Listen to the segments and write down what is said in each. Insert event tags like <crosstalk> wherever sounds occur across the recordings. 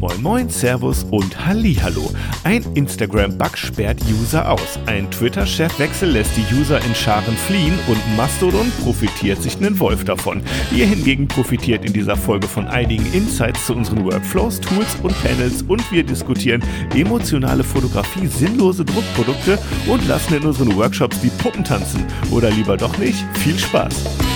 Moin Moin, Servus und Hallihallo. Ein Instagram-Bug sperrt User aus. Ein Twitter-Chefwechsel lässt die User in Scharen fliehen und Mastodon profitiert sich einen Wolf davon. Ihr hingegen profitiert in dieser Folge von einigen Insights zu unseren Workflows, Tools und Panels und wir diskutieren emotionale Fotografie, sinnlose Druckprodukte und lassen in unseren Workshops die Puppen tanzen. Oder lieber doch nicht? Viel Spaß!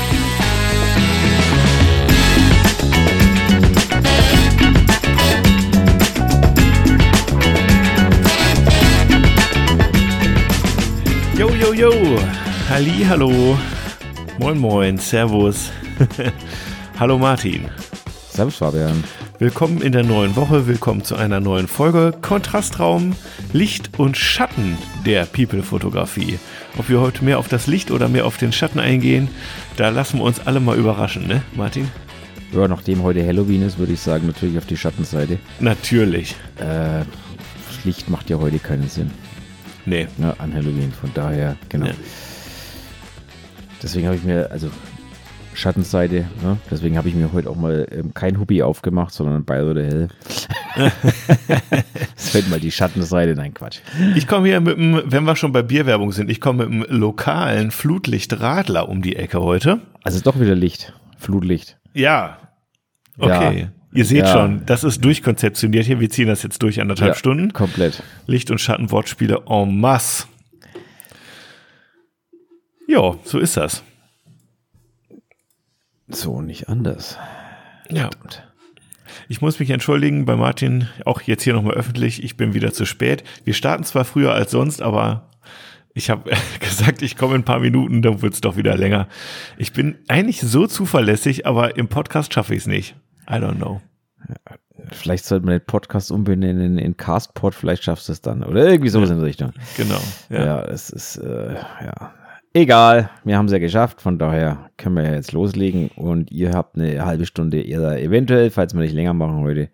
Yo. Halli, hallo. Moin, moin. Servus. <laughs> hallo, Martin. Servus, Fabian. Willkommen in der neuen Woche. Willkommen zu einer neuen Folge Kontrastraum, Licht und Schatten der People-Fotografie. Ob wir heute mehr auf das Licht oder mehr auf den Schatten eingehen, da lassen wir uns alle mal überraschen, ne, Martin? Ja, nachdem heute Halloween ist, würde ich sagen, natürlich auf die Schattenseite. Natürlich. Äh, Licht macht ja heute keinen Sinn. Nee. Ja, an Halloween, von daher, genau. Ja. Deswegen habe ich mir, also Schattenseite, ne? deswegen habe ich mir heute auch mal ähm, kein Hobby aufgemacht, sondern bei oder Hell. <laughs> <laughs> das fällt mal die Schattenseite, nein, Quatsch. Ich komme hier mit dem, wenn wir schon bei Bierwerbung sind, ich komme mit dem lokalen Flutlichtradler um die Ecke heute. Also ist doch wieder Licht, Flutlicht. Ja. Okay. Ja. Ihr seht Ja. schon, das ist durchkonzeptioniert hier. Wir ziehen das jetzt durch anderthalb Ja, Stunden. Komplett. Licht- und Schattenwortspiele en masse. Ja, so ist das. So, nicht anders. Ja. Ich muss mich entschuldigen bei Martin, auch jetzt hier nochmal öffentlich, ich bin wieder zu spät. Wir starten zwar früher als sonst, aber ich habe <laughs> gesagt, ich komme in ein paar Minuten, dann wird's doch wieder länger. Ich bin eigentlich so zuverlässig, aber im Podcast schaffe ich es nicht. I don't know. Vielleicht sollte man den Podcast umbenennen in Castpod, vielleicht schaffst du es dann. Oder irgendwie sowas in der Richtung. Genau. Ja, Ja. es ist, äh, ja. Egal, wir haben es ja geschafft, von daher können wir ja jetzt loslegen und ihr habt eine halbe Stunde eher eventuell, falls wir nicht länger machen heute,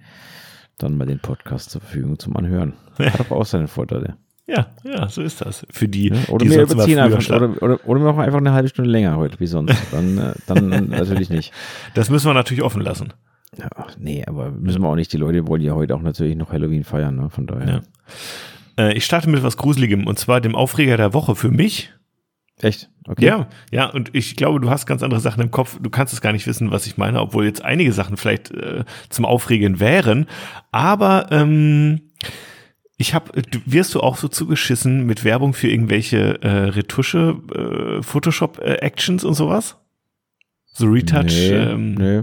dann mal den Podcast zur Verfügung zum Anhören. Hat aber auch seine Vorteile. Ja, ja, so ist das. Für die, Ja, oder die wir überziehen einfach, oder, oder, oder wir machen einfach eine halbe Stunde länger heute, wie sonst. Dann, äh, dann <laughs> natürlich nicht. Das müssen wir natürlich offen lassen. Ach, nee, aber müssen wir auch nicht. Die Leute wollen ja heute auch natürlich noch Halloween feiern, ne? von daher. Ja. Äh, ich starte mit was Gruseligem und zwar dem Aufreger der Woche für mich. Echt? Okay. Ja, ja, und ich glaube, du hast ganz andere Sachen im Kopf. Du kannst es gar nicht wissen, was ich meine, obwohl jetzt einige Sachen vielleicht äh, zum Aufregen wären. Aber ähm, ich habe, wirst du auch so zugeschissen mit Werbung für irgendwelche äh, Retusche, äh, Photoshop-Actions und sowas? So Retouch? Nee, ähm, nee.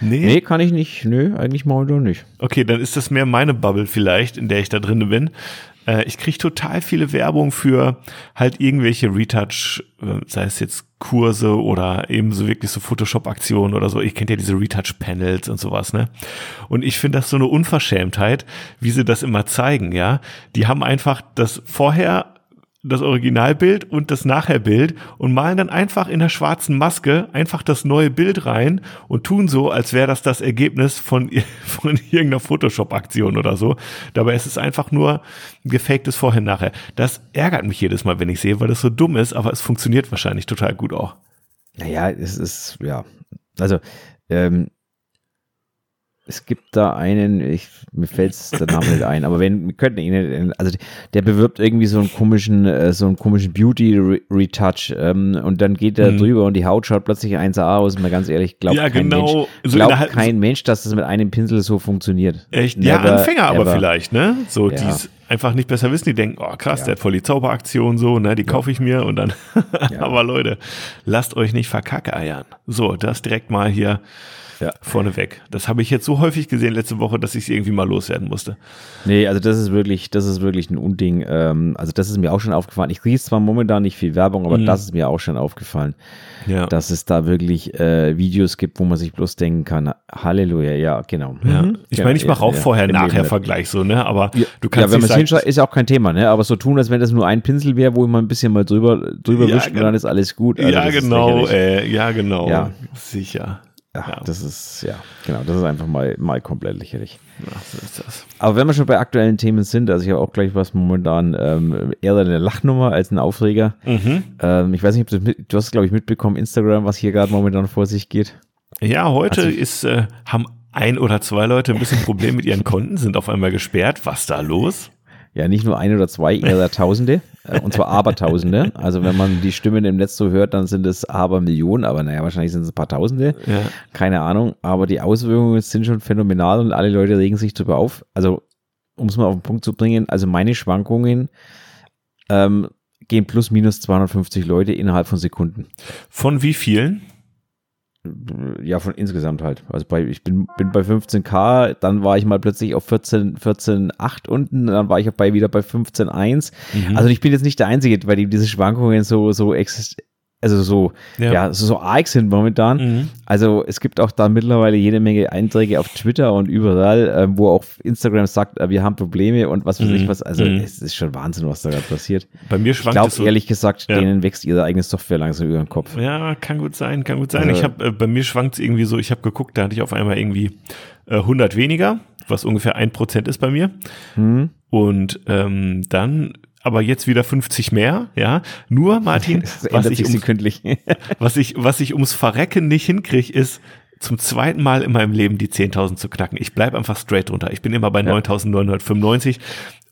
Nee? nee, kann ich nicht. Nö, eigentlich momentan nicht. Okay, dann ist das mehr meine Bubble vielleicht, in der ich da drin bin. Äh, ich kriege total viele Werbung für halt irgendwelche Retouch, äh, sei es jetzt Kurse oder eben so wirklich so Photoshop-Aktionen oder so. Ich kennt ja diese Retouch-Panels und sowas, ne? Und ich finde das so eine Unverschämtheit, wie sie das immer zeigen, ja. Die haben einfach das vorher das Originalbild und das Nachherbild und malen dann einfach in der schwarzen Maske einfach das neue Bild rein und tun so, als wäre das das Ergebnis von, <laughs> von irgendeiner Photoshop-Aktion oder so. Dabei ist es einfach nur ein gefaktes Vorher-Nachher. Das ärgert mich jedes Mal, wenn ich sehe, weil das so dumm ist, aber es funktioniert wahrscheinlich total gut auch. Naja, es ist, ja. Also, ähm, es gibt da einen, ich, mir fällt der Name nicht ein, aber wenn, wir könnten ihn, also der bewirbt irgendwie so einen komischen, äh, so einen komischen Beauty-Retouch ähm, und dann geht er Mhm. drüber und die Haut schaut plötzlich 1A aus, mal ganz ehrlich, glaubt Ja, kein genau. Mensch, So glaubt kein Mensch, dass das mit einem Pinsel so funktioniert. Echt? ja, Never, Anfänger aber ever. vielleicht, ne? So, Ja. die es einfach nicht besser wissen, die denken, oh krass, Ja. der hat voll die Zauberaktion so, ne? Die kaufe ich mir und dann. Ja. <laughs> aber Leute, lasst euch nicht verkackeiern. So, das direkt mal hier Ja. vorneweg. Das habe ich jetzt so häufig gesehen letzte Woche, dass ich es irgendwie mal loswerden musste. Nee, also das ist wirklich, das ist wirklich ein Unding. Ähm, also das ist mir auch schon aufgefallen. Ich kriege zwar momentan nicht viel Werbung, aber Mhm. das ist mir auch schon aufgefallen, Ja. dass es da wirklich äh, Videos gibt, wo man sich bloß denken kann, Halleluja, ja, genau. ja. Mhm. Ich Genau, meine, ich mache ja, auch ja, vorher, nachher. Vergleich so, ne? Aber Ja, du ja, kannst wenn man es sagen, hinschaut, ist ja auch kein Thema, ne? Aber so tun, als wenn das nur ein Pinsel wäre, wo man ein bisschen mal drüber, drüber Ja, wischt und gen- dann ist alles gut. Also ja, genau, äh, ja, genau. Ja. Sicher. Ja, ja. das ist, ja, genau, das ist einfach mal, mal komplett lächerlich. Ja, so ist das. Aber wenn wir schon bei aktuellen Themen sind, also ich habe auch gleich was momentan ähm, eher eine Lachnummer als ein Aufreger. Mhm. Ähm, ich weiß nicht, ob du, mit, du hast, glaube ich, mitbekommen, Instagram, was hier gerade momentan vor sich geht. Ja, heute Also- ist, äh, haben ein oder zwei Leute ein bisschen Problem mit ihren Konten, sind auf einmal gesperrt. Was da los? Ja, nicht nur ein oder zwei, eher <laughs> Tausende. Äh, und zwar Abertausende. Also wenn man die Stimmen im Netz so hört, dann sind es aber Millionen, aber naja, wahrscheinlich sind es ein paar Tausende. Ja. Keine Ahnung. Aber die Auswirkungen sind schon phänomenal und alle Leute regen sich darüber auf. Also, um es mal auf den Punkt zu bringen, also meine Schwankungen ähm, gehen plus minus 250 Leute innerhalb von Sekunden. Von wie vielen? Ja, von insgesamt halt. Also bei, ich bin, bin bei 15k, dann war ich mal plötzlich auf 14, 14,8 unten, dann war ich auch bei, wieder bei 15,1. Mhm. Also ich bin jetzt nicht der Einzige, bei dem diese Schwankungen so, so existieren also so, ja, ja so, arg sind momentan. Mhm. Also es gibt auch da mittlerweile jede Menge Einträge auf Twitter und überall, äh, wo auch Instagram sagt, äh, wir haben Probleme und was weiß mhm. ich was. Also mhm. es ist schon Wahnsinn, was da gerade passiert. Bei mir schwankt Ich glaube, so, ehrlich gesagt, ja. denen wächst ihre eigene Software langsam über den Kopf. Ja, kann gut sein, kann gut sein. Also, ich habe, äh, bei mir schwankt es irgendwie so, ich habe geguckt, da hatte ich auf einmal irgendwie äh, 100 weniger, was ungefähr ein Prozent ist bei mir. Mhm. Und ähm, dann aber jetzt wieder 50 mehr, ja. Nur, Martin, <laughs> was ich, ums, <laughs> was, ich, was ich ums Verrecken nicht hinkriege, ist zum zweiten Mal in meinem Leben die 10.000 zu knacken. Ich bleibe einfach straight drunter. Ich bin immer bei ja. 9.995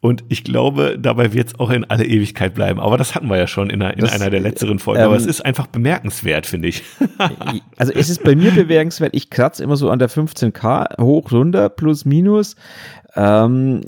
und ich glaube, dabei wird es auch in alle Ewigkeit bleiben. Aber das hatten wir ja schon in einer, in das, einer der letzteren Folgen. Ähm, Aber es ist einfach bemerkenswert, finde ich. also es ist bei mir bemerkenswert. Ich kratze immer so an der 15k hoch, runter, plus, minus. Ähm,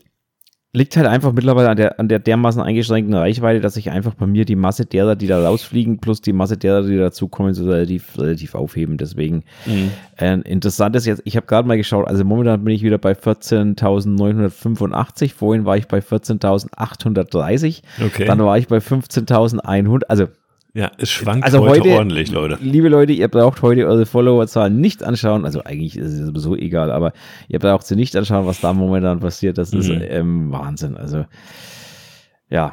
liegt halt einfach mittlerweile an der, an der dermaßen eingeschränkten Reichweite, dass ich einfach bei mir die Masse derer, die da rausfliegen, plus die Masse derer, die dazukommen, so relativ, relativ aufheben. Deswegen mhm. äh, interessant ist jetzt, ich habe gerade mal geschaut, also momentan bin ich wieder bei 14.985, vorhin war ich bei 14.830, okay. dann war ich bei 15.100, also ja, es schwankt also heute, heute, ordentlich, Leute. Liebe Leute, ihr braucht heute eure Followerzahlen nicht anschauen. Also eigentlich ist es sowieso egal, aber ihr braucht sie nicht anschauen, was da momentan passiert. Das mhm. ist ähm, Wahnsinn. Also ja,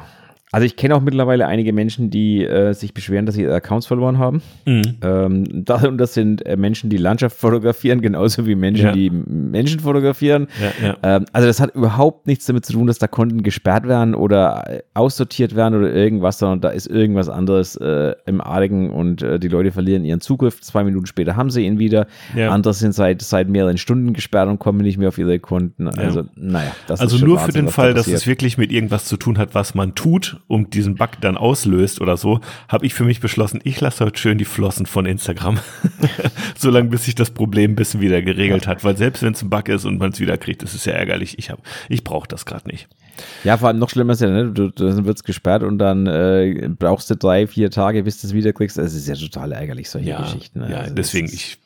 also ich kenne auch mittlerweile einige Menschen, die äh, sich beschweren, dass sie ihre Accounts verloren haben. Mhm. Ähm, und das sind äh, Menschen, die Landschaft <laughs> fotografieren, genauso wie Menschen, ja. die Menschen fotografieren. Ja, ja. Ähm, also das hat überhaupt nichts damit zu tun, dass da Konten gesperrt werden oder äh, aussortiert werden oder irgendwas, sondern da ist irgendwas anderes äh, im Argen und äh, die Leute verlieren ihren Zugriff. Zwei Minuten später haben sie ihn wieder. Andere sind seit, seit mehreren Stunden gesperrt und kommen nicht mehr auf ihre Konten. Also naja, das also ist Also nur Wahnsinn, für den Fall, dass es wirklich mit irgendwas zu tun hat, was man tut und diesen Bug dann auslöst oder so, habe ich für mich beschlossen, ich lasse heute schön die Flossen von Instagram. <laughs> Solange bis sich das Problem ein bisschen wieder geregelt hat. Weil selbst wenn es ein Bug ist und man es wieder kriegt, ist es ja ärgerlich. Ich, hab, ich brauche das gerade nicht. Ja, vor allem noch schlimmer ist ja, ne? du, dann wird es gesperrt und dann äh, brauchst du drei, vier Tage, bis du es wieder kriegst. Das ist ja total ärgerlich, solche ja, Geschichten. Ne? Ja, also deswegen, ich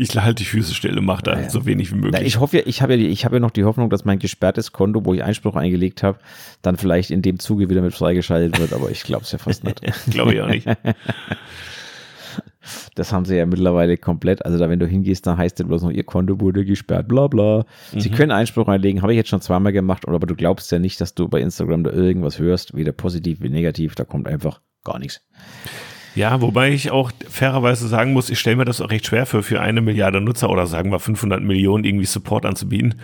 ich halte die Füße still und mache da naja. so wenig wie möglich. Na, ich hoffe ich habe ja, ich habe ja noch die Hoffnung, dass mein gesperrtes Konto, wo ich Einspruch eingelegt habe, dann vielleicht in dem Zuge wieder mit freigeschaltet wird, aber ich glaube es ja fast nicht. <laughs> glaube ich auch nicht. <laughs> Das haben sie ja mittlerweile komplett. Also da, wenn du hingehst, dann heißt es bloß noch, ihr Konto wurde gesperrt, bla bla. Mhm. Sie können Einspruch einlegen, habe ich jetzt schon zweimal gemacht, aber du glaubst ja nicht, dass du bei Instagram da irgendwas hörst, weder positiv wie negativ, da kommt einfach gar nichts. Ja, wobei ich auch fairerweise sagen muss, ich stelle mir das auch recht schwer für, für eine Milliarde Nutzer oder sagen wir 500 Millionen irgendwie Support anzubieten.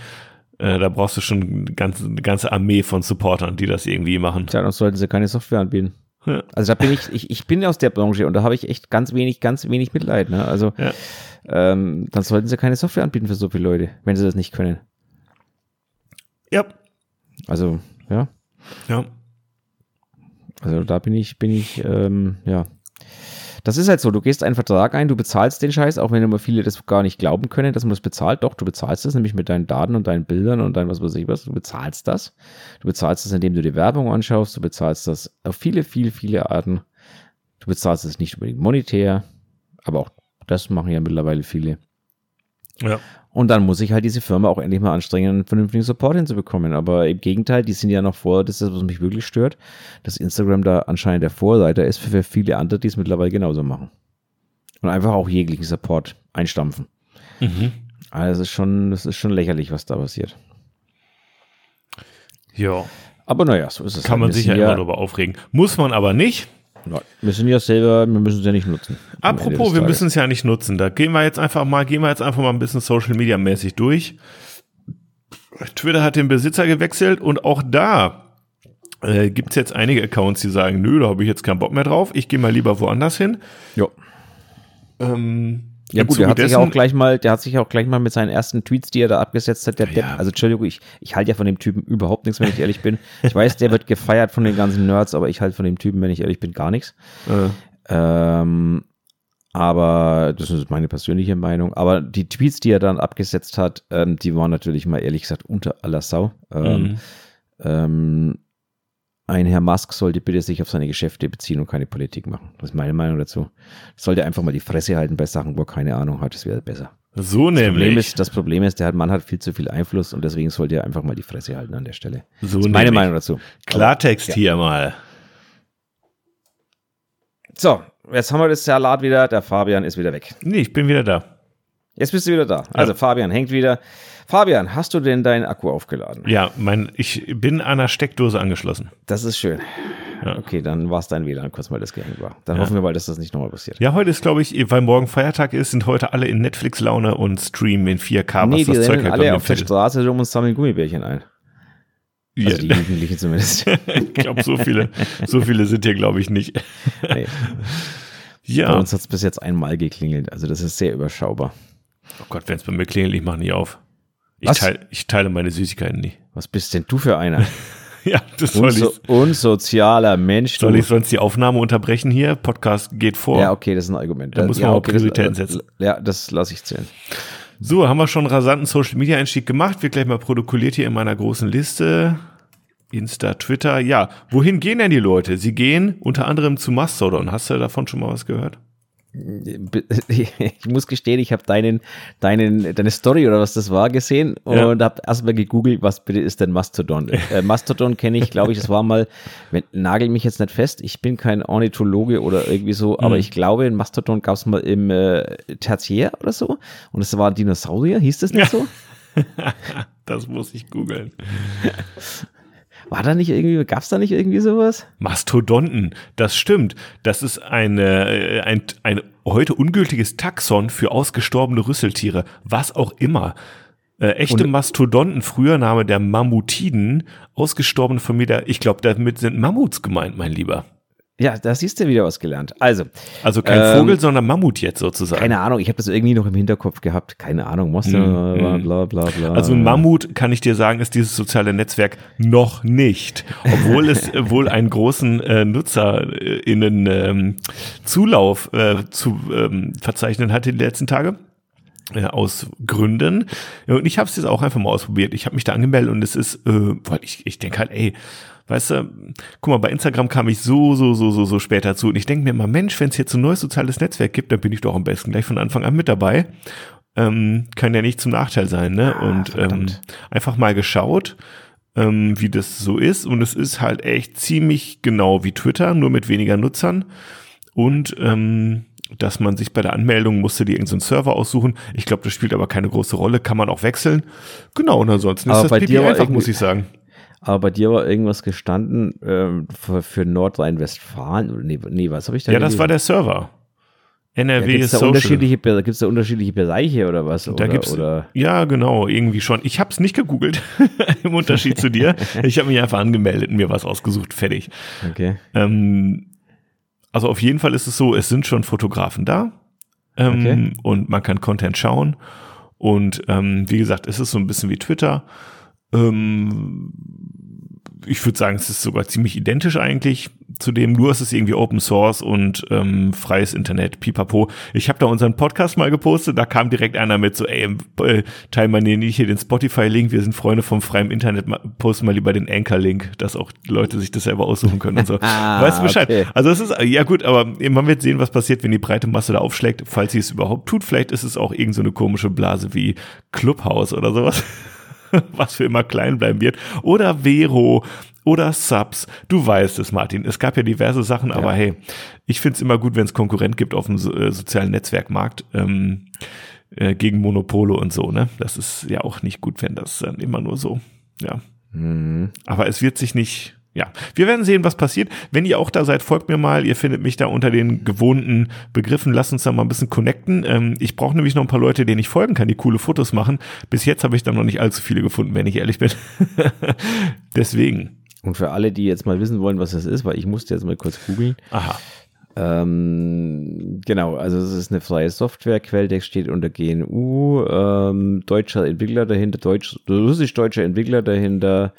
Äh, da brauchst du schon eine ganze, eine ganze Armee von Supportern, die das irgendwie machen. Tja, dann sollten sie keine Software anbieten. Ja. Also da bin ich, ich, ich bin aus der Branche und da habe ich echt ganz wenig, ganz wenig Mitleid. Ne? Also ja. ähm, dann sollten sie keine Software anbieten für so viele Leute, wenn sie das nicht können. Ja. Also, ja. Ja. Also da bin ich, bin ich, ähm, ja, das ist halt so, du gehst einen Vertrag ein, du bezahlst den Scheiß, auch wenn immer viele das gar nicht glauben können, dass man das bezahlt. Doch, du bezahlst das nämlich mit deinen Daten und deinen Bildern und dein was weiß ich was. Du bezahlst das. Du bezahlst das, indem du die Werbung anschaust. Du bezahlst das auf viele, viele, viele Arten. Du bezahlst es nicht unbedingt monetär, aber auch das machen ja mittlerweile viele. Ja. Und dann muss ich halt diese Firma auch endlich mal anstrengen, einen vernünftigen Support hinzubekommen. Aber im Gegenteil, die sind ja noch vor, das ist das, was mich wirklich stört, dass Instagram da anscheinend der Vorreiter ist für viele andere, die es mittlerweile genauso machen. Und einfach auch jeglichen Support einstampfen. Mhm. Also das ist schon, das ist schon lächerlich, was da passiert. Ja. Aber naja, so ist es. Kann halt. man sich ja immer darüber aufregen. Muss man aber nicht. Wir sind ja selber, wir müssen es ja nicht nutzen. Apropos, wir müssen es ja nicht nutzen. Da gehen wir jetzt einfach mal, gehen wir jetzt einfach mal ein bisschen Social Media mäßig durch. Twitter hat den Besitzer gewechselt und auch da äh, gibt es jetzt einige Accounts, die sagen, nö, da habe ich jetzt keinen Bock mehr drauf. Ich gehe mal lieber woanders hin. Ja. Ähm, Ja gut, der hat sich auch gleich mal, der hat sich auch gleich mal mit seinen ersten Tweets, die er da abgesetzt hat, der Ja, Depp, also Entschuldigung, ich, ich halte ja von dem Typen überhaupt nichts, wenn ich ehrlich bin. Ich weiß, der wird gefeiert von den ganzen Nerds, aber ich halte von dem Typen, wenn ich ehrlich bin, gar nichts. Äh, Ähm, aber das ist meine persönliche Meinung. Aber die Tweets, die er dann abgesetzt hat, ähm, die waren natürlich mal ehrlich gesagt unter aller Sau. Ähm, mhm. Ein Herr Musk sollte bitte sich auf seine Geschäfte beziehen und keine Politik machen. Das ist meine Meinung dazu. Sollte einfach mal die Fresse halten bei Sachen, wo er keine Ahnung hat. Das wäre besser. So Das Problem, nämlich. ist, das Problem ist, der Mann hat viel zu viel Einfluss und deswegen sollte er einfach mal die Fresse halten an der Stelle. so Das ist meine nämlich. Meinung dazu. Klartext Ja. hier mal. So, jetzt haben wir das Salat wieder. Der Fabian ist wieder weg. Nee, ich bin wieder da. Jetzt bist du wieder da. Also Fabian hängt wieder. Fabian, hast du denn deinen Akku aufgeladen? Ja, mein, ich bin an einer Steckdose angeschlossen. Das ist schön. Ja. Okay, dann war es dein WLAN kurz mal das gehängt war. Dann hoffen wir mal, dass das nicht nochmal passiert. Ja, heute ist, glaube ich, weil morgen Feiertag ist, sind heute alle in Netflix-Laune und streamen in 4K, nee, was die das Zeug halt alle auf der Straße rum und sammeln Gummibärchen ein. Ja, Also die Jugendlichen zumindest. <laughs> ich glaube, so viele, so viele sind hier, glaube ich, nicht. nee. Bei Ja. uns hat es bis jetzt einmal geklingelt. Also das ist sehr überschaubar. Oh Gott, wenn es bei mir klingelt, ich mache nie auf. Ich, Was? teil, ich teile meine Süßigkeiten nie. Was bist denn du für einer? <laughs> Ja, das soll Unso ich. unsozialer Mensch. Soll du. ich sonst die Aufnahme unterbrechen hier? Podcast geht vor. ja, okay, das ist ein Argument. Da muss ja, man auch okay, das- Prioritäten setzen. Ja, das lasse ich zählen. So, haben wir schon einen rasanten Social Media Einstieg gemacht. Wird gleich mal protokolliert hier in meiner großen Liste. Insta, Twitter. Ja, wohin gehen denn die Leute? Sie gehen unter anderem zu Mastodon. Hast du davon schon mal was gehört? Ich muss gestehen, ich habe deinen, deinen, deine Story oder was das war gesehen Ja. und habe erstmal gegoogelt, was bitte ist denn Mastodon? <laughs> äh, Mastodon kenne ich, glaube ich, das war mal, wenn, nagel mich jetzt nicht fest, ich bin kein Ornithologe oder irgendwie so, aber Mhm. ich glaube, in Mastodon gab es mal im äh, Tertiär oder so und es war ein Dinosaurier, hieß das nicht so? <laughs> Das muss ich googeln. <laughs> War da nicht irgendwie, gab es da nicht irgendwie sowas? Mastodonten, das stimmt. Das ist eine, äh, ein, ein heute ungültiges Taxon für ausgestorbene Rüsseltiere, was auch immer. Äh, echte Und- Mastodonten, früher Name der Mammutiden, ausgestorbene Familie, ich glaube, damit sind Mammuts gemeint, mein Lieber. Ja, da siehst du wieder was gelernt. Also, Also kein Ähm, Vogel, sondern Mammut jetzt sozusagen. keine Ahnung, ich habe das irgendwie noch im Hinterkopf gehabt. Keine Ahnung, Mastodon, Mm, mm. bla bla bla. Also ein Mammut, kann ich dir sagen, ist dieses soziale Netzwerk noch nicht. Obwohl es <laughs> wohl einen großen äh, NutzerInnen ähm, Zulauf äh, zu ähm, verzeichnen hatte die letzten Tage. Äh, aus Gründen. Und ich habe es jetzt auch einfach mal ausprobiert. Ich habe mich da angemeldet und es ist, äh, weil ich, ich denke halt, ey, weißt du, guck mal, bei Instagram kam ich so, so, so, so, so später zu. Und ich denke mir immer, Mensch, wenn es jetzt so ein neues soziales Netzwerk gibt, dann bin ich doch am besten gleich von Anfang an mit dabei. Ähm, kann ja nicht zum Nachteil sein, ne? Ah, und ähm, verdammt. einfach mal geschaut, ähm, wie das so ist. Und es ist halt echt ziemlich genau wie Twitter, nur mit weniger Nutzern. Und ähm, dass man sich bei der Anmeldung musste die irgendeinen Server aussuchen. Ich glaube, das spielt aber keine große Rolle, kann man auch wechseln. Genau, und ansonsten Aber ist das bei pipi dir einfach, muss ich sagen. Aber bei dir war irgendwas gestanden ähm, für, für Nordrhein-Westfalen. Nee, nee, was habe ich da Ja, das gelesen? war der Server. ja, NRW gibt's da Social. unterschiedliche, Be- gibt's da unterschiedliche Bereiche oder was? Da oder, gibt's, oder ja, genau, irgendwie schon. Ich habe es nicht gegoogelt, <laughs> im Unterschied zu dir. Ich habe mich einfach angemeldet und mir was ausgesucht, fertig. okay. Ähm, also auf jeden Fall ist es so, es sind schon Fotografen da ähm, Okay. und man kann Content schauen. Und ähm, wie gesagt, es ist so ein bisschen wie Twitter. Ähm, ich würde sagen, es ist sogar ziemlich identisch eigentlich zu dem, nur es ist irgendwie Open Source und ähm, freies Internet, pipapo. Ich habe da unseren Podcast mal gepostet, da kam direkt einer mit so, ey, äh, teil mal nicht hier den Spotify-Link, wir sind Freunde vom freien Internet, ma- post mal lieber den Anchor-Link, dass auch Leute sich das selber aussuchen können und so. <laughs> Ah, weißt du Bescheid? okay. Also es ist, ja gut, aber man wird sehen, was passiert, wenn die breite Masse da aufschlägt, falls sie es überhaupt tut. Vielleicht ist es auch irgend so eine komische Blase wie Clubhouse oder sowas, <laughs> was für immer klein bleiben wird. Oder Vero oder Subs. Du weißt es, Martin. Es gab ja diverse Sachen, aber hey, ich find's immer gut, wenn es Konkurrent gibt auf dem so, äh, sozialen Netzwerkmarkt. Ähm, äh, gegen Monopole und so, ne? Das ist ja auch nicht gut, wenn das dann immer nur so, ja. Mhm. Aber es wird sich nicht, ja. Wir werden sehen, was passiert. Wenn ihr auch da seid, folgt mir mal. Ihr findet mich da unter den gewohnten Begriffen. Lasst uns da mal ein bisschen connecten. Ähm, ich brauche nämlich noch ein paar Leute, denen ich folgen kann, die coole Fotos machen. Bis jetzt habe ich da noch nicht allzu viele gefunden, wenn ich ehrlich bin. <laughs> Deswegen. Und für alle, die jetzt mal wissen wollen, was das ist, weil ich musste jetzt mal kurz googeln. Aha. Ähm, genau, also es ist eine freie Software, Quelltext steht unter GNU, ähm, deutscher Entwickler dahinter, deutsch, russisch-deutscher Entwickler dahinter.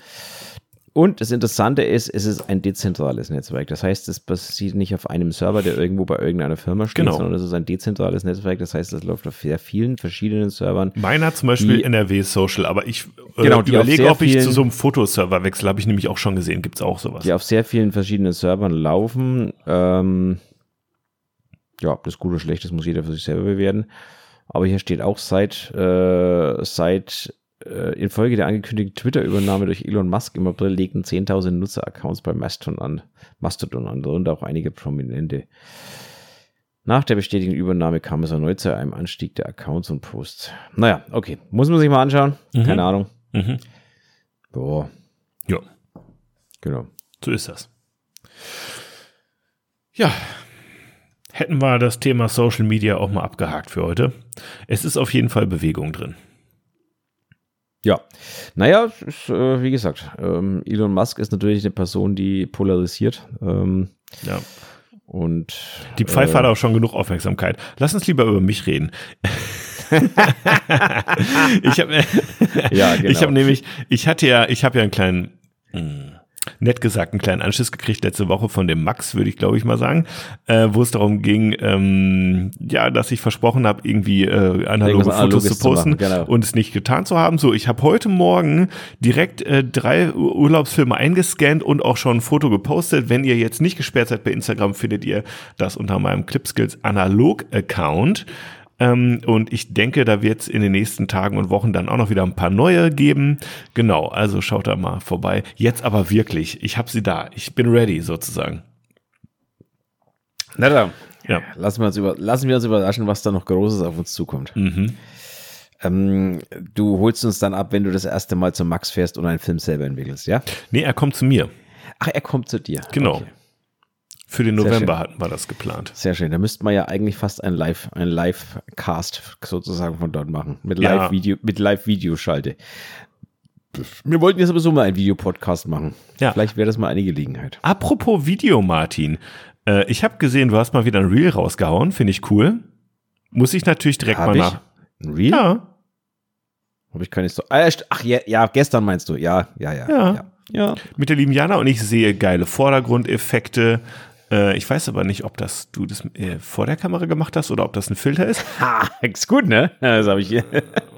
Und das Interessante ist, es ist ein dezentrales Netzwerk. Das heißt, es basiert nicht auf einem Server, der irgendwo bei irgendeiner Firma steht, Genau. sondern es ist ein dezentrales Netzwerk. Das heißt, es läuft auf sehr vielen verschiedenen Servern. Meiner zum Beispiel Die- NRW Social, aber ich äh, Genau, überlege, ob ich zu vielen- so einem Fotoserver wechsle. Habe ich nämlich auch schon gesehen. Gibt es auch sowas. die auf sehr vielen verschiedenen Servern laufen. Ähm, ja, ob das gut oder schlecht ist, muss jeder für sich selber bewerten. Aber hier steht auch seit, äh, seit äh, infolge der angekündigten Twitter-Übernahme durch Elon Musk im April legten 10.000 Nutzer-Accounts bei Mastodon an, Mastodon an, darunter auch einige Prominente. Nach der bestätigten Übernahme kam es erneut zu einem Anstieg der Accounts und Posts. Naja, okay. Muss man sich mal anschauen. Keine Ahnung. Mhm. Boah, Ja, genau. so ist das. Ja, hätten wir das Thema Social Media auch mal abgehakt für heute. Es ist auf jeden Fall Bewegung drin. Ja, naja, ist, äh, wie gesagt, ähm, Elon Musk ist natürlich eine Person, die polarisiert. Ähm, Ja. und Die Pfeife hat auch schon genug Aufmerksamkeit. Lass uns lieber über mich reden. <laughs> ich habe Ja, <laughs> genau. ich habe nämlich, ich hatte ja, ich habe ja einen kleinen, mh, nett gesagt, einen kleinen Anschiss gekriegt letzte Woche von dem Max, würde ich glaube ich mal sagen, äh, wo es darum ging, ähm, ja, dass ich versprochen habe, irgendwie äh, analoge Fotos zu zu posten machen, genau. und es nicht getan zu haben. So, ich habe heute Morgen direkt äh, drei Ur- Urlaubsfilme eingescannt und auch schon ein Foto gepostet. Wenn ihr jetzt nicht gesperrt seid bei Instagram, findet ihr das unter meinem Clipskills Analog-Account. Ähm, und ich denke, da wird es in den nächsten Tagen und Wochen dann auch noch wieder ein paar neue geben. Genau, also schaut da mal vorbei. Jetzt aber wirklich, ich habe sie da. Ich bin ready sozusagen. na dann, Ja. lassen wir, uns über, lassen wir uns überraschen, was da noch Großes auf uns zukommt. Mhm. Ähm, du holst uns dann ab, wenn du das erste Mal zum Max fährst und einen Film selber entwickelst, ja? Nee, er kommt zu mir. Ach, er kommt zu dir. Genau. Okay. Für den November hatten wir das geplant. Sehr schön. Da müssten wir ja eigentlich fast ein Live, ein Live-Cast sozusagen von dort machen. Mit Ja. Live-Video, mit Live-Videoschalte. Wir wollten jetzt sowieso mal einen Videopodcast machen. Ja. Vielleicht wäre das mal eine Gelegenheit. Apropos Video, Martin. Äh, ich habe gesehen, du hast mal wieder ein Reel rausgehauen. Finde ich cool. Muss ich natürlich direkt Hab mal ich? nach. Ein Reel? Ja, Habe ich keine Story. Ah, st- Ach, ja, ja, gestern meinst du. Ja, ja, ja. Ja. ja. ja. mit der lieben Jana und ich sehe geile Vordergrundeffekte. Äh, ich weiß aber nicht, ob das du das äh, vor der Kamera gemacht hast oder ob das ein Filter ist. <laughs> Ha, ist gut, ne? Das habe ich hier.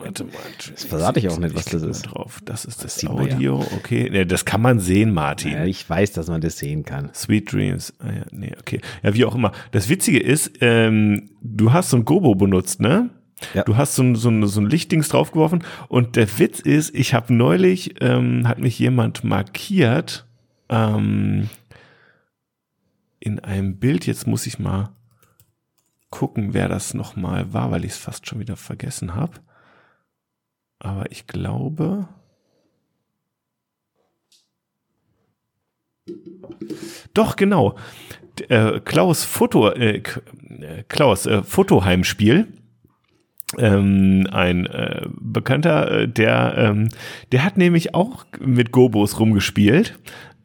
Warte mal. <laughs> Das verrate ich auch nicht, was das ist. Drauf. Das ist das, sieht man ja. Audio. Okay, ja, das kann man sehen, Martin. Ja, ich weiß, dass man das sehen kann. Sweet Dreams. Ah, ja, nee, okay. Ja, wie auch immer. Das Witzige ist, ähm, du hast so ein Gobo benutzt, ne? Ja. Du hast so ein, so ein, so ein Lichtdings draufgeworfen und der Witz ist, ich habe neulich, ähm, hat mich jemand markiert ähm, in einem Bild, jetzt muss ich mal gucken, wer das nochmal war, weil ich es fast schon wieder vergessen habe. Aber ich glaube, Doch, genau. Äh, Klaus Foto, äh, äh, Klaus, äh, Fotoheimspiel. Ähm, ein äh, Bekannter, äh, der, ähm, der hat nämlich auch mit Gobos rumgespielt,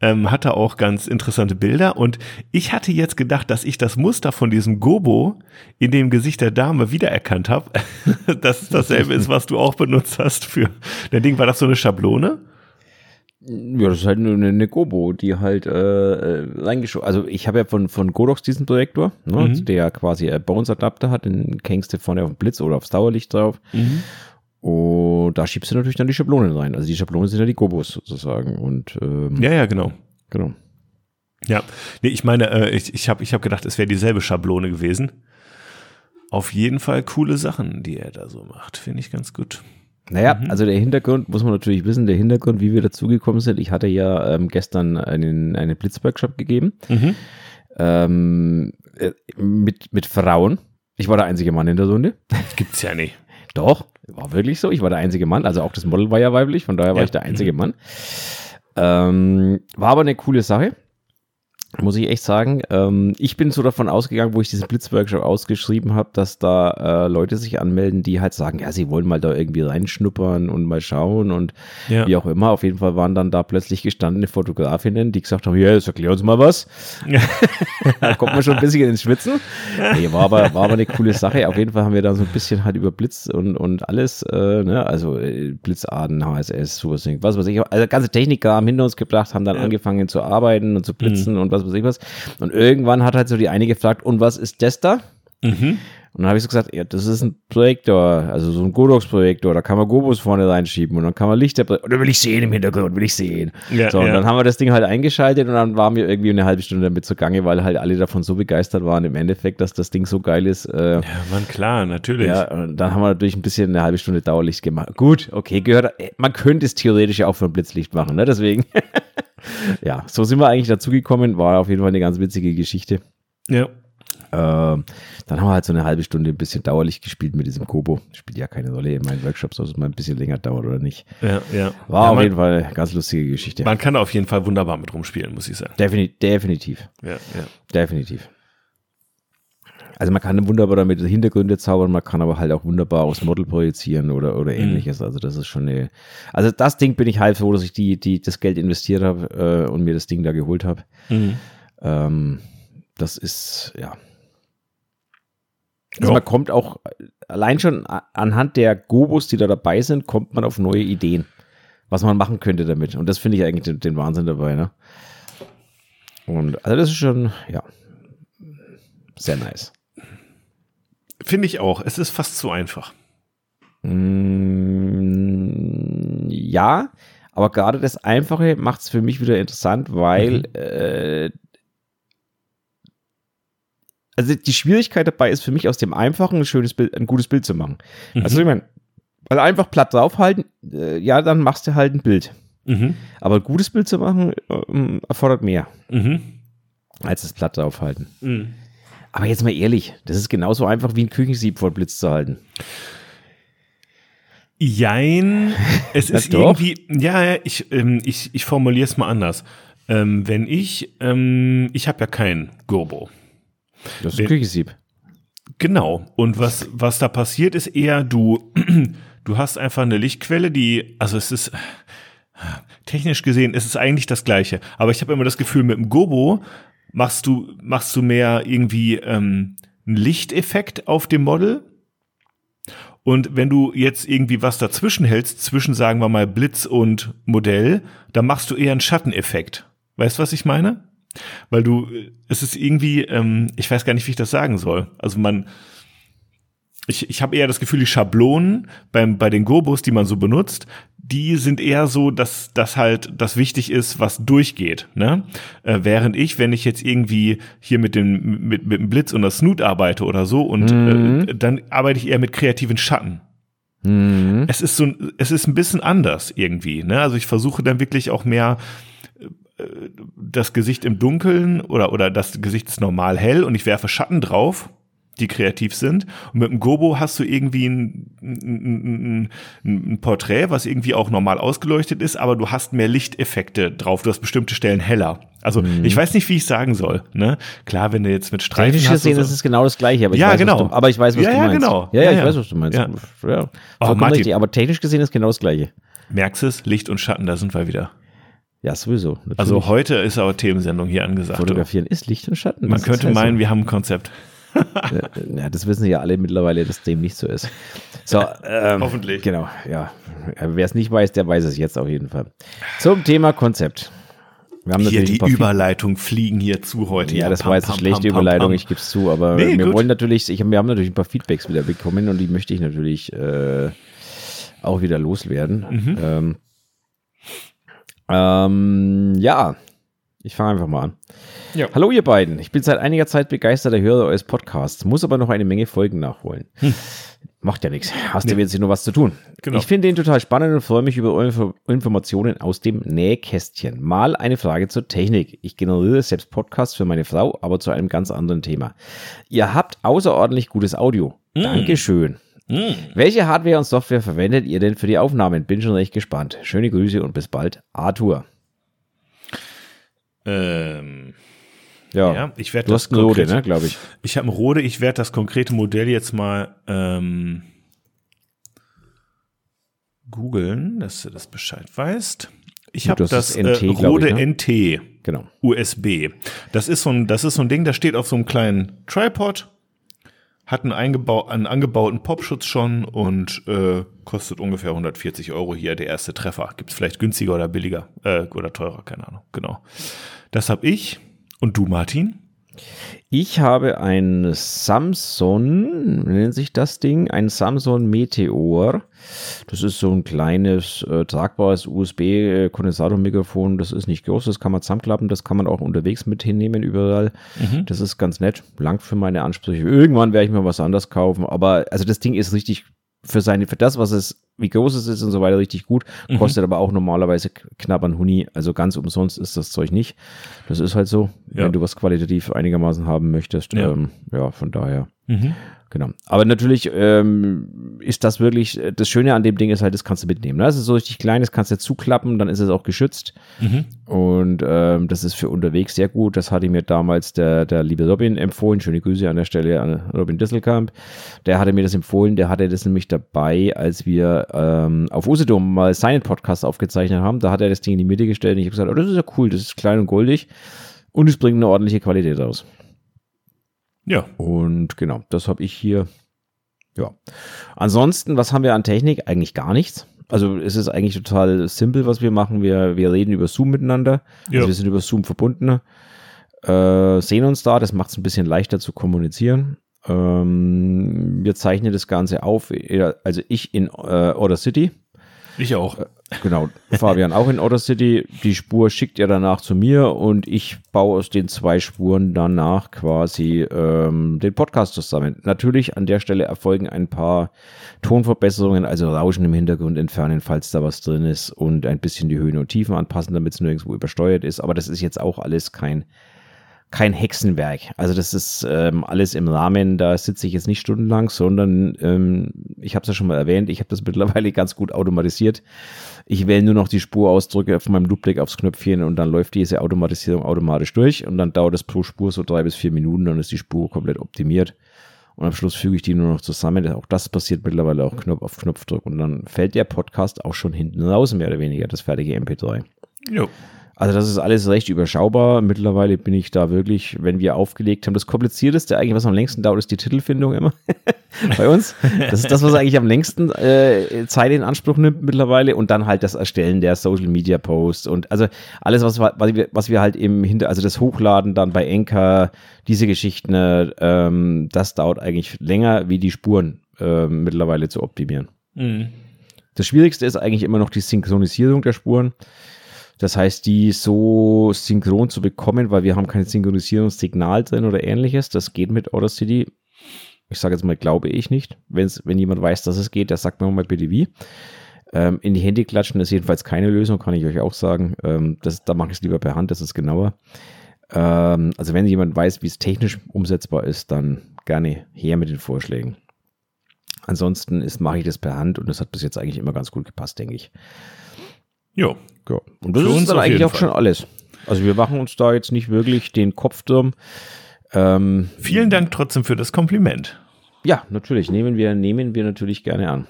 ähm, hatte auch ganz interessante Bilder und ich hatte jetzt gedacht, dass ich das Muster von diesem Gobo in dem Gesicht der Dame wiedererkannt habe, <laughs> dass es dasselbe ist, was du auch benutzt hast für dein Ding. War das so eine Schablone? Ja, das ist halt nur eine, eine Gobo, die halt äh, äh, reingeschoben. Also ich habe ja von, von Godox diesen Projektor, ne, Mhm. der quasi äh, Bones-Adapter hat, den hängst du vorne auf den Blitz oder aufs Dauerlicht drauf. Und da schiebst du natürlich dann die Schablonen rein. Also die Schablonen sind ja die Gobos sozusagen. Und ähm, Ja, ja, genau. genau. Ja, nee, ich meine, äh, ich, ich habe ich hab gedacht, es wäre dieselbe Schablone gewesen. Auf jeden Fall coole Sachen, die er da so macht. Finde ich ganz gut. Naja, Mhm. also der Hintergrund, muss man natürlich wissen, der Hintergrund, wie wir dazugekommen sind. Ich hatte ja ähm, gestern einen, einen Blitzworkshop gegeben. Mhm. Ähm, äh, mit, mit Frauen. Ich war der einzige Mann in der Runde. Gibt's ja nicht. Doch, war wirklich so. Ich war der einzige Mann. Also auch das Model war ja weiblich, von daher war Ja. ich der einzige Mann. Ähm, war aber eine coole Sache. Muss ich echt sagen. Ähm, ich bin so davon ausgegangen, wo ich diesen Blitzworkshop ausgeschrieben habe, dass da äh, Leute sich anmelden, die halt sagen, ja, sie wollen mal da irgendwie reinschnuppern und mal schauen und ja. wie auch immer. Auf jeden Fall waren dann da plötzlich gestandene Fotografinnen, die gesagt haben, ja, jetzt erklär uns mal was. Ja. <laughs> da kommt man schon ein bisschen ins Schwitzen. Nee, war aber, war aber eine coole Sache. Auf jeden Fall haben wir da so ein bisschen halt über Blitz und, und alles, äh, ne? also äh, Blitzarten, HSS, sowas, was weiß ich. Also ganze Techniker haben hinter uns gebracht, haben dann ja. angefangen zu arbeiten und zu blitzen mhm. und was was weiß ich was. Und irgendwann hat halt so die eine gefragt, und was ist das da? Mhm. Und dann habe ich so gesagt, ja, das ist ein Projektor, also so ein Godox-Projektor, da kann man Gobos vorne reinschieben und dann kann man Lichter, und dann will ich sehen im Hintergrund, will ich sehen. Ja, so, und ja. dann haben wir das Ding halt eingeschaltet und dann waren wir irgendwie eine halbe Stunde damit zugange, weil halt alle davon so begeistert waren im Endeffekt, dass das Ding so geil ist. Äh, ja, man, klar, natürlich. Ja, und dann haben wir natürlich ein bisschen eine halbe Stunde Dauerlicht gemacht. Gut, okay, gehört, man könnte es theoretisch ja auch von Blitzlicht machen, ne, deswegen. <laughs> <laughs> ja, so sind wir eigentlich dazugekommen. War auf jeden Fall eine ganz witzige Geschichte. Ja. Ähm, dann haben wir halt so eine halbe Stunde ein bisschen dauerlich gespielt mit diesem Kobo. Spielt ja keine Rolle in meinen Workshops, ob es mal ein bisschen länger dauert oder nicht. Ja, ja. War ja, auf jeden Fall eine ganz lustige Geschichte. Man kann auf jeden Fall wunderbar mit rumspielen, muss ich sagen. Definitiv. definitiv. Ja, ja. Definitiv. Also man kann wunderbar damit Hintergründe zaubern, man kann aber halt auch wunderbar aufs Model projizieren oder, oder mhm. ähnliches. Also das ist schon eine. Also das Ding bin ich halt froh, dass ich die, die, das Geld investiert habe äh, und mir das Ding da geholt habe. Mhm. Ähm, das ist, ja. Also man kommt auch, allein schon anhand der Gobos, die da dabei sind, kommt man auf neue Ideen, was man machen könnte damit. Und das finde ich eigentlich den, den Wahnsinn dabei, ne? Und also das ist schon, ja, sehr nice. Finde ich auch. Es ist fast zu einfach. Mm, ja, aber gerade das Einfache macht es für mich wieder interessant, weil mhm. äh, also die Schwierigkeit dabei ist für mich aus dem Einfachen ein schönes Bild, ein gutes Bild zu machen. Mhm. Also ich meine, also einfach platt draufhalten, äh, ja, dann machst du halt ein Bild. Mhm. Aber ein gutes Bild zu machen äh, erfordert mehr mhm. als das platt draufhalten. Aber jetzt mal ehrlich, das ist genauso einfach wie ein Küchensieb vor Blitz zu halten. Jein, <laughs> es ist irgendwie, ja, ich, ähm, ich, ich formuliere es mal anders. Ähm, wenn ich, ähm, ich habe ja kein Gurbo. Das ist ein Küchensieb. Genau. Und was, was da passiert, ist eher, du, <clears throat> du hast einfach eine Lichtquelle, die, also es ist, technisch gesehen, ist es eigentlich das Gleiche. Aber ich habe immer das Gefühl, mit dem Gobo machst du, machst du mehr irgendwie ähm, einen Lichteffekt auf dem Model. Und wenn du jetzt irgendwie was dazwischen hältst, zwischen, sagen wir mal, Blitz und Modell, dann machst du eher einen Schatteneffekt. Weißt du, was ich meine? Weil du, es ist irgendwie, ähm, ich weiß gar nicht, wie ich das sagen soll. Also man, ich, ich habe eher das Gefühl, die Schablonen beim, bei den Gobos, die man so benutzt, die sind eher so, dass das halt das wichtig ist, was durchgeht. Ne? Äh, während ich, wenn ich jetzt irgendwie hier mit dem, mit, mit dem Blitz und der Snoot arbeite oder so, und mhm. äh, dann arbeite ich eher mit kreativen Schatten. Mhm. Es ist so, es ist ein bisschen anders irgendwie. Ne? Also ich versuche dann wirklich auch mehr äh, das Gesicht im Dunkeln oder, oder das Gesicht ist normal hell und ich werfe Schatten drauf die kreativ sind. Und mit dem Gobo hast du irgendwie ein, ein, ein, ein, Porträt, was irgendwie auch normal ausgeleuchtet ist, aber du hast mehr Lichteffekte drauf. Du hast bestimmte Stellen heller. Also mhm. ich weiß nicht, wie ich sagen soll. Ne? Klar, wenn du jetzt mit Streifen Technisch hast gesehen, so, das ist genau das Gleiche. Aber ich ja, weiß, genau. Du, aber ich weiß, was ja, du ja, meinst. Genau. Ja, ja, ich weiß, was du meinst. Ja. Ja. Oh, richtig. Aber technisch gesehen ist genau das Gleiche. Merkst du es? Licht und Schatten, da sind wir wieder. Ja, sowieso. Natürlich. Also heute ist aber Themensendung hier angesagt. Fotografieren ist Licht und Schatten. Man könnte meinen, wir haben ein Konzept. Ja, das wissen ja alle mittlerweile, dass dem nicht so ist. So, ähm, Hoffentlich. Genau, ja. Wer es nicht weiß, der weiß es jetzt auf jeden Fall. Zum Thema Konzept. Wir haben hier die Überleitung fliegen hier zu heute. Ja, das pam, war jetzt eine schlechte pam, Überleitung, ich gebe es zu, aber nee, wir gut. wollen natürlich, ich, wir haben natürlich ein paar Feedbacks wieder bekommen und die möchte ich natürlich äh, auch wieder loswerden. Mhm. Ähm, ähm, ja, ich fange einfach mal an. Ja. Hallo ihr beiden, ich bin seit einiger Zeit begeisterter Hörer eures Podcasts, muss aber noch eine Menge Folgen nachholen. Hm. Macht ja nichts, hast du nee. jetzt nur was zu tun. Genau. Ich finde ihn total spannend und freue mich über eure Informationen aus dem Nähkästchen. Mal eine Frage zur Technik. Ich generiere selbst Podcasts für meine Frau, aber zu einem ganz anderen Thema. Ihr habt außerordentlich gutes Audio. Mm. Dankeschön. Mm. Welche Hardware und Software verwendet ihr denn für die Aufnahmen? Bin schon recht gespannt. Schöne Grüße und bis bald, Arthur. Ähm, Ja. Ja, ich werde Du das hast Rode, konkrete- ne, glaube ich. Ich habe einen Rode, ich werde das konkrete Modell jetzt mal ähm, googeln, dass du das Bescheid weißt. Ich habe das NT, äh, Rode ich, ne? NT Genau. USB. Das ist so ein, das ist so ein Ding, das steht auf so einem kleinen Tripod, hat einen, eingebau einen angebauten Popschutz schon und äh, kostet ungefähr 140 Euro hier der erste Treffer. Gibt es vielleicht günstiger oder billiger äh, oder teurer, keine Ahnung. Genau. Das habe ich. Und du, Martin? Ich habe ein Samsung, nennt sich das Ding? Ein Samsung Meteor. Das ist so ein kleines, äh, tragbares USB-Kondensatormikrofon. Das ist nicht groß, das kann man zusammenklappen, das kann man auch unterwegs mit hinnehmen überall. Das ist ganz nett, langt für meine Ansprüche. Irgendwann werde ich mir was anderes kaufen, aber also das Ding ist richtig für seine, für das, was es, wie groß es ist und so weiter, richtig gut. Kostet aber auch normalerweise knapp an Huni. Also ganz umsonst ist das Zeug nicht. Das ist halt so, Ja. wenn du was qualitativ einigermaßen haben möchtest. Ja. Ähm, ja, von daher. Genau. Aber natürlich ähm, ist das wirklich, äh, das Schöne an dem Ding ist halt, das kannst du mitnehmen. Ne? Das ist so richtig klein, das kannst du zuklappen, dann ist es auch geschützt. Und ähm, das ist für unterwegs sehr gut. Das hatte mir damals der, der liebe Robin empfohlen. Schöne Grüße an der Stelle an Robin Disselkamp. Der hatte mir das empfohlen. Der hatte das nämlich dabei, als wir ähm, auf Usedom mal seinen Podcast aufgezeichnet haben. Da hat er das Ding in die Mitte gestellt und ich habe gesagt, oh, das ist ja cool, das ist klein und goldig. Und es bringt eine ordentliche Qualität raus. Ja. Und genau, das habe ich hier. Ja. Ansonsten, was haben wir an Technik? Eigentlich gar nichts. Also es ist eigentlich total simpel, was wir machen. Wir, wir reden über Zoom miteinander. Ja. Also wir sind über Zoom verbunden. Äh, sehen uns da, das macht es ein bisschen leichter zu kommunizieren. Ähm, wir zeichnen das Ganze auf, also ich in äh, Order City. Ich auch. Genau, Fabian auch in Order City. Die Spur schickt er danach zu mir und ich baue aus den zwei Spuren danach quasi ähm, den Podcast zusammen. Natürlich an der Stelle erfolgen ein paar Tonverbesserungen, also Rauschen im Hintergrund entfernen, falls da was drin ist und ein bisschen die Höhen und Tiefen anpassen, damit es nirgendwo übersteuert ist. Aber das ist jetzt auch alles kein kein Hexenwerk. Also das ist ähm, alles im Rahmen, da sitze ich jetzt nicht stundenlang, sondern ähm, ich habe es ja schon mal erwähnt, ich habe das <laughs> mittlerweile ganz gut automatisiert. Ich wähle nur noch die Spurausdrücke von meinem Loopback aufs Knöpfchen und dann läuft diese Automatisierung automatisch durch und dann dauert es pro Spur so drei bis vier Minuten, dann ist die Spur komplett optimiert. Und am Schluss füge ich die nur noch zusammen. Auch das passiert mittlerweile auch Knopf auf Knopfdruck. Und dann fällt der Podcast auch schon hinten raus, mehr oder weniger, das fertige MP3. Jo. Also das ist alles recht überschaubar. Mittlerweile bin ich da wirklich, wenn wir aufgelegt haben, das komplizierteste eigentlich, was am längsten dauert, ist die Titelfindung immer <laughs> bei uns. Das ist das, was eigentlich am längsten äh, Zeit in Anspruch nimmt mittlerweile und dann halt das Erstellen der Social Media Posts und also alles, was, wir- was, wir, was wir halt im Hinter, also das Hochladen dann bei Enker, diese Geschichten, äh, ähm, das dauert eigentlich länger, wie die Spuren äh, mittlerweile zu optimieren. Mhm. Das Schwierigste ist eigentlich immer noch die Synchronisierung der Spuren. Das heißt, die so synchron zu bekommen, weil wir haben kein Synchronisierungssignal drin oder ähnliches. Das geht mit Audacity. Ich sage jetzt mal, glaube ich nicht. Wenn's, wenn jemand weiß, dass es geht, der sagt mir mal bitte wie. Ähm, in die Hände klatschen ist jedenfalls keine Lösung, kann ich euch auch sagen. Ähm, das, da mache ich es lieber per Hand, das ist genauer. Ähm, also wenn jemand weiß, wie es technisch umsetzbar ist, dann gerne her mit den Vorschlägen. Ansonsten mache ich das per Hand und das hat bis jetzt eigentlich immer ganz gut gepasst, denke ich. Jo. Ja. Und das Für ist dann eigentlich auch schon alles. Also wir machen uns da jetzt nicht wirklich den Kopf drum. Ähm, Vielen Dank trotzdem für das Kompliment. ja, natürlich, nehmen wir, nehmen wir natürlich gerne an.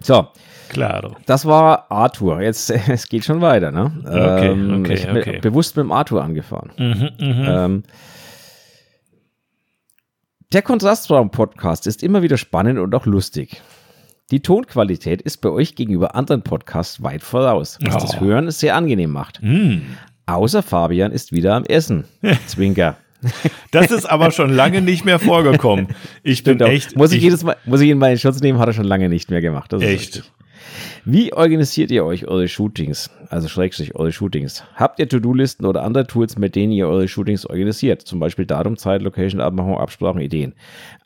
So, Klaro. das war Arthur. Jetzt, <laughs> es geht schon weiter, ne? Okay, Ähm, okay, ich bin okay. bewusst mit dem Arthur angefahren. Mhm, mhm. Ähm, der Kontrastraum-Podcast ist immer wieder spannend und auch lustig. Die Tonqualität ist bei euch gegenüber anderen Podcasts weit voraus, was das Oh. Hören sehr angenehm macht. Mm. Außer Fabian ist wieder am Essen. <laughs> Zwinker. Das ist aber schon lange nicht mehr vorgekommen. Ich bin Doch. echt. muss ich, jedes Mal, muss ich ihn mal in Schutz nehmen, hat er schon lange nicht mehr gemacht. Das Echt. richtig. Wie organisiert ihr euch eure Shootings? Also schrägstrich eure Shootings. Habt ihr To-Do-Listen oder andere Tools, mit denen ihr eure Shootings organisiert? Zum Beispiel Datum, Zeit, Location, Abmachung, Absprachen, Ideen.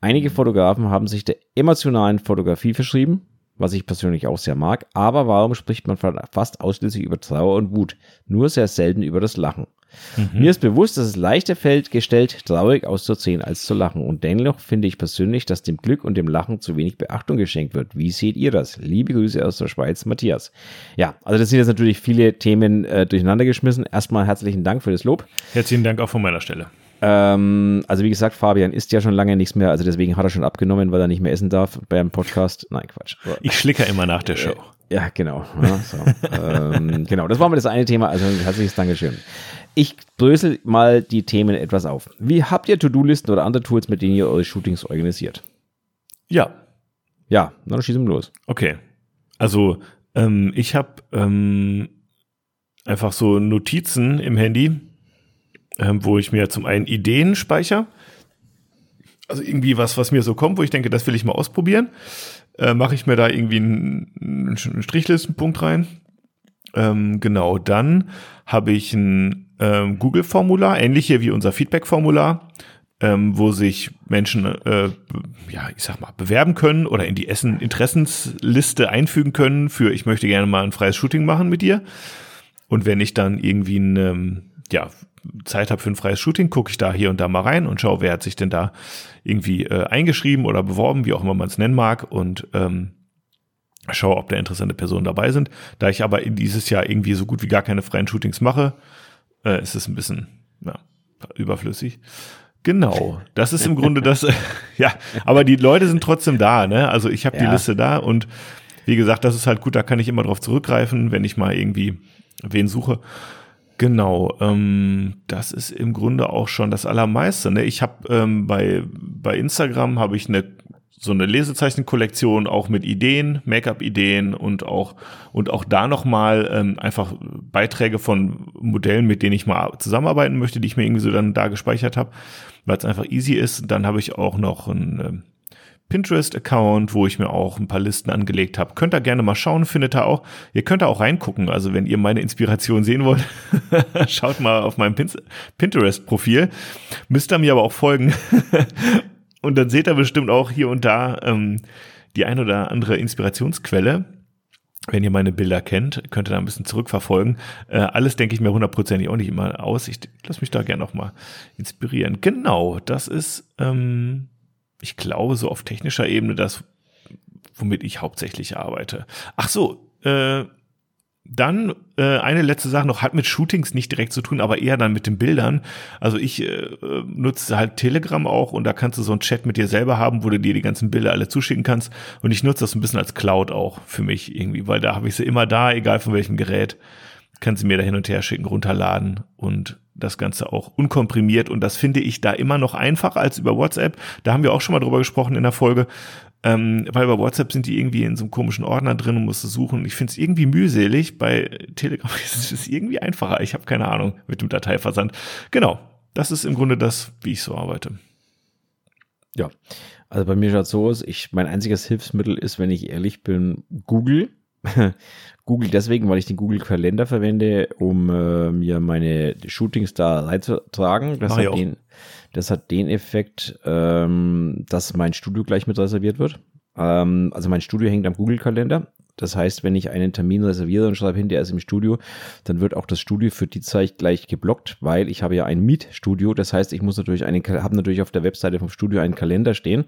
Einige Fotografen haben sich der emotionalen Fotografie verschrieben, was ich persönlich auch sehr mag. Aber warum spricht man fast ausschließlich über Trauer und Wut? Nur sehr selten über das Lachen. Mhm. Mir ist bewusst, dass es leichter fällt, gestellt traurig auszuziehen als zu lachen. Und dennoch finde ich persönlich, dass dem Glück und dem Lachen zu wenig Beachtung geschenkt wird. Wie seht ihr das? Liebe Grüße aus der Schweiz, Matthias. Ja, also das sind jetzt natürlich viele Themen äh, durcheinander geschmissen. Erstmal herzlichen Dank für das Lob. Herzlichen Dank auch von meiner Stelle. Ähm, also wie gesagt, Fabian isst ja schon lange nichts mehr, also deswegen hat er schon abgenommen, weil er nicht mehr essen darf beim Podcast. Nein, Quatsch. Ich schlicke immer nach der Show. Ja, genau. Ja, so. <laughs> ähm, genau, das war mal das eine Thema. Also herzliches Dankeschön. Ich brösel mal die Themen etwas auf. Wie habt ihr To-Do-Listen oder andere Tools, mit denen ihr eure Shootings organisiert? Ja. Ja, dann schießen wir los. Okay. Also ähm, ich habe ähm, einfach so Notizen im Handy, ähm, wo ich mir zum einen Ideen speichere. Also irgendwie was, was mir so kommt, wo ich denke, das will ich mal ausprobieren. Äh, Mache ich mir da irgendwie einen, einen Strichlistenpunkt rein. Ähm, genau, dann habe ich ein ähm, Google-Formular, ähnlich hier wie unser Feedback-Formular, ähm, wo sich Menschen, äh, ja, ich sag mal, bewerben können oder in die Essen-Interessensliste einfügen können für, ich möchte gerne mal ein freies Shooting machen mit dir. Und wenn ich dann irgendwie ein, ähm, ja, Zeit habe für ein freies Shooting, gucke ich da hier und da mal rein und schaue, wer hat sich denn da irgendwie äh, eingeschrieben oder beworben, wie auch immer man es nennen mag und ähm, schaue, ob da interessante Personen dabei sind. Da ich aber in dieses Jahr irgendwie so gut wie gar keine freien Shootings mache, äh, ist es ein bisschen ja, überflüssig. Genau, das ist im Grunde das, <laughs> <laughs> ja, aber die Leute sind trotzdem da, ne? Also ich habe ja. die Liste da und wie gesagt, das ist halt gut, da kann ich immer drauf zurückgreifen, wenn ich mal irgendwie wen suche. Genau, ähm, das ist im Grunde auch schon das Allermeiste. Ne? Ich habe ähm, bei, bei Instagram habe ich eine so eine Lesezeichenkollektion auch mit Ideen, Make-up-Ideen und auch und auch da nochmal ähm, einfach Beiträge von Modellen, mit denen ich mal zusammenarbeiten möchte, die ich mir irgendwie so dann da gespeichert habe, weil es einfach easy ist. Dann habe ich auch noch ein ähm, Pinterest-Account, wo ich mir auch ein paar Listen angelegt habe. Könnt ihr gerne mal schauen, findet ihr auch. Ihr könnt da auch reingucken. Also wenn ihr meine Inspiration sehen wollt, <laughs> schaut mal auf meinem Pinterest-Profil. Müsst ihr mir aber auch folgen. <laughs> und dann seht ihr bestimmt auch hier und da ähm, die ein oder andere Inspirationsquelle. Wenn ihr meine Bilder kennt, könnt ihr da ein bisschen zurückverfolgen. Äh, alles denke ich mir hundertprozentig auch nicht immer aus. Ich lasse mich da gerne noch mal inspirieren. Genau, das ist ähm, ich glaube, so auf technischer Ebene das, womit ich hauptsächlich arbeite. Ach so, äh, dann äh, eine letzte Sache noch, hat mit Shootings nicht direkt zu tun, aber eher dann mit den Bildern. Also ich äh, nutze halt Telegram auch und da kannst du so einen Chat mit dir selber haben, wo du dir die ganzen Bilder alle zuschicken kannst. Und ich nutze das ein bisschen als Cloud auch für mich irgendwie, weil da habe ich sie immer da, egal von welchem Gerät. Kann sie mir da hin und her schicken, runterladen und das Ganze auch unkomprimiert und das finde ich da immer noch einfacher als über WhatsApp. Da haben wir auch schon mal drüber gesprochen in der Folge, ähm, weil bei WhatsApp sind die irgendwie in so einem komischen Ordner drin und musst du suchen. Ich finde es irgendwie mühselig. Bei Telegram <laughs> ist es irgendwie einfacher. Ich habe keine Ahnung mit dem Dateiversand. Genau, das ist im Grunde das, wie ich so arbeite. Ja, also bei mir schaut so aus. Ich mein einziges Hilfsmittel ist, wenn ich ehrlich bin, Google. <laughs> Google deswegen, weil ich den Google Kalender verwende, um äh, mir meine Shootings da reinzutragen. Das, hat den, das hat den Effekt, ähm, dass mein Studio gleich mit reserviert wird. Ähm, also mein Studio hängt am Google Kalender. Das heißt, wenn ich einen Termin reserviere und schreibe hin, der ist im Studio, dann wird auch das Studio für die Zeit gleich geblockt, weil ich habe ja ein Mietstudio. Das heißt, ich muss natürlich einen, habe natürlich auf der Webseite vom Studio einen Kalender stehen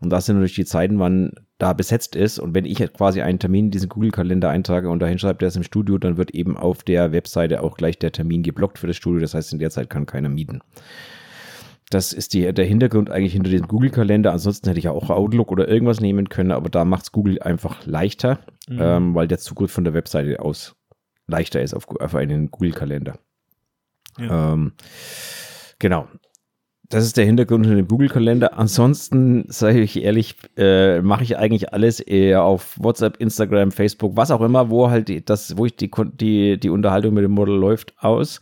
und das sind natürlich die Zeiten, wann da besetzt ist. Und wenn ich quasi einen Termin in diesen Google-Kalender eintrage und dahin schreibe, der ist im Studio, dann wird eben auf der Webseite auch gleich der Termin geblockt für das Studio. Das heißt, in der Zeit kann keiner mieten. Das ist die, der Hintergrund eigentlich hinter dem Google-Kalender. Ansonsten hätte ich ja auch Outlook oder irgendwas nehmen können, aber da macht es Google einfach leichter, mhm. ähm, weil der Zugriff von der Webseite aus leichter ist auf, auf einen Google-Kalender. Ja. Ähm, genau. Das ist der Hintergrund hinter dem Google-Kalender. Ansonsten, sage ich ehrlich, äh, mache ich eigentlich alles eher auf WhatsApp, Instagram, Facebook, was auch immer, wo halt die, das, wo ich die, die, die Unterhaltung mit dem Model läuft, aus.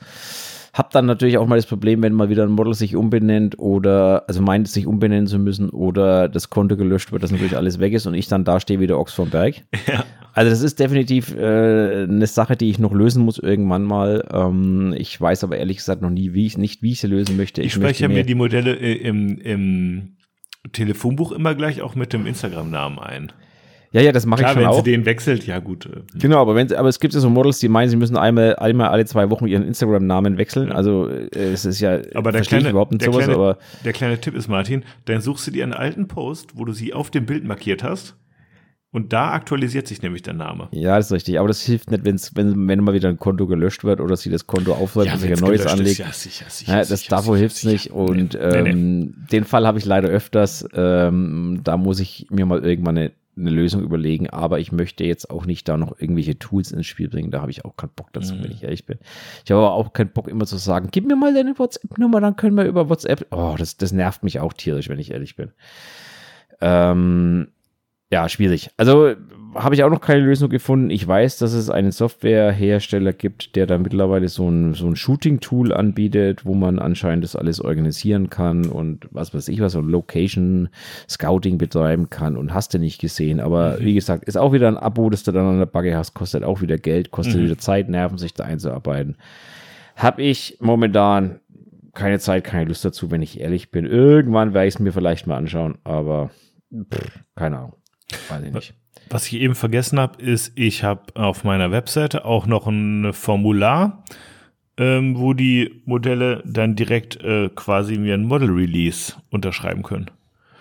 Hab dann natürlich auch mal das Problem, wenn mal wieder ein Model sich umbenennt oder, also meint, sich umbenennen zu müssen oder das Konto gelöscht wird, dass natürlich alles weg ist und ich dann da stehe wie der Ochs vom Berg. Ja. Also das ist definitiv äh, eine Sache, die ich noch lösen muss irgendwann mal. Ähm, ich weiß aber ehrlich gesagt noch nie, wie ich nicht, wie ich sie lösen möchte. Ich, ich spreche mir die Modelle äh, im, im Telefonbuch immer gleich auch mit dem Instagram-Namen ein. Ja, ja, das mache ich Klar, schon wenn auch. sie den wechselt, ja gut. äh, Genau, aber wenn aber es gibt ja so Models, die meinen, sie müssen einmal, einmal alle zwei Wochen ihren Instagram-Namen wechseln. Also äh, es ist ja Aber der kleine, überhaupt nicht der, sowas, kleine, aber der kleine Tipp ist, Martin, dann suchst du dir einen alten Post, wo du sie auf dem Bild markiert hast. Und da aktualisiert sich nämlich der Name. ja, das ist richtig. Aber das hilft nicht, wenn's, wenn, wenn mal wieder ein Konto gelöscht wird oder sie das Konto aufräumt und sich ein neues anlegt. Ist, ja, sicher, sicher, Ja, das sicher, davor hilft's sicher. nicht. Und Nee, nee, ähm, den Fall habe ich leider öfters. Ähm, da muss ich mir mal irgendwann eine, eine Lösung überlegen. Aber ich möchte jetzt auch nicht da noch irgendwelche Tools ins Spiel bringen. Da habe ich auch keinen Bock dazu, Mhm. wenn ich ehrlich bin. Ich habe aber auch keinen Bock immer zu sagen, gib mir mal deine WhatsApp-Nummer, dann können wir über WhatsApp. Oh, das, das nervt mich auch tierisch, wenn ich ehrlich bin. Ähm, ja, schwierig. Also habe ich auch noch keine Lösung gefunden. Ich weiß, dass es einen Softwarehersteller gibt, der da mittlerweile so ein, so ein Shooting-Tool anbietet, wo man anscheinend das alles organisieren kann und was weiß ich was, so Location-Scouting betreiben kann und hast du nicht gesehen. Aber wie gesagt, ist auch wieder ein Abo, das du dann an der Backe hast, kostet auch wieder Geld, kostet wieder Zeit, Nerven, sich da einzuarbeiten. Habe ich momentan keine Zeit, keine Lust dazu, wenn ich ehrlich bin. Irgendwann werde ich es mir vielleicht mal anschauen, aber pff, keine Ahnung. Weiß ich nicht. Was ich eben vergessen habe, ist, ich habe auf meiner Webseite auch noch ein Formular, ähm, wo die Modelle dann direkt äh, quasi wie ein Model Release unterschreiben können.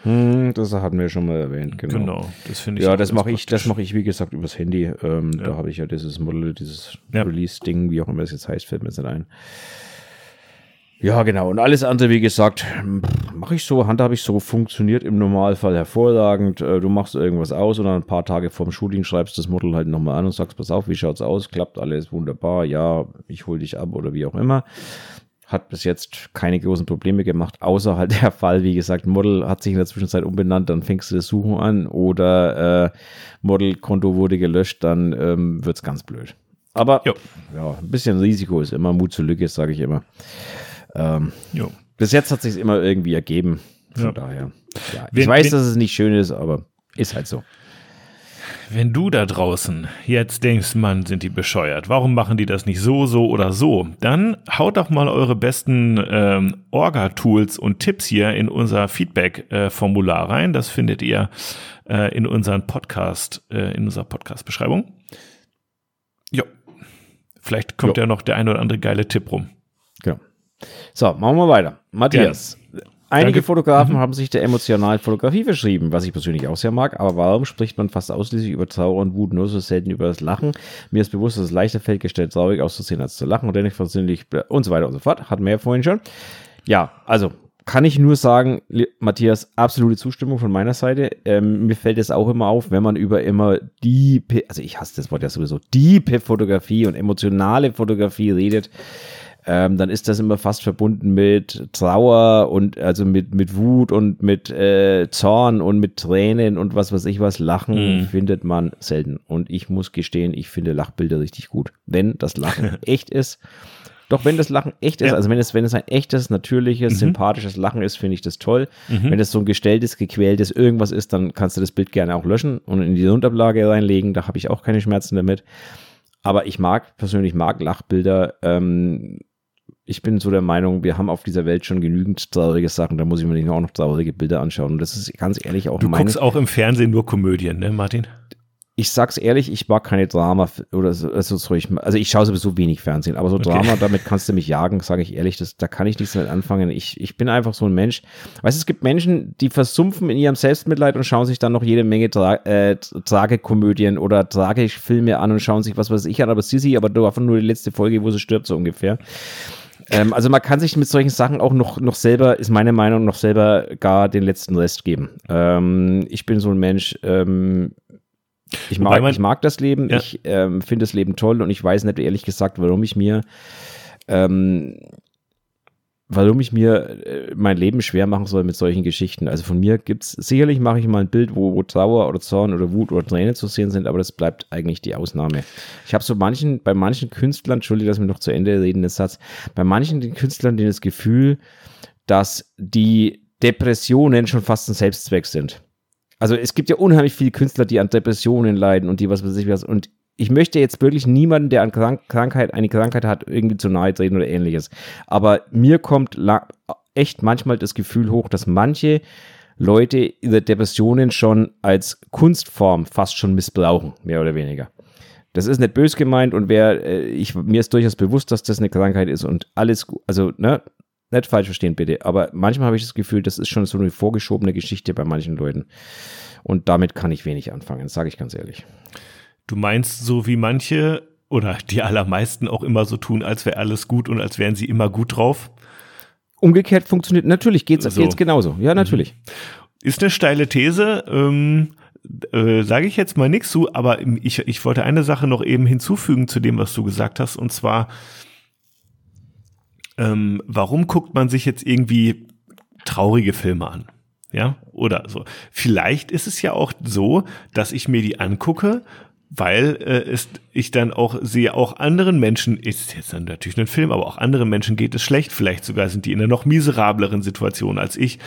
Hm, das hatten wir schon mal erwähnt, genau. Genau, das finde ich. Ja, das mache ich, das mache ich, wie gesagt, übers Handy. Ähm, Da habe ich ja dieses Model, dieses Ja. Release-Ding, wie auch immer es jetzt heißt, fällt mir jetzt nicht ein. Ja, genau. Und alles andere, wie gesagt, mache ich so, handhabe ich so, funktioniert im Normalfall hervorragend. Äh, Du machst irgendwas aus und dann ein paar Tage vorm Shooting schreibst das Model halt nochmal an und sagst, pass auf, wie schaut's aus? Klappt alles wunderbar? Ja, ich hol dich ab oder wie auch immer. Hat bis jetzt keine großen Probleme gemacht, außer halt der Fall, wie gesagt, Model hat sich in der Zwischenzeit umbenannt, dann fängst du das Suchen an oder äh, Model-Konto wurde gelöscht, dann ähm, wird's ganz blöd. Aber Jo. ja, ein bisschen Risiko ist immer, Mut zur Lücke, sage ich immer. Ähm, bis jetzt hat sich immer irgendwie ergeben. Von Ja. daher. Ja, ich Wenn- weiß, wenn- dass es nicht schön ist, aber ist halt so. Wenn du da draußen jetzt denkst, Mann, sind die bescheuert, warum machen die das nicht so, so oder so, dann haut doch mal eure besten ähm, Orga-Tools und Tipps hier in unser Feedback-Formular rein. Das findet ihr äh, in unseren Podcast, äh, in unserer Podcast-Beschreibung. Ja. Vielleicht kommt Jo. ja noch der ein oder andere geile Tipp rum. So, machen wir weiter. Matthias. Einige Danke. Fotografen haben sich der emotionalen Fotografie verschrieben, was ich persönlich auch sehr mag, aber warum spricht man fast ausschließlich über Trauer und Wut, nur so selten über das Lachen? Mir ist bewusst, dass es leichter fällt, gestellt traurig auszusehen, als zu lachen und dennoch persönlich und so weiter und so fort. Hatten wir ja vorhin schon. Ja, also kann ich nur sagen, Matthias, absolute Zustimmung von meiner Seite. Ähm, mir fällt es auch immer auf, wenn man über immer diepe, also ich hasse das Wort ja sowieso, diepe Fotografie und emotionale Fotografie redet, ähm, dann ist das immer fast verbunden mit Trauer und also mit, mit Wut und mit äh, Zorn und mit Tränen und was weiß ich was. Lachen Mhm. findet man selten. Und ich muss gestehen, ich finde Lachbilder richtig gut. Wenn das Lachen <laughs> echt ist, doch wenn das Lachen echt ist, Ja. also wenn es, wenn es ein echtes, natürliches, Mhm. sympathisches Lachen ist, finde ich das toll. Mhm. Wenn es so ein gestelltes, gequältes irgendwas ist, dann kannst du das Bild gerne auch löschen und in die Unterlage reinlegen. Da habe ich auch keine Schmerzen damit. Aber ich mag, persönlich mag Lachbilder. Ähm, ich bin so der Meinung, wir haben auf dieser Welt schon genügend traurige Sachen, da muss ich mir nicht auch noch traurige Bilder anschauen. Und das ist ganz ehrlich auch Du meine. guckst auch im Fernsehen nur Komödien, ne, Martin? Ich sag's ehrlich, ich mag keine Drama oder so, also, so ich, also ich schaue sowieso wenig Fernsehen, aber so Okay. Drama, <laughs> damit kannst du mich jagen, sage ich ehrlich, das, da kann ich nichts mit anfangen. Ich, ich bin einfach so ein Mensch. Weißt du, es gibt Menschen, die versumpfen in ihrem Selbstmitleid und schauen sich dann noch jede Menge Tra äh, Tragekomödien oder Tragefilme an und schauen sich was weiß ich an, aber Sissy, aber du einfach nur die letzte Folge, wo sie stirbt, so ungefähr. Ähm, also man kann sich mit solchen Sachen auch noch, noch selber, ist meine Meinung, noch selber gar den letzten Rest geben. Ähm, ich bin so ein Mensch, ähm, ich mag, man- ich mag das Leben, Ja. ich ähm, finde das Leben toll und ich weiß nicht ehrlich gesagt, warum ich mir ähm, warum ich mir äh, mein Leben schwer machen soll mit solchen Geschichten. Also von mir gibt's sicherlich mache ich mal ein Bild, wo, wo Trauer oder Zorn oder Wut oder Tränen zu sehen sind, aber das bleibt eigentlich die Ausnahme. Ich habe so manchen, bei manchen Künstlern, Entschuldige, dass wir noch zu Ende reden, den Satz, bei manchen den Künstlern den das Gefühl, dass die Depressionen schon fast ein Selbstzweck sind. Also es gibt ja unheimlich viele Künstler, die an Depressionen leiden und die was weiß ich was. Und ich möchte jetzt wirklich niemanden, der an Krank Krankheit, eine Krankheit hat, irgendwie zu nahe treten oder ähnliches. Aber mir kommt echt manchmal das Gefühl hoch, dass manche Leute ihre Depressionen schon als Kunstform fast schon missbrauchen, mehr oder weniger. Das ist nicht bös gemeint und wer, äh, ich, mir ist durchaus bewusst, dass das eine Krankheit ist und alles, also, ne, nicht falsch verstehen bitte, aber manchmal habe ich das Gefühl, das ist schon so eine vorgeschobene Geschichte bei manchen Leuten. Und damit kann ich wenig anfangen, sage ich ganz ehrlich. Du meinst, so wie manche oder die allermeisten auch immer so tun, als wäre alles gut und als wären sie immer gut drauf? Umgekehrt funktioniert, natürlich geht's, so. geht's genauso. Ja, natürlich. Mhm. Ist eine steile These. Ähm, äh, sage ich jetzt mal nichts zu, aber ich, ich wollte eine Sache noch eben hinzufügen zu dem, was du gesagt hast, und zwar, ähm, warum guckt man sich jetzt irgendwie traurige Filme an? Ja, oder so. Vielleicht ist es ja auch so, dass ich mir die angucke weil äh, es, ich dann auch sehe, auch anderen Menschen, ist jetzt natürlich ein Film, aber auch anderen Menschen geht es schlecht, vielleicht sogar sind die in einer noch miserableren Situation als ich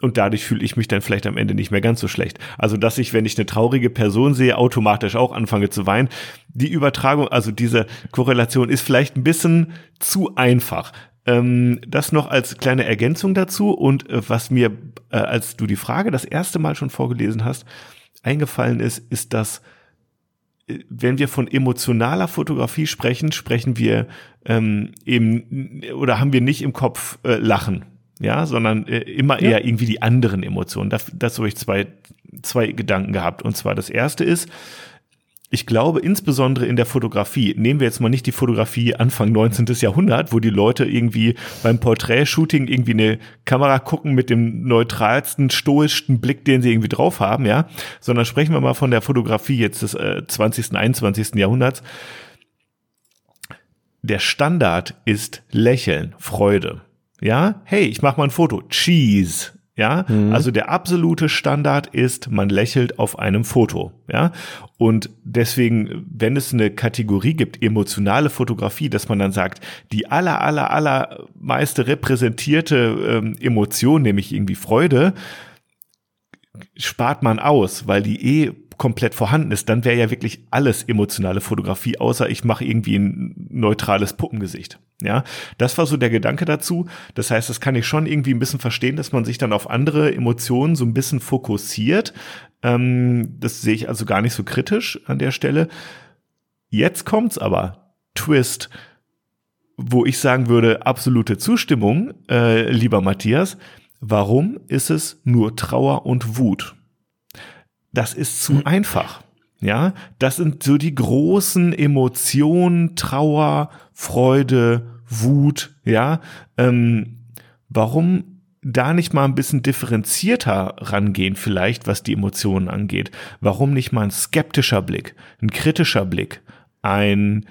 und dadurch fühle ich mich dann vielleicht am Ende nicht mehr ganz so schlecht. Also, dass ich, wenn ich eine traurige Person sehe, automatisch auch anfange zu weinen. Die Übertragung, also diese Korrelation ist vielleicht ein bisschen zu einfach. Ähm, das noch als kleine Ergänzung dazu und äh, was mir, äh, als du die Frage das erste Mal schon vorgelesen hast, eingefallen ist, ist das, wenn wir von emotionaler Fotografie sprechen, sprechen wir ähm, eben oder haben wir nicht im Kopf äh, Lachen, ja, sondern äh, immer ja. eher irgendwie die anderen Emotionen. Das, das habe ich zwei, zwei Gedanken gehabt. Und zwar das erste ist, ich glaube, insbesondere in der Fotografie, nehmen wir jetzt mal nicht die Fotografie Anfang 19. Jahrhundert, wo die Leute irgendwie beim Porträtshooting irgendwie eine Kamera gucken mit dem neutralsten, stoischsten Blick, den sie irgendwie drauf haben, ja, sondern sprechen wir mal von der Fotografie jetzt des äh, 20., 21. Jahrhunderts. Der Standard ist Lächeln, Freude. Ja, hey, ich mach mal ein Foto. Cheese. Ja, mhm. also der absolute Standard ist, man lächelt auf einem Foto. Ja, und deswegen, wenn es eine Kategorie gibt, emotionale Fotografie, dass man dann sagt, die aller, aller, aller meiste repräsentierte ähm, Emotion, nämlich irgendwie Freude, spart man aus, weil die eh komplett vorhanden ist, dann wäre ja wirklich alles emotionale Fotografie, außer ich mache irgendwie ein neutrales Puppengesicht. Ja, das war so der Gedanke dazu. Das heißt, das kann ich schon irgendwie ein bisschen verstehen, dass man sich dann auf andere Emotionen so ein bisschen fokussiert. Ähm, das sehe ich also gar nicht so kritisch an der Stelle. Jetzt kommt's aber. Twist, wo ich sagen würde, absolute Zustimmung, äh, lieber Matthias. Warum ist es nur Trauer und Wut? Das ist zu mhm. einfach. Ja, das sind so die großen Emotionen, Trauer, Freude, Wut, ja. Ähm, warum da nicht mal ein bisschen differenzierter rangehen, vielleicht, was die Emotionen angeht? Warum nicht mal ein skeptischer Blick, ein kritischer Blick, ein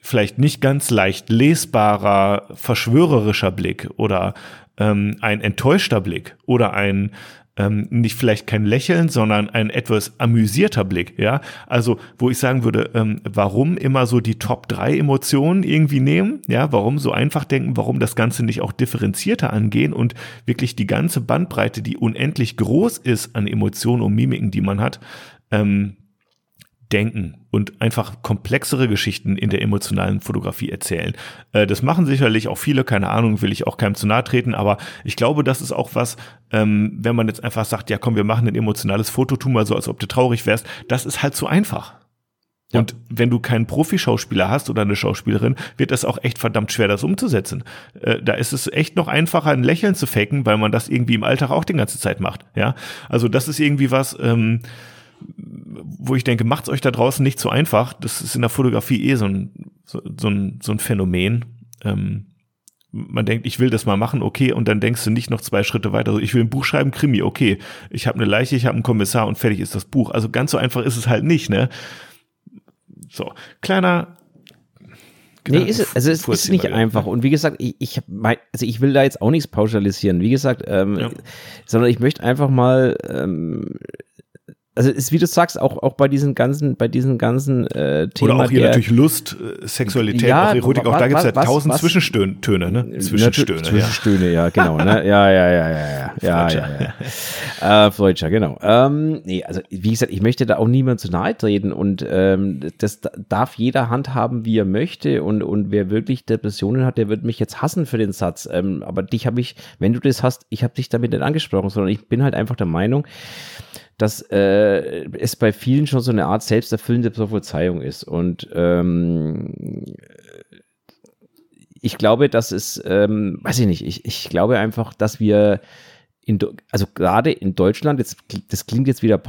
vielleicht nicht ganz leicht lesbarer, verschwörerischer Blick oder ähm, ein enttäuschter Blick oder ein ähm, nicht vielleicht kein Lächeln, sondern ein etwas amüsierter Blick, ja. Also, wo ich sagen würde, ähm, warum immer so die Top drei Emotionen irgendwie nehmen, ja, warum so einfach denken, warum das Ganze nicht auch differenzierter angehen und wirklich die ganze Bandbreite, die unendlich groß ist an Emotionen und Mimiken, die man hat, ähm, denken und einfach komplexere Geschichten in der emotionalen Fotografie erzählen. Äh, das machen sicherlich auch viele, keine Ahnung, will ich auch keinem zu nahe treten, aber ich glaube, das ist auch was, ähm, wenn man jetzt einfach sagt, ja komm, wir machen ein emotionales Foto, tu mal so, als ob du traurig wärst, das ist halt zu einfach. Ja. Und wenn du keinen Profischauspieler hast oder eine Schauspielerin, wird das auch echt verdammt schwer, das umzusetzen. Äh, da ist es echt noch einfacher, ein Lächeln zu faken, weil man das irgendwie im Alltag auch die ganze Zeit macht. Ja, also das ist irgendwie was, ähm, wo ich denke, macht's euch da draußen nicht so einfach. Das ist in der Fotografie eh so ein, so, so ein, so ein Phänomen. Ähm, man denkt, ich will das mal machen, okay, und dann denkst du nicht noch zwei Schritte weiter. Also ich will ein Buch schreiben, Krimi, okay. Ich habe eine Leiche, ich habe einen Kommissar und fertig ist das Buch. Also ganz so einfach ist es halt nicht, ne? So, kleiner Nee, ist es, also es ist nicht einfach. Und wie gesagt, ich, ich mein, also ich will da jetzt auch nichts pauschalisieren. Wie gesagt, ähm, ja. sondern ich möchte einfach mal ähm, also ist wie du sagst, auch, auch bei diesen ganzen, bei diesen ganzen äh, Themen. Oder auch hier der, natürlich Lust, äh, Sexualität, Ja, auch Erotik, auch was- da gibt es ja was- tausend was- Zwischenstöne, ne? Zwischenstöne, Natu- Zwischenstöne, ja, genau. Ne? <laughs> Ja, ja, ja, ja, ja. ja, ja, ja. Äh, Freudscher, genau. Ähm, nee, also wie gesagt, ich möchte da auch niemand zu nahe treten und ähm, das da- darf jeder handhaben, wie er möchte und, und wer wirklich Depressionen hat, der wird mich jetzt hassen für den Satz. Ähm, aber dich habe ich, wenn du das hast, ich habe dich damit nicht angesprochen, sondern ich bin halt einfach der Meinung, dass äh, es bei vielen schon so eine Art selbsterfüllende Prophezeiung ist. Und ähm, ich glaube, dass es, ähm, weiß ich nicht, ich, ich glaube einfach, dass wir in, also gerade in Deutschland, jetzt, das klingt jetzt wieder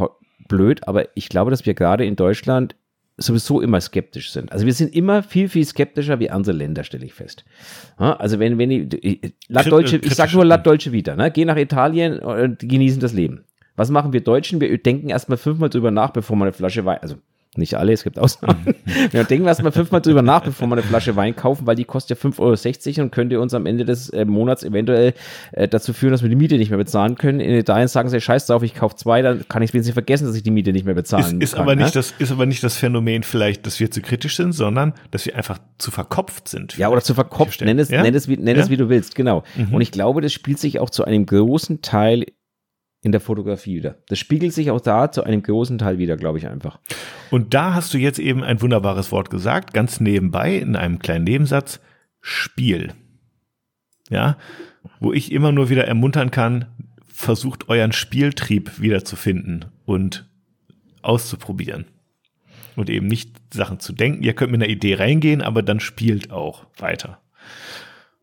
blöd, aber ich glaube, dass wir gerade in Deutschland sowieso immer skeptisch sind. Also wir sind immer viel, viel skeptischer wie andere Länder, stelle ich fest. Also wenn, wenn ich, ich, La Krit- Dolce, ich sag kritisch. nur La Dolce Vita, ne? geh nach Italien und genießen das Leben. Was machen wir Deutschen? Wir denken erstmal fünfmal drüber nach, bevor man eine Flasche Wein, also nicht alle, es gibt Ausnahmen. <laughs> Wir denken erstmal fünfmal drüber nach, bevor wir eine Flasche Wein kaufen, weil die kostet ja 5,60 Euro und könnte uns am Ende des äh, Monats eventuell äh, dazu führen, dass wir die Miete nicht mehr bezahlen können. In Italien sagen sie, scheiß drauf, ich kaufe zwei, dann kann ich wenigstens vergessen, dass ich die Miete nicht mehr Ist, bezahlen ist, kann. aber ne? nicht das, ist aber nicht das Phänomen vielleicht, dass wir zu kritisch sind, sondern dass wir einfach zu verkopft sind. Ja, oder zu verkopft, nenn es, Ja? nenn es, wie, nenn es Ja? Mhm. wie du willst, genau. Und ich glaube, das spielt sich auch zu einem großen Teil in der Fotografie wieder. Das spiegelt sich auch da zu einem großen Teil wieder, glaube ich einfach. Und da hast du jetzt eben ein wunderbares Wort gesagt, ganz nebenbei in einem kleinen Nebensatz, Spiel. Ja, wo ich immer nur wieder ermuntern kann, versucht euren Spieltrieb wiederzufinden und auszuprobieren. Und eben nicht Sachen zu denken. Ihr könnt mit einer Idee reingehen, aber dann spielt auch weiter.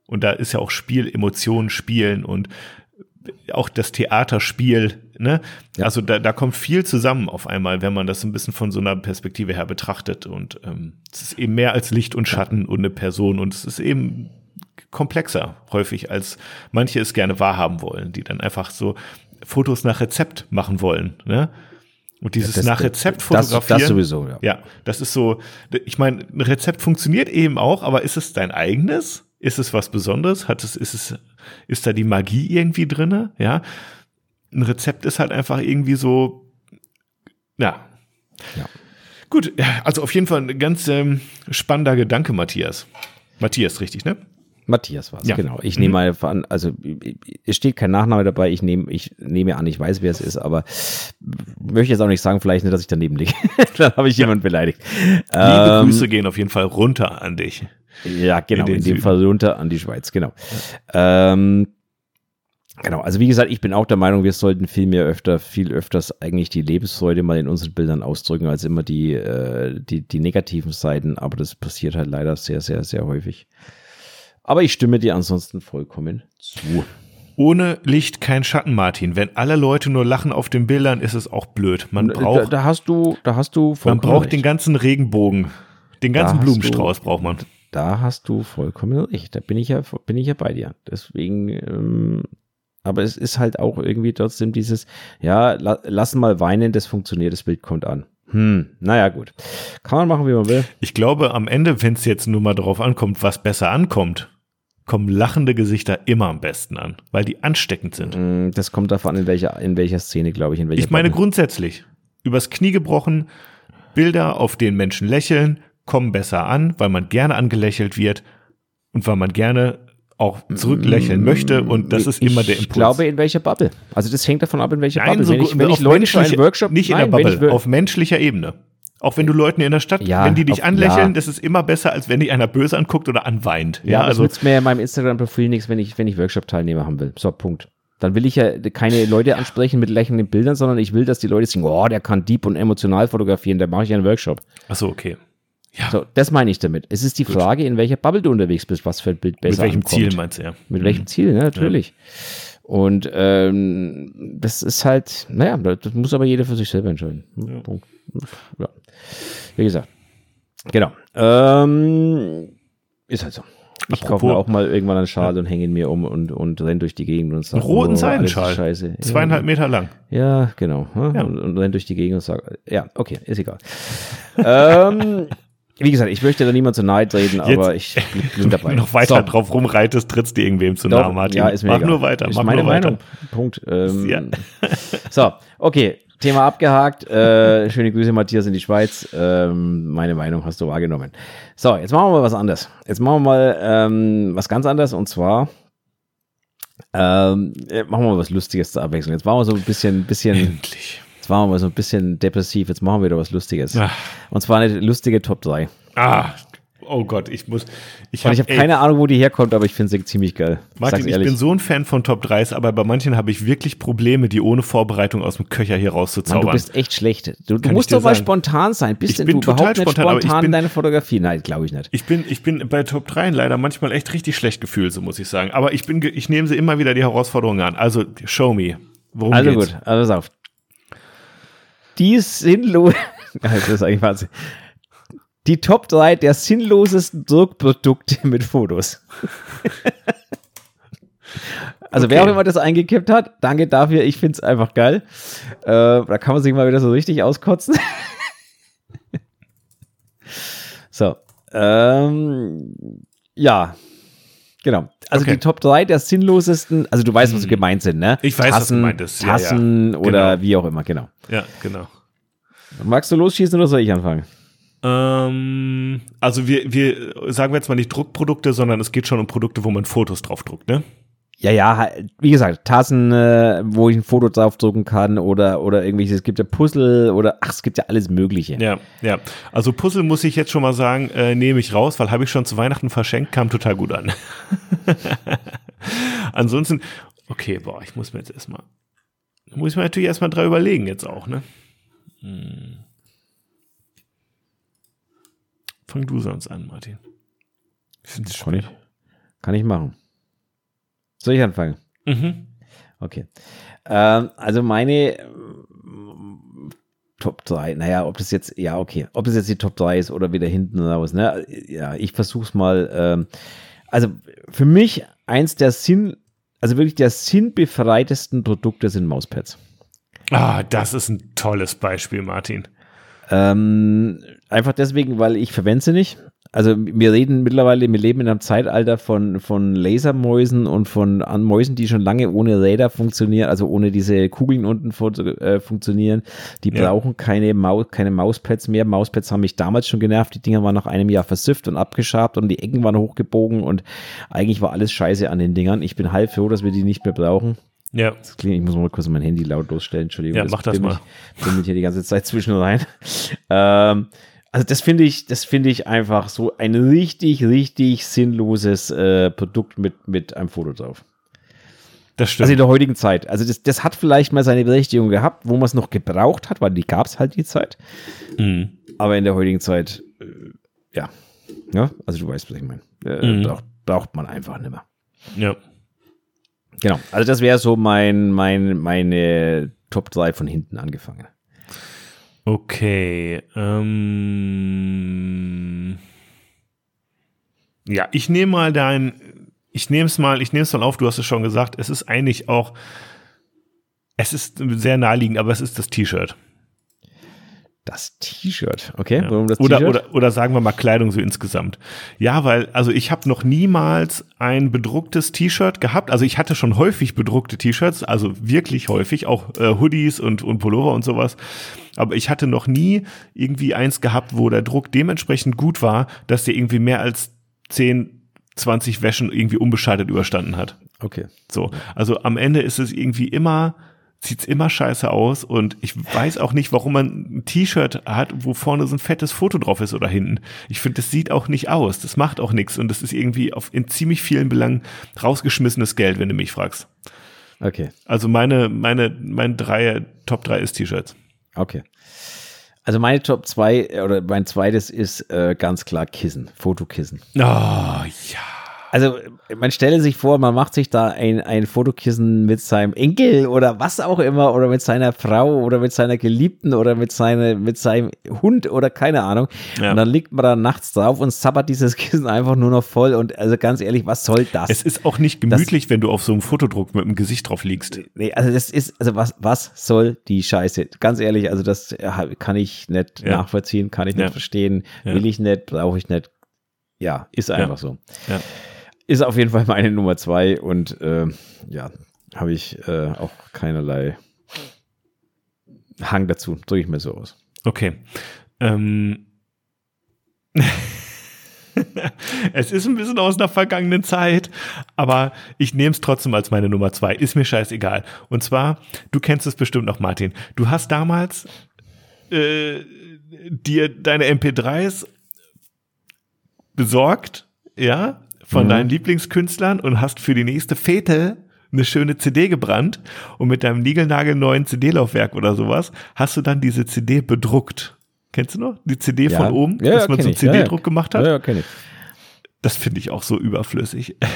Und da ist ja auch Spiel, Emotionen spielen und auch das Theaterspiel, ne? Ja. Also da, da kommt viel zusammen auf einmal, wenn man das ein bisschen von so einer Perspektive her betrachtet. Und ähm, es ist eben mehr als Licht und Schatten und eine Person und es ist eben komplexer häufig, als manche es gerne wahrhaben wollen, die dann einfach so Fotos nach Rezept machen wollen, ne? Und dieses Das- nach Rezept das- fotografieren. das sowieso, ja. Ja, das ist so, ich meine, ein Rezept funktioniert eben auch, aber ist es dein eigenes? Ist es was Besonderes? Hat es, ist es, ist da die Magie irgendwie drinne? Ja. Ein Rezept ist halt einfach irgendwie so, ja. Ja. Gut, ja, also auf jeden Fall ein ganz ähm, spannender Gedanke, Matthias. Matthias, richtig, ne? Matthias war es, Ja. genau. Ich Mhm. nehme mal an, also es steht kein Nachname dabei, ich nehme, ich nehme an, ich weiß, wer es ist, aber möchte jetzt auch nicht sagen, vielleicht nicht, dass ich daneben liege. <laughs> Dann habe ich jemanden beleidigt. Liebe Ähm, Grüße gehen auf jeden Fall runter an dich. Ja, genau, In in, dem Süden. Fall runter an die Schweiz, genau. Ähm, genau, also wie gesagt, ich bin auch der Meinung, wir sollten viel mehr öfter, viel öfters eigentlich die Lebensfreude mal in unseren Bildern ausdrücken, als immer die, äh, die, die negativen Seiten, aber das passiert halt leider sehr, sehr, sehr häufig. Aber ich stimme dir ansonsten vollkommen zu. Ohne Licht kein Schatten, Martin. Wenn alle Leute nur lachen auf den Bildern, ist es auch blöd. Man Da, braucht, da hast du, da hast du man braucht recht. den ganzen Regenbogen. Den Da ganzen Blumenstrauß du- braucht man. Da hast du vollkommen recht. Da bin ich ja, bin ich ja bei dir. Deswegen, ähm, aber es ist halt auch irgendwie trotzdem dieses, ja, la, lass mal weinen, das funktioniert, das Bild kommt an. Hm, naja, gut. Kann man machen, wie man will. Ich glaube, am Ende, wenn es jetzt nur mal darauf ankommt, was besser ankommt, kommen lachende Gesichter immer am besten an, weil die ansteckend sind. Hm, Das kommt davon an, in welcher, in welcher Szene, glaube ich, in welcher Ich meine Bubble. grundsätzlich, übers Knie gebrochen, Bilder, auf denen Menschen lächeln, kommen besser an, weil man gerne angelächelt wird und weil man gerne auch zurücklächeln möchte und das ist immer der Ich Impuls. glaube, in welcher Bubble. Also das hängt davon ab, in welcher Bubble. so wenn ich, wenn ich Leute für einen Workshop, nicht in nein, der Bubble, ich auf menschlicher Ebene. Auch wenn du Leuten in der Stadt, Ja, wenn die dich auf- anlächeln, ja. das ist immer besser, als wenn dich einer böse anguckt oder anweint. Ja, Ja, also das nützt mir ja in meinem Instagram-Profil nichts, wenn ich, wenn ich Workshop-Teilnehmer haben will. So, Punkt. Dann will ich ja keine Leute ansprechen mit lächelnden Bildern, sondern ich will, dass die Leute sagen, oh, der kann deep und emotional fotografieren, da mache ich einen Workshop. ach so, okay. Ja, So, das meine ich damit. Es ist die Frage, in welcher Bubble du unterwegs bist, was für ein Bild mit besser welchem ankommt. Ziel meinst du ja? Mit welchem Ziel, ne? natürlich. Und ähm, das ist halt, naja, das muss aber jeder für sich selber entscheiden. Hm, Punkt. Ja. Wie gesagt. Genau. Ähm, ist halt so. Ich kaufe Apropos- mir auch mal irgendwann einen Schal und hänge ihn mir um und, und renn durch die Gegend und sage, Einen roten ist Seidenschal. Scheiße. Zweieinhalb Meter lang. Ja, ja genau. Ja, Ja. Und, und renn durch die Gegend und sage, ja, okay, ist egal. <laughs> ähm, wie gesagt, ich möchte da niemand zu nahe treten, aber ich bin <laughs> dabei. Wenn du noch weiter So. drauf rumreitest, trittst du irgendwem zu nahe, Martin. Ja, ist mir mach egal. nur weiter, ist mach meine nur weiter. Meinung. Punkt. Ähm, Ja. <laughs> so, okay. Thema abgehakt. Äh, schöne Grüße, Matthias, in die Schweiz. Ähm, meine Meinung hast du wahrgenommen. So, jetzt machen wir mal was anderes. Jetzt machen wir mal ähm, was ganz anderes und zwar ähm, machen wir mal was Lustiges zur Abwechslung. Jetzt machen wir so ein bisschen, bisschen. Endlich. Jetzt waren wir mal so ein bisschen depressiv. Jetzt machen wir wieder was Lustiges. Ach. Und zwar eine lustige Top 3. Ah, oh Gott, ich muss. Ich habe habe keine Ahnung, wo die herkommt, aber ich finde sie ziemlich geil. Martin, ich bin so ein Fan von Top 3s, aber bei manchen habe ich wirklich Probleme, die ohne Vorbereitung aus dem Köcher hier Mann, rauszuzaubern. du bist echt schlecht. Du, du musst doch mal spontan sein. Bist Ich bin du total überhaupt nicht spontan, ich spontan bin- in deine Fotografie? Nein, glaube ich nicht. Ich bin, ich bin bei Top 3 leider manchmal echt richtig schlecht gefühlt, so muss ich sagen. Aber ich bin, ich nehme sie immer wieder die Herausforderungen an. Also, show me. Worum Also geht's? gut, also pass auf. Die sinnlos. <laughs> das ist eigentlich Wahnsinn. Die Top 3 der sinnlosesten Druckprodukte mit Fotos. <laughs> also wer Okay. auch immer das eingekippt hat, danke dafür. Ich finde es einfach geil. Äh, da kann man sich mal wieder so richtig auskotzen. <laughs> so. Ähm, ja. Genau. Also Okay. die Top 3 der sinnlosesten, also du weißt, was so gemeint sind, ne? Ich weiß, was Tassen, gemeint ist. Ja, ja. Tassen oder Genau. wie auch immer, genau. Ja, genau. Magst du losschießen oder soll ich anfangen? Ähm, also wir, wir sagen wir jetzt mal nicht Druckprodukte, sondern es geht schon um Produkte, wo man Fotos drauf druckt, ne? Ja, ja, wie gesagt, Tassen, äh, wo ich ein Foto draufdrucken kann oder, oder irgendwelches, es gibt ja Puzzle oder, ach, es gibt ja alles Mögliche. Ja, ja. Also Puzzle muss ich jetzt schon mal sagen, äh, nehme ich raus, weil habe ich schon zu Weihnachten verschenkt, kam total gut an. <laughs> Ansonsten, okay, boah, ich muss mir jetzt erstmal, muss ich mir natürlich erstmal drei überlegen jetzt auch, ne? Hm. Fang du sonst an, Martin. Ich finde es ich, kann ich machen. Soll ich anfangen? Mhm. Okay. Ähm, also meine ähm, Top 3, naja, ob das jetzt, ja, okay, ob das jetzt die Top 3 ist oder wieder hinten raus, ne? Ja, ich versuch's mal. Ähm, also für mich eins der Sinn, also wirklich der sinnbefreitesten Produkte sind Mauspads. Ah, das ist ein tolles Beispiel, Martin. Ähm, einfach deswegen, weil ich verwende sie nicht. Also wir reden mittlerweile, wir leben in einem Zeitalter von, von Lasermäusen und von an Mäusen, die schon lange ohne Räder funktionieren, also ohne diese Kugeln unten äh, funktionieren. Die Ja. brauchen keine, Mau keine Mauspads mehr. Mauspads haben mich damals schon genervt. Die Dinger waren nach einem Jahr versüfft und abgeschabt und die Ecken waren hochgebogen und eigentlich war alles scheiße an den Dingern. Ich bin halb froh, dass wir die nicht mehr brauchen. Ja, Das klingt, ich muss mal kurz mein Handy lautlos stellen, Entschuldigung. Ja, mach das bimmelt- mal. bimmelt hier die ganze Zeit zwischen rein. <laughs> Ähm, also das finde ich, das finde ich einfach so ein richtig, richtig sinnloses äh, Produkt mit, mit einem Foto drauf. das Also in stimmt. der heutigen Zeit. Also das, das hat vielleicht mal seine Berechtigung gehabt, wo man es noch gebraucht hat, weil die gab es halt die Zeit. Mhm. Aber in der heutigen Zeit, äh, ja. ja. Also du weißt, was ich meine. Äh, Mhm. braucht, braucht man einfach nicht mehr. Ja. Genau. Also das wäre so mein, mein, meine Top 3 von hinten angefangen. Okay. Ähm, ja, ich nehme mal dein, ich nehme es mal, ich nehme es mal auf, du hast es schon gesagt, es ist eigentlich auch, es ist sehr naheliegend, aber es ist das T-Shirt. Das T-Shirt, okay? Ja. Warum das oder, oder, oder sagen wir mal Kleidung so insgesamt. Ja, weil, also ich habe noch niemals ein bedrucktes T-Shirt gehabt. Also ich hatte schon häufig bedruckte T-Shirts, also wirklich häufig, auch äh, Hoodies und, und Pullover und sowas. Aber ich hatte noch nie irgendwie eins gehabt, wo der Druck dementsprechend gut war, dass der irgendwie mehr als 10, 20 Wäschen irgendwie unbeschadet überstanden hat. Okay. So, also am Ende ist es irgendwie immer, sieht's immer scheiße aus und ich weiß auch nicht, warum man ein T-Shirt hat, wo vorne so ein fettes Foto drauf ist oder hinten. Ich finde, das sieht auch nicht aus, das macht auch nichts und das ist irgendwie auf in ziemlich vielen Belangen rausgeschmissenes Geld, wenn du mich fragst. Okay. Also meine, meine, mein drei, Top 3 ist T-Shirts. Okay. Also meine Top 2 oder mein zweites ist äh, ganz klar Kissen, Fotokissen. Oh, ja. Also man stelle sich vor, man macht sich da ein, ein Fotokissen mit seinem Enkel oder was auch immer oder mit seiner Frau oder mit seiner Geliebten oder mit, seine, mit seinem Hund oder keine Ahnung. Ja. Und dann liegt man da nachts drauf und zappert dieses <laughs> Kissen einfach nur noch voll und also ganz ehrlich, was soll das? Es ist auch nicht gemütlich, wenn du auf so einem Fotodruck mit dem Gesicht drauf liegst. Nee, also das ist, also was, was soll die Scheiße? Ganz ehrlich, also das äh, kann ich nicht Ja. nachvollziehen, kann ich nicht Ja. verstehen, will ich nicht, brauche ich nicht. Ja, ist einfach so. Ja. Ist auf jeden Fall meine Nummer zwei und äh, ja, habe ich äh, auch keinerlei Hang dazu, drücke ich mir so aus. Okay. Ähm. <laughs> es ist ein bisschen aus einer vergangenen Zeit, aber ich nehme es trotzdem als meine Nummer zwei. Ist mir scheißegal. Und zwar, du kennst es bestimmt noch, Martin. Du hast damals äh, dir deine MP3s besorgt, ja, von mhm. deinen Lieblingskünstlern und hast für die nächste Fete eine schöne CD gebrannt und mit deinem niegelnagelneuen CD-Laufwerk oder sowas hast du dann diese CD bedruckt. Kennst du noch? Die CD ja. von oben, ja, dass man so einen CD-Druck ja, gemacht hat? Ja, ja, kenn ich. Das finde ich auch so überflüssig. <laughs>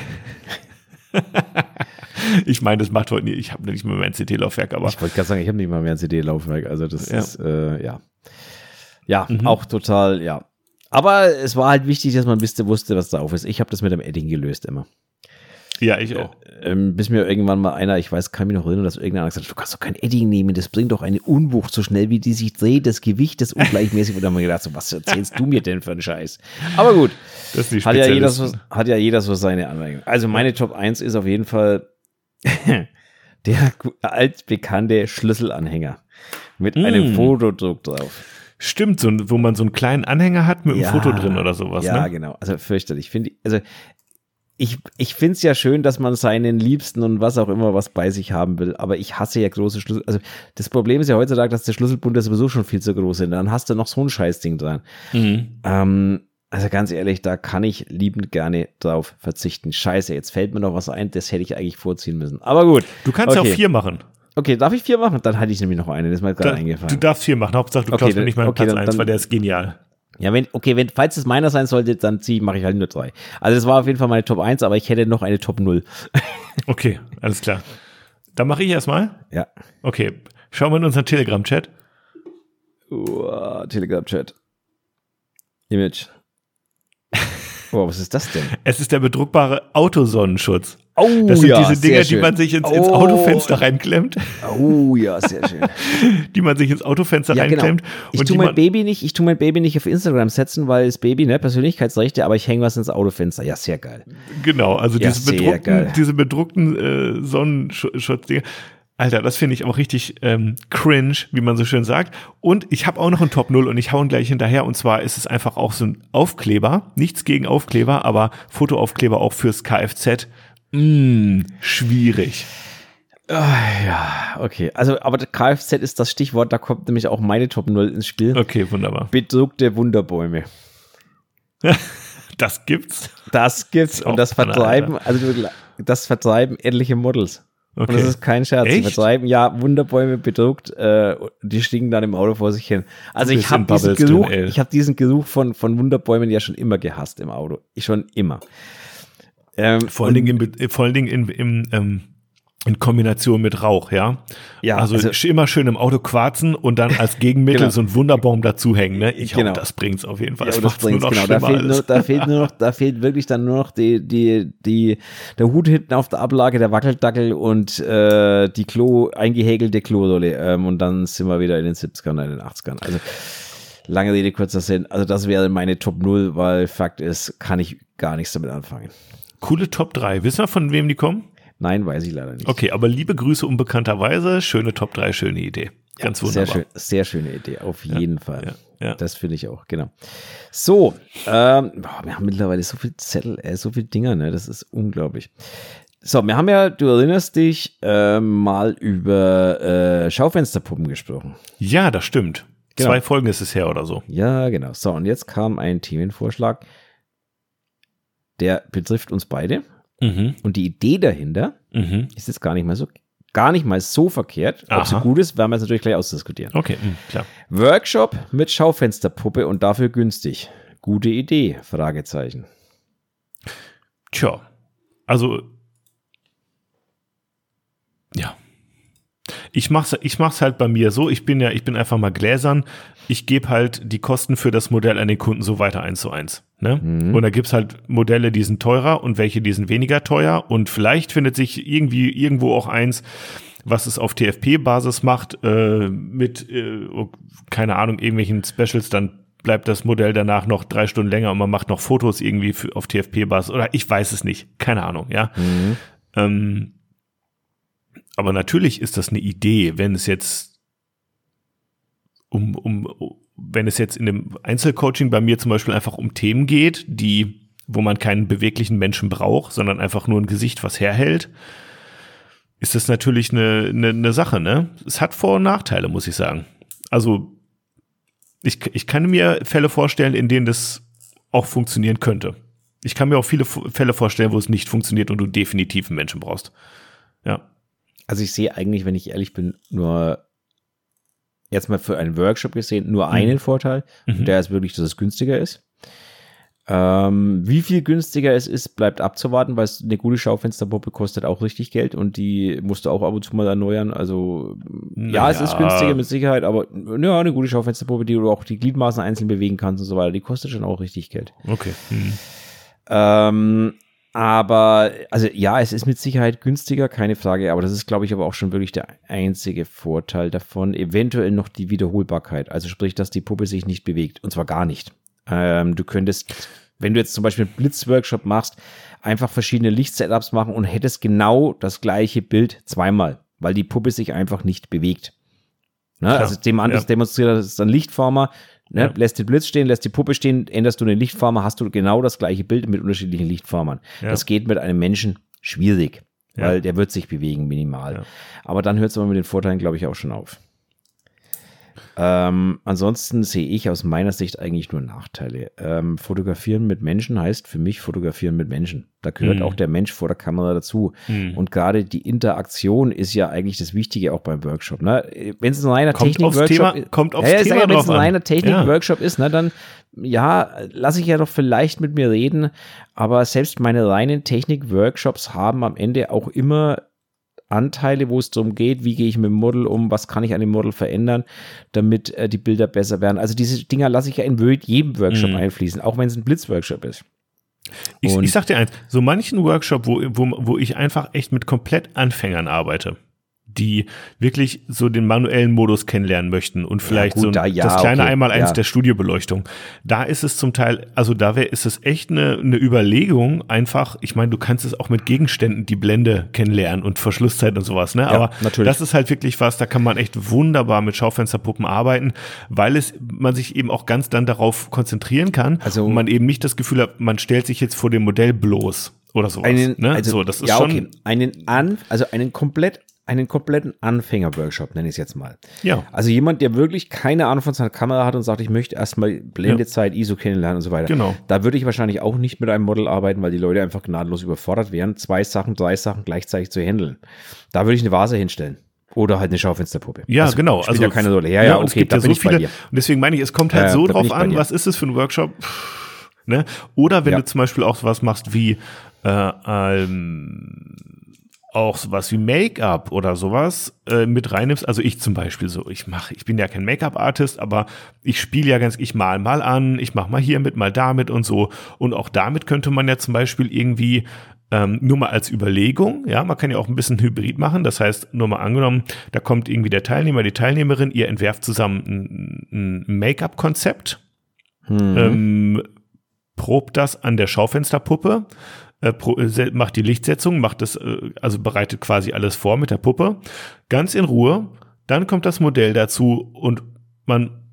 ich meine, das macht heute nie. Ich habe nicht mehr mein CD-Laufwerk, aber. Ich wollte gerade sagen, ich habe nicht mal mehr ein CD-Laufwerk. Also das ja. ist, äh, ja. Ja, mhm. auch total, ja. Aber es war halt wichtig, dass man wusste, wusste, was da auf ist. Ich habe das mit dem Edding gelöst immer. Ja, ich auch. Ähm, bis mir irgendwann mal einer, ich weiß, kann mich noch erinnern, dass irgendeiner gesagt hat, du kannst doch kein Edding nehmen, das bringt doch eine Unwucht, so schnell wie die sich dreht, das Gewicht ist ungleichmäßig. Und dann haben wir gedacht, so, was erzählst du mir denn für einen Scheiß? Aber gut, das ist hat, ja jeder so, hat ja jeder so seine Anmerkungen. Also meine Top 1 ist auf jeden Fall <laughs> der altbekannte Schlüsselanhänger mit mm. einem Fotodruck drauf. Stimmt, so, wo man so einen kleinen Anhänger hat mit einem ja, Foto drin oder sowas. Ja, ne? genau. Also fürchterlich. Finde also ich, ich finde es ja schön, dass man seinen Liebsten und was auch immer was bei sich haben will, aber ich hasse ja große Schlüssel. Also das Problem ist ja heutzutage, dass der Schlüsselbund sowieso schon viel zu groß sind. Dann hast du noch so ein Scheißding dran. Mhm. Ähm, also ganz ehrlich, da kann ich liebend gerne drauf verzichten. Scheiße, jetzt fällt mir noch was ein, das hätte ich eigentlich vorziehen müssen. Aber gut. Du kannst okay. auch vier machen. Okay, darf ich vier machen? Dann hatte ich nämlich noch eine, das ist mir gerade eingefallen. Du darfst vier machen, Hauptsache du okay, klaust mir nicht meinen okay, Platz dann, eins, weil der ist genial. Ja, wenn, okay, wenn, falls es meiner sein sollte, dann zieh, mache ich halt nur drei. Also das war auf jeden Fall meine Top 1, aber ich hätte noch eine Top 0. <laughs> okay, alles klar. Dann mache ich erstmal. Ja. Okay. Schauen wir in unseren Telegram-Chat. Uh, Telegram-Chat. Image. <laughs> Oh, was ist das denn? Es ist der bedruckbare Autosonnenschutz. Oh, das sind ja, diese Dinger, die man sich ins, ins, Autofenster reinklemmt. Oh ja, sehr schön. <laughs> die man sich ins Autofenster ja, genau. reinklemmt. Genau. Ich tue mein Baby nicht, ich tue mein Baby nicht auf Instagram setzen, weil das Baby, ne, Persönlichkeitsrechte, aber ich hänge was ins Autofenster. Ja, sehr geil. Genau, also ja, diese, bedruckten, diese bedruckten äh, Sonnenschutzdinger. Alter, das finde ich auch richtig ähm, cringe, wie man so schön sagt. Und ich habe auch noch einen Top 0 und ich hau ihn gleich hinterher. Und zwar ist es einfach auch so ein Aufkleber. Nichts gegen Aufkleber, aber Fotoaufkleber auch fürs Kfz. Mm, schwierig. Oh, ja, okay. Also, aber Kfz ist das Stichwort, da kommt nämlich auch meine Top 0 ins Spiel. Okay, wunderbar. Bedruckte Wunderbäume. <laughs> das gibt's. Das gibt's. Und das vertreiben, also das vertreiben etliche Models. Okay. Und das ist kein Scherz. Echt? Vertreiben, ja, Wunderbäume bedruckt, äh, die stiegen dann im Auto vor sich hin. Also ich habe diesen Geruch, drin, ich habe diesen Geruch von, von Wunderbäumen ja schon immer gehasst im Auto. Ich schon immer. Ähm, vor, allen Dingen im, vor allen Dingen im, im ähm, in Kombination mit Rauch, ja. Ja. Also, also, immer schön im Auto quarzen und dann als Gegenmittel <laughs> genau. so ein Wunderbaum dazuhängen, ne? Ich genau. Hoffe, das bringt's auf jeden Fall. Ja, das, das bringt's, genau. Da fehlt, nur, da fehlt nur noch, da fehlt wirklich dann nur noch die, die, die, der Hut hinten auf der Ablage, der Wackeldackel und äh, die Klo, eingehäkelte Klorolle. Ähm, und dann sind wir wieder in den 70ern, in den 80ern. Also lange Rede, kurzer Sinn. Also das wäre meine Top 0, weil Fakt ist, kann ich gar nichts damit anfangen. Coole Top 3. Wissen wir, von wem die kommen? Nein, weiß ich leider nicht. Okay, aber liebe Grüße unbekannterweise. Schöne Top 3, schöne Idee. Ganz wunderbar. Sehr, schön, sehr schöne Idee, auf jeden Fall. Ja, ja. Das finde ich auch, genau. So, ähm, boah, wir haben mittlerweile so viel Zettel, äh, so viel Dinger, ne? Das ist unglaublich. So, wir haben ja, du erinnerst dich, äh, mal über äh, Schaufensterpuppen gesprochen. Ja, das stimmt. Genau. Zwei Folgen ist es her oder so. Ja, genau. So, und jetzt kam ein Themenvorschlag, der betrifft uns beide. Mhm. Und die Idee dahinter mhm. ist jetzt gar nicht mal so gar nicht mal so verkehrt. Ob sie gut ist, werden wir jetzt natürlich gleich ausdiskutieren. Okay, mh, klar. Workshop mit Schaufensterpuppe und dafür günstig. Gute Idee? Fragezeichen. Tja, also ja. Ich mach's, ich mach's halt bei mir so. Ich bin ja, ich bin einfach mal gläsern. Ich gebe halt die Kosten für das Modell an den Kunden so weiter eins zu eins. Ne? Mhm. Und da gibt's halt Modelle, die sind teurer und welche, die sind weniger teuer. Und vielleicht findet sich irgendwie irgendwo auch eins, was es auf TFP-Basis macht, äh, mit, äh, oh, keine Ahnung, irgendwelchen Specials, dann bleibt das Modell danach noch drei Stunden länger und man macht noch Fotos irgendwie für, auf TFP-Basis oder ich weiß es nicht, keine Ahnung, ja. Mhm. Ähm, aber natürlich ist das eine Idee, wenn es jetzt um, um, wenn es jetzt in dem Einzelcoaching bei mir zum Beispiel einfach um Themen geht, die, wo man keinen beweglichen Menschen braucht, sondern einfach nur ein Gesicht, was herhält, ist das natürlich eine, eine, eine Sache, ne? Es hat Vor- und Nachteile, muss ich sagen. Also, ich, ich kann mir Fälle vorstellen, in denen das auch funktionieren könnte. Ich kann mir auch viele Fälle vorstellen, wo es nicht funktioniert und du definitiv einen Menschen brauchst. Ja. Also ich sehe eigentlich, wenn ich ehrlich bin, nur jetzt mal für einen Workshop gesehen, nur mhm. einen Vorteil. Mhm. der ist wirklich, dass es günstiger ist. Ähm, wie viel günstiger es ist, bleibt abzuwarten, weil es eine gute Schaufensterpuppe kostet auch richtig Geld und die musst du auch ab und zu mal erneuern. Also naja. ja, es ist günstiger mit Sicherheit, aber ja, eine gute Schaufensterpuppe, die du auch die Gliedmaßen einzeln bewegen kannst und so weiter, die kostet schon auch richtig Geld. Okay. Mhm. Ähm, aber, also ja, es ist mit Sicherheit günstiger, keine Frage, aber das ist, glaube ich, aber auch schon wirklich der einzige Vorteil davon. Eventuell noch die Wiederholbarkeit, also sprich, dass die Puppe sich nicht bewegt und zwar gar nicht. Ähm, du könntest, wenn du jetzt zum Beispiel einen Blitzworkshop machst, einfach verschiedene Lichtsetups machen und hättest genau das gleiche Bild zweimal, weil die Puppe sich einfach nicht bewegt. Ne? Also dem anderen ja. demonstriert das ist dann Lichtformer, ne? ja. lässt den Blitz stehen, lässt die Puppe stehen, änderst du den Lichtformer, hast du genau das gleiche Bild mit unterschiedlichen Lichtformern. Ja. Das geht mit einem Menschen schwierig, weil der wird sich bewegen minimal. Aber dann hört es aber mit den Vorteilen, glaube ich, auch schon auf. Ähm, ansonsten sehe ich aus meiner Sicht eigentlich nur Nachteile. Ähm, fotografieren mit Menschen heißt für mich fotografieren mit Menschen. Da gehört mhm. auch der Mensch vor der Kamera dazu. Mhm. Und gerade die Interaktion ist ja eigentlich das Wichtige auch beim Workshop. Ne? Wenn es ein reiner Technik-Workshop ist, kommt aufs ja, Thema ja, Wenn es ein reiner Technik-Workshop ja. ist, ne, dann ja, lasse ich ja doch vielleicht mit mir reden. Aber selbst meine reinen Technik-Workshops haben am Ende auch immer Anteile, wo es darum geht, wie gehe ich mit dem Model um, was kann ich an dem Model verändern, damit äh, die Bilder besser werden. Also diese Dinger lasse ich ja in jedem Workshop mhm. einfließen, auch wenn es ein Blitzworkshop ist. Ich, ich sag dir eins, so manchen Workshop, wo, wo, wo ich einfach echt mit komplett Anfängern arbeite, die wirklich so den manuellen Modus kennenlernen möchten und vielleicht ja, gut, so da, ja, das kleine okay, Einmaleins ja. der Studiobeleuchtung. Da ist es zum Teil, also da wäre, ist es echt eine, eine Überlegung, einfach, ich meine, du kannst es auch mit Gegenständen die Blende kennenlernen und Verschlusszeit und sowas, ne? Aber natürlich. das ist halt wirklich was, da kann man echt wunderbar mit Schaufensterpuppen arbeiten, weil es, man sich eben auch ganz dann darauf konzentrieren kann also, und man eben nicht das Gefühl hat, man stellt sich jetzt vor dem Modell bloß oder sowas. Einen, ne? also, so, das ist ja, okay. einen an, also einen komplett einen kompletten Anfänger-Workshop, nenne ich es jetzt mal. Ja. Also jemand, der wirklich keine Ahnung von seiner Kamera hat und sagt, ich möchte erstmal Blendezeit, ja. ISO kennenlernen und so weiter. Genau. Da würde ich wahrscheinlich auch nicht mit einem Model arbeiten, weil die Leute einfach gnadenlos überfordert wären, zwei Sachen, drei Sachen gleichzeitig zu handeln. Da würde ich eine Vase hinstellen. Oder halt eine Schaufensterpuppe. Ja, also, genau. Spielt also ja keine Rolle. Ja, ja, ja okay, da bin ja so viele, Und deswegen meine ich, es kommt halt ja, so drauf an, was ist es für ein Workshop? Ne? Oder wenn du zum Beispiel auch was machst wie äh, ähm, auch sowas wie Make-up oder sowas äh, mit reinnimmst. Also ich zum Beispiel so, ich mache, ich bin ja kein Make-up-Artist, aber ich spiele ja ganz, ich mal mal an, ich mache mal hier mit, mal damit und so. Und auch damit könnte man ja zum Beispiel irgendwie ähm, nur mal als Überlegung, ja, man kann ja auch ein bisschen Hybrid machen. Das heißt, nur mal angenommen, da kommt irgendwie der Teilnehmer, die Teilnehmerin, ihr entwerft zusammen ein, ein Make-up-Konzept, mhm. ähm, probt das an der Schaufensterpuppe äh, äh macht die Lichtsetzung, macht das, äh, also bereitet quasi alles vor mit der Puppe, ganz in Ruhe. Dann kommt das Modell dazu und man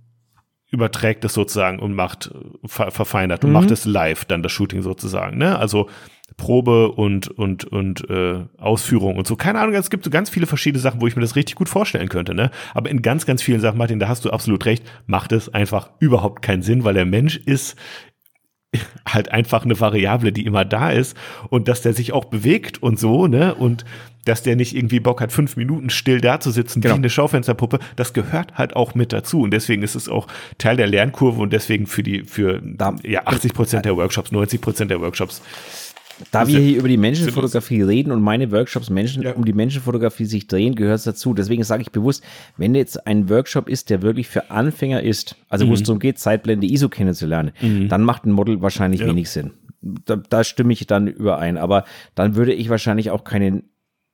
überträgt es sozusagen und macht, äh, ver verfeinert und mhm. macht es live, dann das Shooting sozusagen. Ne? Also Probe und, und, und äh, Ausführung und so. Keine Ahnung, es gibt so ganz viele verschiedene Sachen, wo ich mir das richtig gut vorstellen könnte. Ne? Aber in ganz, ganz vielen Sachen, Martin, da hast du absolut recht, macht es einfach überhaupt keinen Sinn, weil der Mensch ist <laughs> halt einfach eine Variable, die immer da ist und dass der sich auch bewegt und so, ne? Und dass der nicht irgendwie Bock hat, fünf Minuten still da zu sitzen genau. wie eine Schaufensterpuppe, das gehört halt auch mit dazu. Und deswegen ist es auch Teil der Lernkurve und deswegen für die, für ja, 80 Prozent der Workshops, 90 Prozent der Workshops da wir hier über die Menschenfotografie reden und meine Workshops Menschen ja. um die Menschenfotografie sich drehen, gehört es dazu. Deswegen sage ich bewusst, wenn jetzt ein Workshop ist, der wirklich für Anfänger ist, also mhm. wo es mhm. darum geht, Zeitblende ISO kennenzulernen, mhm. dann macht ein Model wahrscheinlich ja. wenig Sinn. Da, da stimme ich dann überein. Aber dann würde ich wahrscheinlich auch keinen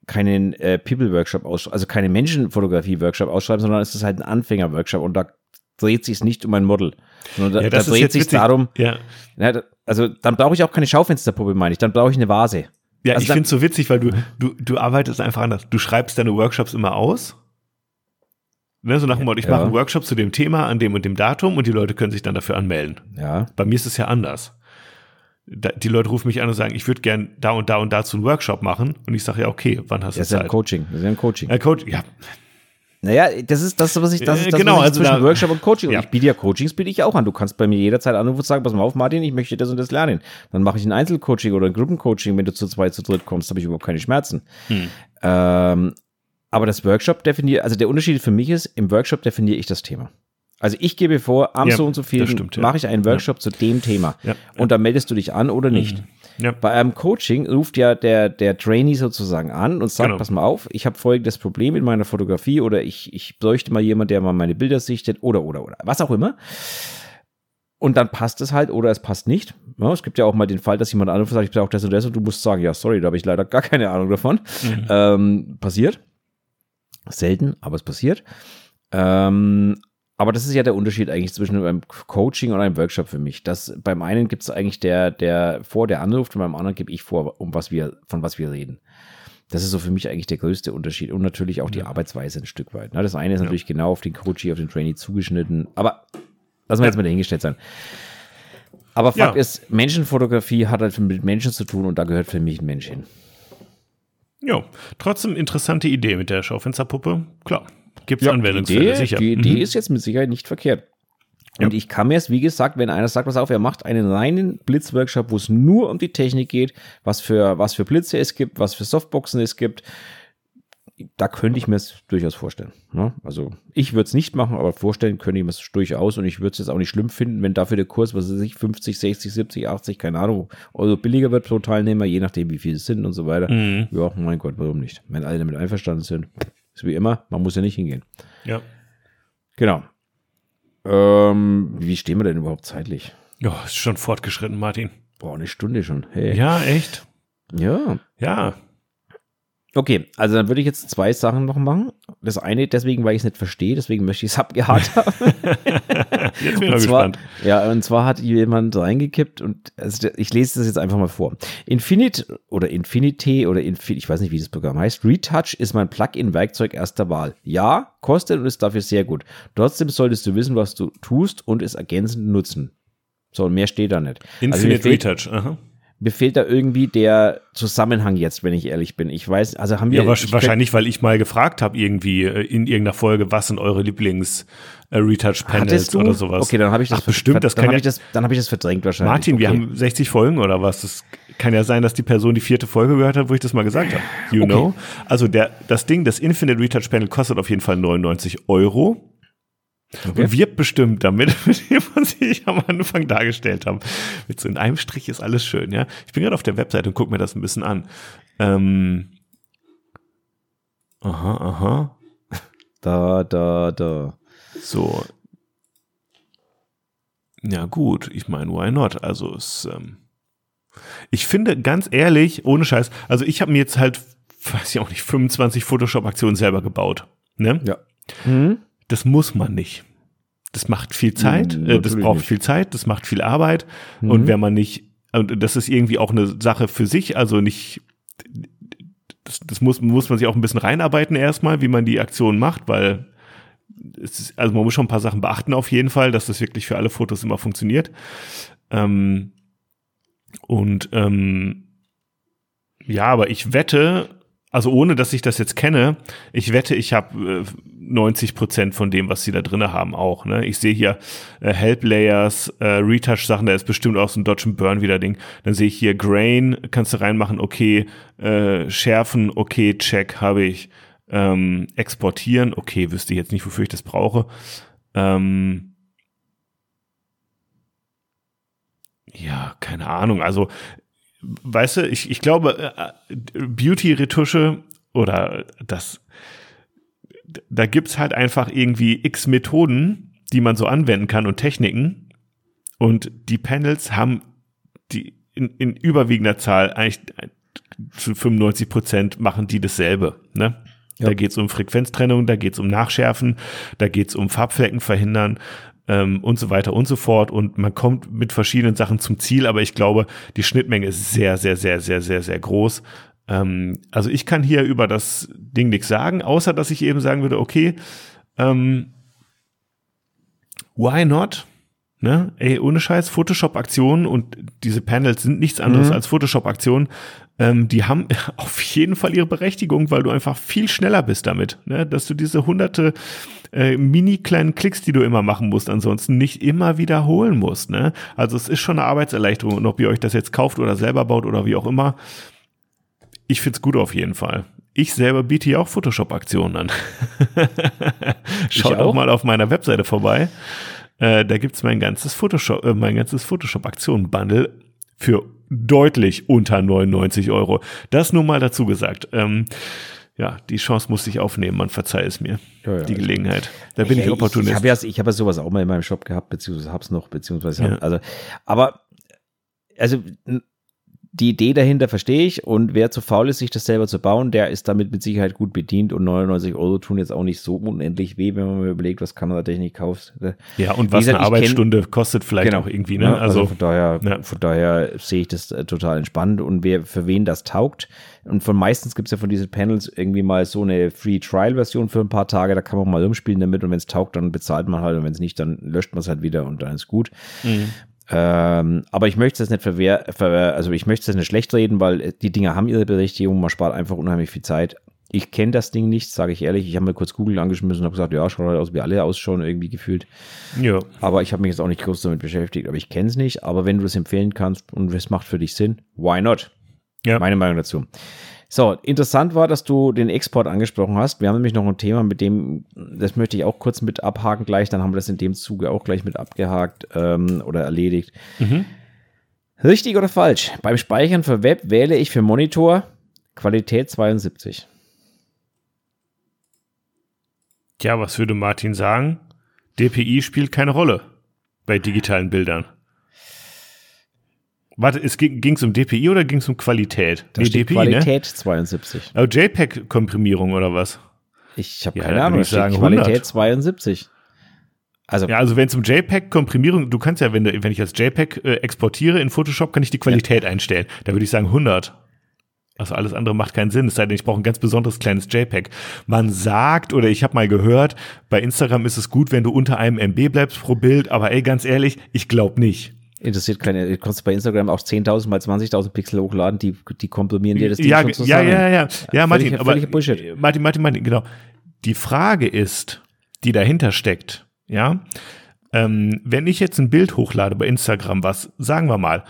keinen äh, People-Workshop ausschreiben, also keine Menschenfotografie-Workshop ausschreiben, sondern es ist halt ein Anfänger-Workshop und da dreht sich nicht um ein Model, sondern da, ja, da dreht sich darum, ja. ja. Also dann brauche ich auch keine Schaufensterpuppe, meine ich, dann brauche ich eine Vase. Ja, also ich finde es so witzig, weil du, du, du arbeitest einfach anders. Du schreibst deine Workshops immer aus Ne, so nach dem Motto, ich Ja. mache einen Workshop zu dem Thema an dem und dem Datum und die Leute können sich dann dafür anmelden. Ja. Bei mir ist es ja anders. Da, die Leute rufen mich an und sagen, ich würde gern da und da und dazu einen Workshop machen. Und ich sage, ja, okay, wann hast du Das ist ja ein? Coaching. Das ist ja ein Coaching. Äh, Coach, ja, Naja, das ist das, was ich, das Äh, ist das, genau, was ich also zwischen da- Workshop und Coaching. Und Ja. ich biete ja Coachings, biete ich auch an. Du kannst bei mir jederzeit anrufen und sagen, pass mal auf, Martin, ich möchte das und das lernen. Dann mache ich ein Einzelcoaching oder ein Gruppencoaching, wenn du zu zweit, zu dritt kommst, habe ich überhaupt keine Schmerzen. Hm. Ähm, aber das Workshop definiert, also der Unterschied für mich ist, im Workshop definiere ich das Thema. Also ich gebe vor, am Ja, so und so viel ja. mache ich einen Workshop zu dem Thema. Ja, Und dann meldest du dich an oder nicht. Ja. Bei einem Coaching ruft ja der, der Trainee sozusagen an und sagt, Genau. pass mal auf, ich habe folgendes Problem in meiner Fotografie oder ich, ich bräuchte mal jemand, der mal meine Bilder sichtet oder, oder, oder, was auch immer. Und dann passt es halt oder es passt nicht. Ja, es gibt ja auch mal den Fall, dass jemand anruft und sagt, ich brauche das und das und du musst sagen, ja, sorry, da habe ich leider gar keine Ahnung davon. Mhm. Ähm, passiert. Selten, aber es passiert. Ähm, aber das ist ja der Unterschied eigentlich zwischen einem Coaching und einem Workshop für mich. Das, beim einen gibt es eigentlich der, der vor, der anruft, und beim anderen gebe ich vor, um was wir, von was wir reden. Das ist so für mich eigentlich der größte Unterschied und natürlich auch die Arbeitsweise ein Stück weit. Ne? Das eine ist natürlich genau auf den Coachie, auf den Trainee zugeschnitten, aber lassen wir jetzt mal dahingestellt sein. Aber Fakt Ja. ist, Menschenfotografie hat halt mit Menschen zu tun und da gehört für mich ein Mensch hin. ja, trotzdem interessante Idee mit der Schaufensterpuppe. Klar, gibt es Ja, Anwendungsfälle, die Idee, sicher. Die Idee Mhm. ist jetzt mit Sicherheit nicht verkehrt. Und Ja. ich kann mir es, wie gesagt, wenn einer sagt, pass auf, er macht einen reinen Blitzworkshop, wo es nur um die Technik geht, was für, was für Blitze es gibt, was für Softboxen es gibt, da könnte ich mir es durchaus vorstellen. Ne? Also ich würde es nicht machen, aber vorstellen könnte ich mir es durchaus und ich würde es jetzt auch nicht schlimm finden, wenn dafür der Kurs, was weiß ich, 50, 60, 70, 80, keine Ahnung, Euro billiger wird pro Teilnehmer, je nachdem, wie viele es sind und so weiter. Mhm. Ja, mein Gott, warum nicht? Wenn alle damit einverstanden sind, ist wie immer, man muss ja nicht hingehen. Ja. Genau. Ähm, wie stehen wir denn überhaupt zeitlich? ja, ist schon fortgeschritten, Martin. Boah, eine Stunde schon. Hey. Ja, echt? ja. Ja. Okay, also dann würde ich jetzt zwei Sachen noch machen. Das eine, deswegen, weil ich es nicht verstehe, deswegen möchte ich es <laughs> abgehakt haben. Jetzt bin ich Und zwar, gespannt. ja, und zwar hat jemand reingekippt und also ich lese das jetzt einfach mal vor. Infinite oder Infinity oder Infi ich weiß nicht, wie das Programm heißt. Retouch ist mein Plugin-Werkzeug erster Wahl. Ja, kostet und ist dafür sehr gut. Trotzdem solltest du wissen, was du tust und es ergänzend nutzen. So, und mehr steht da nicht. Also Infinite fehlt, Retouch. Aha. Mir fehlt da irgendwie der Zusammenhang jetzt, wenn ich ehrlich bin. Ich weiß, also haben wir. Ja, wa- ich wahrscheinlich, weil ich mal gefragt habe, irgendwie äh, in irgendeiner Folge, was sind eure Lieblings-Retouch-Panels du? oder sowas. Okay, dann habe ich das Ach, bestimmt, das dann kann habe ja- ich das, dann habe ich das verdrängt wahrscheinlich. Martin, wir okay. haben 60 Folgen oder was? Das kann ja sein, dass die Person die vierte Folge gehört hat, wo ich das mal gesagt habe. You Okay. know? Also der, das Ding, das Infinite Retouch Panel kostet auf jeden Fall 99 Euro. Okay. Und wird bestimmt damit, <laughs> mit dem, was ich am Anfang dargestellt habe. Mit so in einem Strich ist alles schön, ja. Ich bin gerade auf der Webseite und gucke mir das ein bisschen an. Ähm, aha, aha. <laughs> Da, da, da. So. Ja, gut, ich meine, why not? Also es, ähm, ich finde ganz ehrlich, ohne Scheiß, also ich habe mir jetzt halt, weiß ich auch nicht, 25 Photoshop-Aktionen selber gebaut. Ne? Ja. Mhm. Das muss man nicht. Das macht viel Zeit, Mm, äh, das braucht nicht. viel Zeit, das macht viel Arbeit. Mhm. Und wenn man nicht, und das ist irgendwie auch eine Sache für sich, also nicht, das, das muss, muss man sich auch ein bisschen reinarbeiten erstmal, wie man die Aktion macht, weil es ist, also man muss schon ein paar Sachen beachten auf jeden Fall, dass das wirklich für alle Fotos immer funktioniert. Ähm, und ähm, ja, aber ich wette, also ohne dass ich das jetzt kenne, ich wette, ich habe äh, 90 Prozent von dem, was sie da drinne haben, auch. Ne? Ich sehe hier äh, Help Layers, äh, Retouch Sachen, da ist bestimmt auch so ein Dodge and Burn wieder Ding. Dann sehe ich hier Grain, kannst du reinmachen, okay, äh, schärfen, okay, check, habe ich. Ähm, exportieren, okay, wüsste ich jetzt nicht, wofür ich das brauche. Ähm, ja, keine Ahnung. Also, weißt du, ich, ich glaube, äh, Beauty-Retusche oder das, da gibt's halt einfach irgendwie x Methoden, die man so anwenden kann und Techniken. Und die Panels haben die in, in überwiegender Zahl eigentlich zu 95 Prozent machen die dasselbe. Ne? Ja. Da geht's um Frequenztrennung, da geht's um Nachschärfen, da geht's um Farbflecken verhindern ähm, und so weiter und so fort. Und man kommt mit verschiedenen Sachen zum Ziel, aber ich glaube, die Schnittmenge ist sehr, sehr, sehr, sehr, sehr, sehr groß. Ähm, also ich kann hier über das Ding nichts sagen, außer dass ich eben sagen würde, okay, Ähm, why not? Ne? Ey, ohne Scheiß, Photoshop-Aktionen und diese Panels sind nichts anderes Mhm. als Photoshop-Aktionen. Ähm, die haben <laughs> auf jeden Fall ihre Berechtigung, weil du einfach viel schneller bist damit. Ne? Dass du diese hunderte äh, mini kleinen Klicks, die du immer machen musst, ansonsten nicht immer wiederholen musst. Ne? Also es ist schon eine Arbeitserleichterung und ob ihr euch das jetzt kauft oder selber baut oder wie auch immer, ich find's gut auf jeden Fall. Ich selber biete ja auch Photoshop-Aktionen an. <laughs> Schaut auch auch. mal auf meiner Webseite vorbei. Äh, da gibt's mein ganzes Photoshop, äh, mein ganzes Photoshop-Aktionen-Bundle für deutlich unter 99 Euro. Das nur mal dazu gesagt. Ähm, ja, die Chance musste ich aufnehmen, man verzeiht es mir. Ja, ja. die Gelegenheit. Da bin ich, Hey, Opportunist. Ich habe ja, ich hab ja sowas auch mal in meinem Shop gehabt, beziehungsweise hab's noch, beziehungsweise, hab, also, aber, also, die Idee dahinter verstehe ich und wer zu faul ist, sich das selber zu bauen, der ist damit mit Sicherheit gut bedient und 99 Euro tun jetzt auch nicht so unendlich weh, wenn man mal überlegt, was Kameratechnik kauft. ja, und was gesagt, eine ich kenn- Arbeitsstunde kostet vielleicht auch irgendwie, ne? Ja, Also, von daher, ja. von daher sehe ich das äh, total entspannt und wer für wen das taugt. Und von meistens gibt es ja von diesen Panels irgendwie mal so eine Free Trial Version für ein paar Tage, da kann man mal rumspielen damit und wenn es taugt, dann bezahlt man halt und wenn es nicht, dann löscht man es halt wieder und dann ist gut. Mhm. Ähm, aber ich möchte das nicht verwehr, ver, also ich möchte das nicht schlecht reden, weil die Dinge haben ihre Berechtigung, man spart einfach unheimlich viel Zeit. Ich kenne das Ding nicht, sage ich ehrlich. Ich habe mir kurz Google angeschmissen und habe gesagt, ja, schaut halt aus, wie alle ausschauen, irgendwie gefühlt. ja. Aber ich habe mich jetzt auch nicht groß damit beschäftigt, aber ich kenne es nicht. Aber wenn du es empfehlen kannst und es macht für dich Sinn, why not? Ja. Meine Meinung dazu. So, interessant war, dass du den Export angesprochen hast. Wir haben nämlich noch ein Thema, mit dem, das möchte ich auch kurz mit abhaken gleich, dann haben wir das in dem Zuge auch gleich mit abgehakt ähm, oder erledigt. Mhm. Richtig oder falsch? Beim Speichern für Web wähle ich für Monitor Qualität 72. Tja, was würde Martin sagen? DPI spielt keine Rolle bei digitalen Bildern. Warte, es ging es um DPI oder ging es um Qualität? Da steht ne? Qualität 72. Oh, JPEG-Komprimierung oder was? Ich habe Ja, keine Ahnung, ich sagen Qualität 100. 72. Also Ja, also wenn es um JPEG-Komprimierung, du kannst ja, wenn, du, wenn ich als JPEG äh, exportiere in Photoshop, kann ich die Qualität einstellen. Da würde ich sagen 100. Also alles andere macht keinen Sinn, es sei denn, ich brauche ein ganz besonderes kleines JPEG. Man sagt, oder ich habe mal gehört, bei Instagram ist es gut, wenn du unter einem MB bleibst pro Bild, aber ey, ganz ehrlich, ich glaube nicht. Interessiert keine, du kannst bei Instagram auch 10.000 mal 20.000 Pixel hochladen, die, die komprimieren dir das Ding ja, schon ja, zusammen. ja, ja, ja, Martin, Völliger- aber Bullshit. Martin, Martin, Martin, genau. Die Frage ist, die dahinter steckt, ja, ähm, wenn ich jetzt ein Bild hochlade bei Instagram, was, sagen wir mal,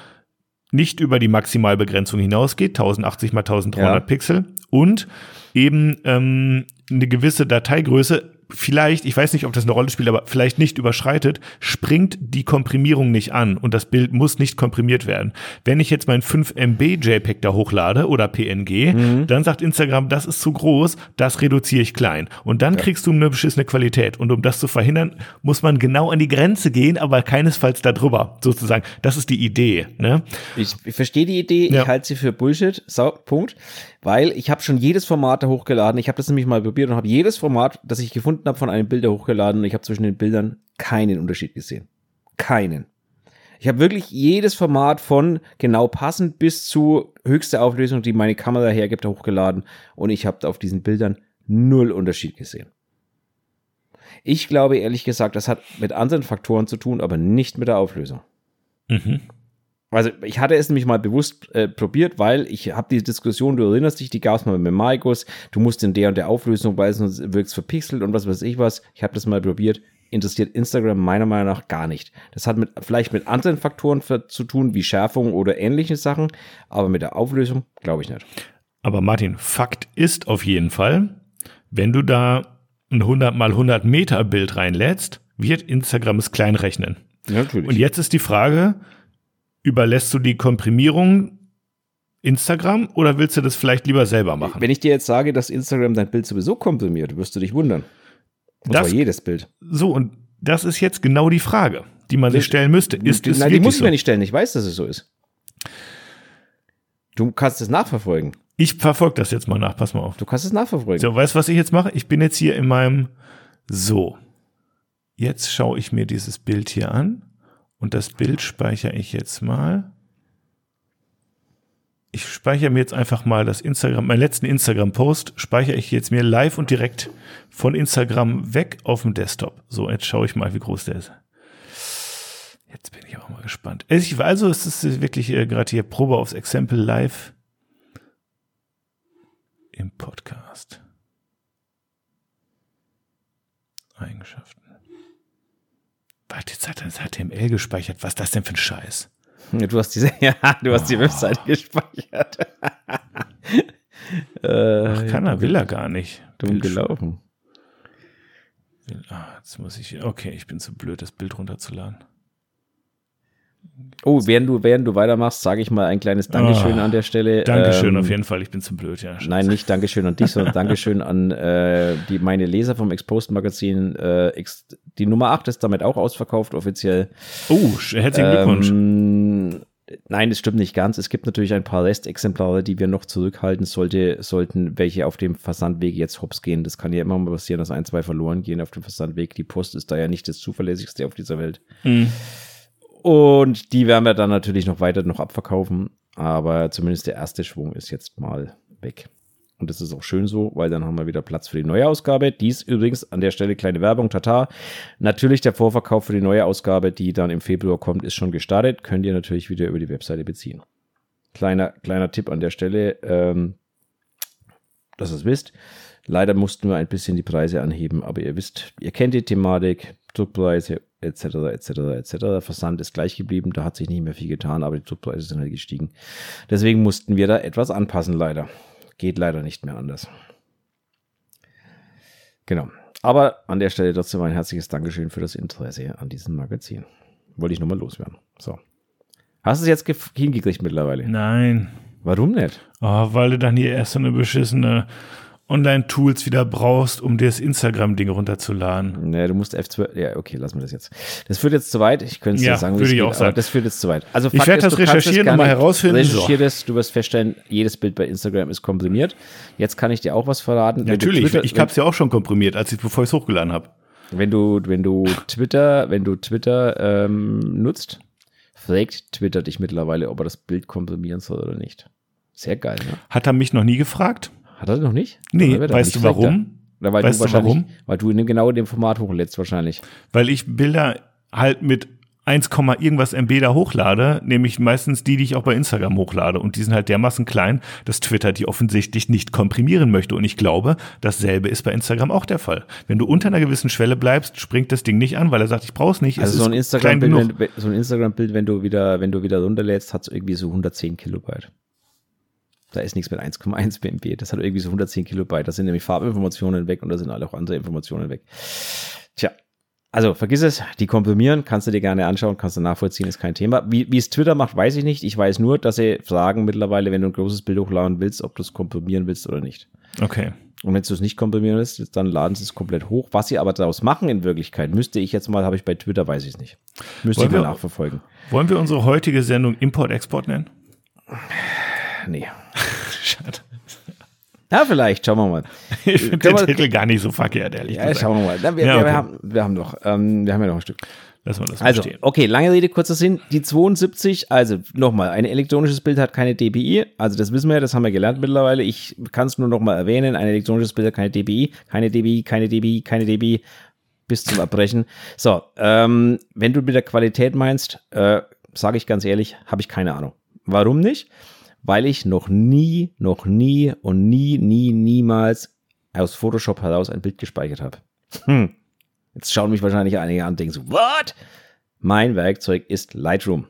nicht über die Maximalbegrenzung hinausgeht, 1080 mal 1300 Ja. Pixel und eben ähm, eine gewisse Dateigröße vielleicht, ich weiß nicht, ob das eine Rolle spielt, aber vielleicht nicht überschreitet, springt die Komprimierung nicht an und das Bild muss nicht komprimiert werden. Wenn ich jetzt mein 5 MB JPEG da hochlade oder PNG, Mhm. dann sagt Instagram, das ist zu groß, das reduziere ich klein. Und dann kriegst du eine beschissene Qualität. Und um das zu verhindern, muss man genau an die Grenze gehen, aber keinesfalls da drüber, sozusagen. Das ist die Idee. Ne? Ich, ich verstehe die Idee, Ja. ich halte sie für Bullshit, so, Punkt. Weil ich habe schon jedes Format da hochgeladen. Ich habe das nämlich mal probiert und habe jedes Format, das ich gefunden habe, von einem Bilder hochgeladen und ich habe zwischen den Bildern keinen Unterschied gesehen. Keinen. Ich habe wirklich jedes Format von genau passend bis zu höchste Auflösung, die meine Kamera hergibt, hochgeladen und ich habe auf diesen Bildern null Unterschied gesehen. Ich glaube ehrlich gesagt, das hat mit anderen Faktoren zu tun, aber nicht mit der Auflösung. Mhm. Also ich hatte es nämlich mal bewusst äh, probiert, weil ich habe die Diskussion, du erinnerst dich, die gab es mal mit Maikos, du musst in der und der Auflösung, weil sonst wirkst verpixelt und was weiß ich was. Ich habe das mal probiert, interessiert Instagram meiner Meinung nach gar nicht. Das hat mit, vielleicht mit anderen Faktoren für, zu tun, wie Schärfung oder ähnliche Sachen, aber mit der Auflösung glaube ich nicht. Aber Martin, Fakt ist auf jeden Fall, wenn du da ein 100 mal 100 Meter Bild reinlädst, wird Instagram es klein rechnen. Natürlich. Und jetzt ist die Frage, überlässt du die Komprimierung Instagram oder willst du das vielleicht lieber selber machen? Wenn ich dir jetzt sage, dass Instagram dein Bild sowieso komprimiert, wirst du dich wundern. Und Das- zwar jedes Bild. So, und das ist jetzt genau die Frage, die man sich stellen müsste. Ist es Nein, die muss ich so? mir nicht stellen. Ich weiß, dass es so ist. Du kannst es nachverfolgen. Ich verfolge das jetzt mal nach, pass mal auf. Du kannst es nachverfolgen. So, weißt du, was ich jetzt mache? Ich bin jetzt hier in meinem So. Jetzt schaue ich mir dieses Bild hier an und das Bild speichere ich jetzt mal ich speichere mir jetzt einfach mal das Instagram, meinen letzten Instagram-Post speichere ich jetzt mir live und direkt von Instagram weg auf dem Desktop. So, jetzt schaue ich mal, wie groß der ist. Jetzt bin ich auch mal gespannt. Also, es ist wirklich äh, gerade hier Probe aufs Exempel live im Podcast. Eigenschaften. Warte, jetzt hat er das HTML gespeichert. Was ist das denn für ein Scheiß? Du hast diese, <laughs> ja, du hast oh. die Webseite gespeichert. <laughs> Ach, keiner will er gar nicht. Dumm gelaufen. Ah, jetzt muss ich, okay, ich bin zu blöd, das Bild runterzuladen. Oh, während du, während du weitermachst, sage ich mal ein kleines Dankeschön oh, an der Stelle. Dankeschön ähm, auf jeden Fall, ich bin zu blöd, ja. Schatz. Nein, nicht Dankeschön an dich, sondern Dankeschön an äh, die, meine Leser vom Exposed Magazin. Äh, die Nummer 8 ist damit auch ausverkauft, offiziell. Oh, herzlichen Glückwunsch. Ähm, Nein, das stimmt nicht ganz. Es gibt natürlich ein paar Restexemplare, die wir noch zurückhalten sollte, sollten welche auf dem Versandweg jetzt hops gehen. Das kann ja immer mal passieren, dass ein, zwei verloren gehen auf dem Versandweg. Die Post ist da ja nicht das zuverlässigste auf dieser Welt. Mhm. Und die werden wir dann natürlich noch weiter noch abverkaufen. Aber zumindest der erste Schwung ist jetzt mal weg. Und das ist auch schön so, weil dann haben wir wieder Platz für die neue Ausgabe. Dies übrigens an der Stelle kleine Werbung, tata. Natürlich der Vorverkauf für die neue Ausgabe, die dann im Februar kommt, ist schon gestartet. Könnt ihr natürlich wieder über die Webseite beziehen. Kleiner, kleiner Tipp an der Stelle, ähm, dass ihr es wisst. Leider mussten wir ein bisschen die Preise anheben, aber ihr wisst, ihr kennt die Thematik, Druckpreise etc. etc. etc. Versand ist gleich geblieben, da hat sich nicht mehr viel getan, aber die Druckpreise sind halt gestiegen. Deswegen mussten wir da etwas anpassen, leider. Geht leider nicht mehr anders. Genau. Aber an der Stelle trotzdem ein herzliches Dankeschön für das Interesse an diesem Magazin. Wollte ich nochmal loswerden. So. Hast du es jetzt hingekriegt mittlerweile? Nein. Warum nicht? Oh, weil du dann hier erst so eine beschissene Online-Tools wieder brauchst, um dir das Instagram-Ding runterzuladen. Nee, du musst F12. Ja, okay, lass mir das jetzt. Das führt jetzt zu weit. Ich könnte es ja, dir sagen, würde ich geht, auch sagen. das führt jetzt zu weit. Also, ich werde das recherchieren und mal herausfinden. Recherchiere so. das, du wirst feststellen, jedes Bild bei Instagram ist komprimiert. Jetzt kann ich dir auch was verraten. Natürlich, Twitter, ich habe es ja auch schon komprimiert, als ich bevor ich es hochgeladen habe. Wenn du, wenn du Twitter, wenn du Twitter ähm, nutzt, fragt Twitter dich mittlerweile, ob er das Bild komprimieren soll oder nicht. Sehr geil, ne? Hat er mich noch nie gefragt? Hat er noch nicht? Nee, weißt du warum? Oder weil weißt du, wahrscheinlich, warum? Weil du in dem, genau in dem Format hochlädst wahrscheinlich. Weil ich Bilder halt mit 1, irgendwas MB da hochlade, nämlich meistens die, die ich auch bei Instagram hochlade. Und die sind halt dermaßen klein, dass Twitter die offensichtlich nicht komprimieren möchte. Und ich glaube, dasselbe ist bei Instagram auch der Fall. Wenn du unter einer gewissen Schwelle bleibst, springt das Ding nicht an, weil er sagt, ich brauch's nicht. Also so ein Instagram-Bild, wenn, so ein Instagram-Bild, wenn du wieder, wenn du wieder runterlädst, hat es irgendwie so 110 Kilobyte. Da ist nichts mit 1,1 BMB. Das hat irgendwie so 110 Kilobyte. Da sind nämlich Farbinformationen weg und da sind alle auch andere Informationen weg. Tja, also vergiss es, die komprimieren, kannst du dir gerne anschauen, kannst du nachvollziehen, ist kein Thema. Wie, wie es Twitter macht, weiß ich nicht. Ich weiß nur, dass sie fragen mittlerweile, wenn du ein großes Bild hochladen willst, ob du es komprimieren willst oder nicht. Okay. Und wenn du es nicht komprimieren willst, dann laden sie es komplett hoch. Was sie aber daraus machen in Wirklichkeit, müsste ich jetzt mal, habe ich bei Twitter, weiß ich es nicht. Müsste wollen ich mal wir, nachverfolgen. Wollen wir unsere heutige Sendung Import-Export nennen? Nee. Schade. Ja, vielleicht, schauen wir mal. <laughs> Ich finde den Titel gar nicht so verkehrt, ehrlich ja, gesagt. schauen wir mal. Na, wir, ja, okay. wir, haben, wir haben noch, ähm, wir haben ja noch ein Stück. Lassen wir das also, stehen. okay, lange Rede, kurzer Sinn. Die 72, also nochmal, ein elektronisches Bild hat keine DPI. Also das wissen wir, das haben wir gelernt mittlerweile. Ich kann es nur nochmal erwähnen. Ein elektronisches Bild hat keine DPI, keine DPI, keine DPI, keine DPI, bis zum Erbrechen. So, ähm, wenn du mit der Qualität meinst, äh, sage ich ganz ehrlich, habe ich keine Ahnung. Warum nicht? Weil ich noch nie, noch nie und nie, nie, niemals aus Photoshop heraus ein Bild gespeichert habe. Hm. Jetzt schauen mich wahrscheinlich einige an und denken so, what? Mein Werkzeug ist Lightroom.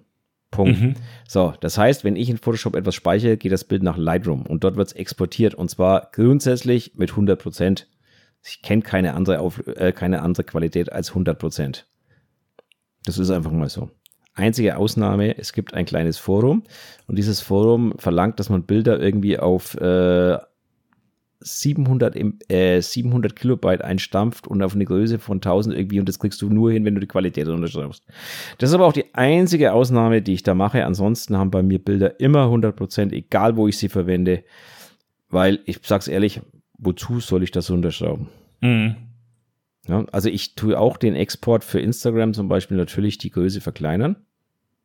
Punkt. Mhm. So, das heißt, wenn ich in Photoshop etwas speichere, geht das Bild nach Lightroom und dort wird es exportiert und zwar grundsätzlich mit 100 Prozent. Ich kenne keine andere, Auf äh, keine andere Qualität als 100 Prozent. Das ist einfach mal so. Einzige Ausnahme, es gibt ein kleines Forum und dieses Forum verlangt, dass man Bilder irgendwie auf äh, 700, äh, 700 Kilobyte einstampft und auf eine Größe von 1000 irgendwie und das kriegst du nur hin, wenn du die Qualität unterschreibst. Das ist aber auch die einzige Ausnahme, die ich da mache. Ansonsten haben bei mir Bilder immer 100 Prozent, egal wo ich sie verwende, weil ich sag's ehrlich, wozu soll ich das unterschrauben? Mhm. Ja, also ich tue auch den Export für Instagram zum Beispiel natürlich die Größe verkleinern.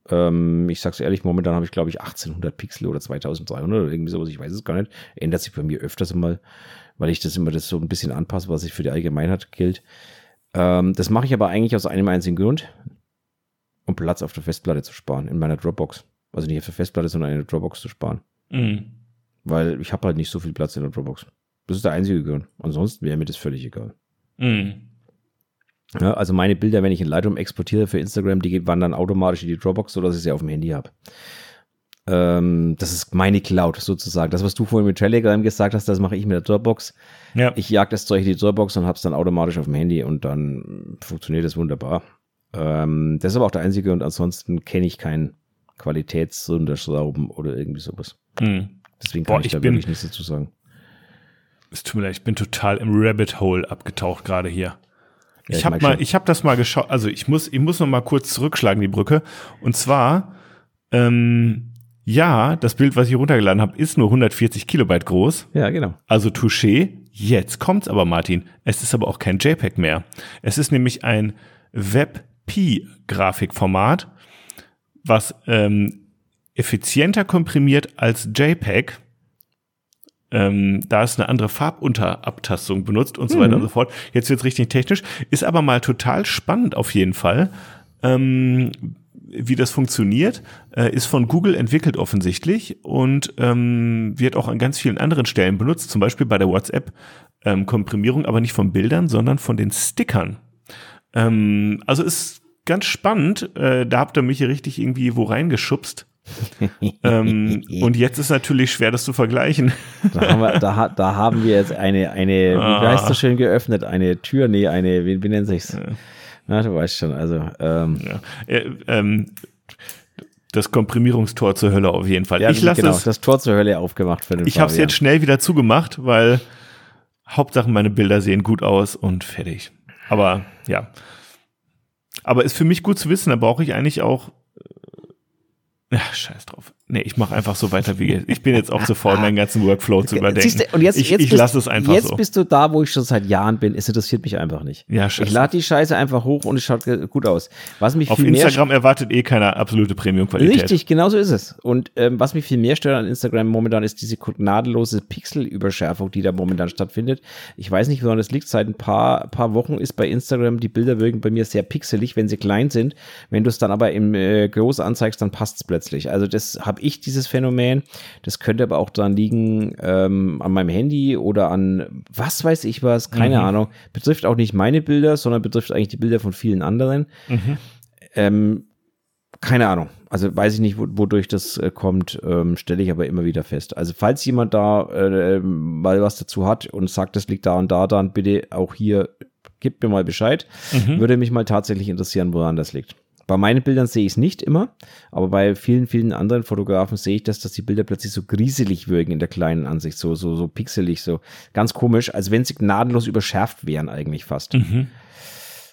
Ähm, ich sag's ehrlich, momentan habe ich, glaube ich, 1800 Pixel oder 2300 oder irgendwie sowas. Ich weiß es gar nicht. Ändert sich bei mir öfters mal, weil ich das immer das so ein bisschen anpasse, was sich für die Allgemeinheit gilt. Ähm, das mache ich aber eigentlich aus einem einzigen Grund, um Platz auf der Festplatte zu sparen, in meiner Dropbox. Also nicht auf der Festplatte, sondern in der Dropbox zu sparen. Mhm. Weil ich habe halt nicht so viel Platz in der Dropbox. Das ist der einzige Grund. Ansonsten wäre mir das völlig egal. Mhm. Ja, also meine Bilder, wenn ich in Lightroom exportiere für Instagram, die wandern automatisch in die Dropbox, sodass ich sie auf dem Handy habe. Ähm, das ist meine Cloud sozusagen. Das, was du vorhin mit Telegram gesagt hast, das mache ich mit der Dropbox. Ja. Ich jag das Zeug in die Dropbox und habe es dann automatisch auf dem Handy und dann funktioniert das wunderbar. Ähm, das ist aber auch der einzige und ansonsten kenne ich keinen Qualitätsunterschrauben oder irgendwie sowas. Mhm. Deswegen kann Boah, ich, ich da bin- wirklich nichts dazu sagen. Es tut mir leid, ich bin total im Rabbit Hole abgetaucht gerade hier. Ja, ich habe mal, ich habe das mal geschaut. Also ich muss, ich muss noch mal kurz zurückschlagen die Brücke. Und zwar, ähm, ja, das Bild, was ich runtergeladen habe, ist nur 140 Kilobyte groß. Ja, genau. Also Touché. Jetzt kommt's aber, Martin. Es ist aber auch kein JPEG mehr. Es ist nämlich ein WebP-Grafikformat, was ähm, effizienter komprimiert als JPEG. Ähm, da es eine andere Farbunterabtastung benutzt und so weiter und so fort. Jetzt wird's richtig technisch. Ist aber mal total spannend auf jeden Fall. Ähm, wie das funktioniert, äh, ist von Google entwickelt offensichtlich und ähm, wird auch an ganz vielen anderen Stellen benutzt, zum Beispiel bei der WhatsApp-Komprimierung, aber nicht von Bildern, sondern von den Stickern. Ähm, also ist ganz spannend, äh, da habt ihr mich hier richtig irgendwie wo reingeschubst. <laughs> ähm, und jetzt ist natürlich schwer, das zu vergleichen. Da haben wir, da, da haben wir jetzt eine, eine, Ah. wie heißt das schön geöffnet? Eine Tür, nee, eine, wie, wie nennt sich's? Na, du weißt schon, also, ähm, Ja. Äh, ähm, das Komprimierungstor zur Hölle auf jeden Fall. ja, ich lasse genau, es, das Tor zur Hölle aufgemacht für den ich habe es jetzt schnell wieder zugemacht, weil Hauptsache meine Bilder sehen gut aus und fertig. Aber ja. Aber ist für mich gut zu wissen, da brauche ich eigentlich auch. Ja, scheiß drauf. Nee, ich mache einfach so weiter wie jetzt. Ich bin jetzt auch zu faul, meinen ganzen Workflow zu überdenken. Siehst du, und jetzt, ich jetzt ich bist- lasse es einfach Jetzt so. bist du da, wo ich schon seit Jahren bin. Es interessiert mich einfach nicht. Ja, ich scheiße. lade die Scheiße einfach hoch und es schaut gut aus. Was mich Auf viel mehr Instagram erwartet eh keiner absolute Premium-Qualität. Richtig, genau so ist es. Und ähm, was mich viel mehr stört an Instagram momentan ist diese gnadenlose Pixelüberschärfung, die da momentan stattfindet. Ich weiß nicht, woran das liegt. Seit ein paar, paar Wochen ist bei Instagram, die Bilder wirken bei mir sehr pixelig, wenn sie klein sind. Wenn du es dann aber im äh, Groß anzeigst, dann passt es plötzlich. Also das habe ich, dieses Phänomen. Das könnte aber auch daran liegen, ähm, an meinem Handy oder an was weiß ich was, keine Ahnung. Betrifft auch nicht meine Bilder, sondern betrifft eigentlich die Bilder von vielen anderen. Ähm, keine Ahnung. Also weiß ich nicht, wo, wodurch das äh, kommt, ähm, stelle ich aber immer wieder fest. Also falls jemand da äh, mal was dazu hat und sagt, das liegt da und da, dann bitte auch hier, gebt mir mal Bescheid. Würde mich mal tatsächlich interessieren, woran das liegt. Bei meinen Bildern sehe ich es nicht immer, aber bei vielen, vielen anderen Fotografen sehe ich das, dass die Bilder plötzlich so grieselig wirken in der kleinen Ansicht, so, so, so pixelig, so ganz komisch, als wenn sie gnadenlos überschärft wären eigentlich fast. Mhm.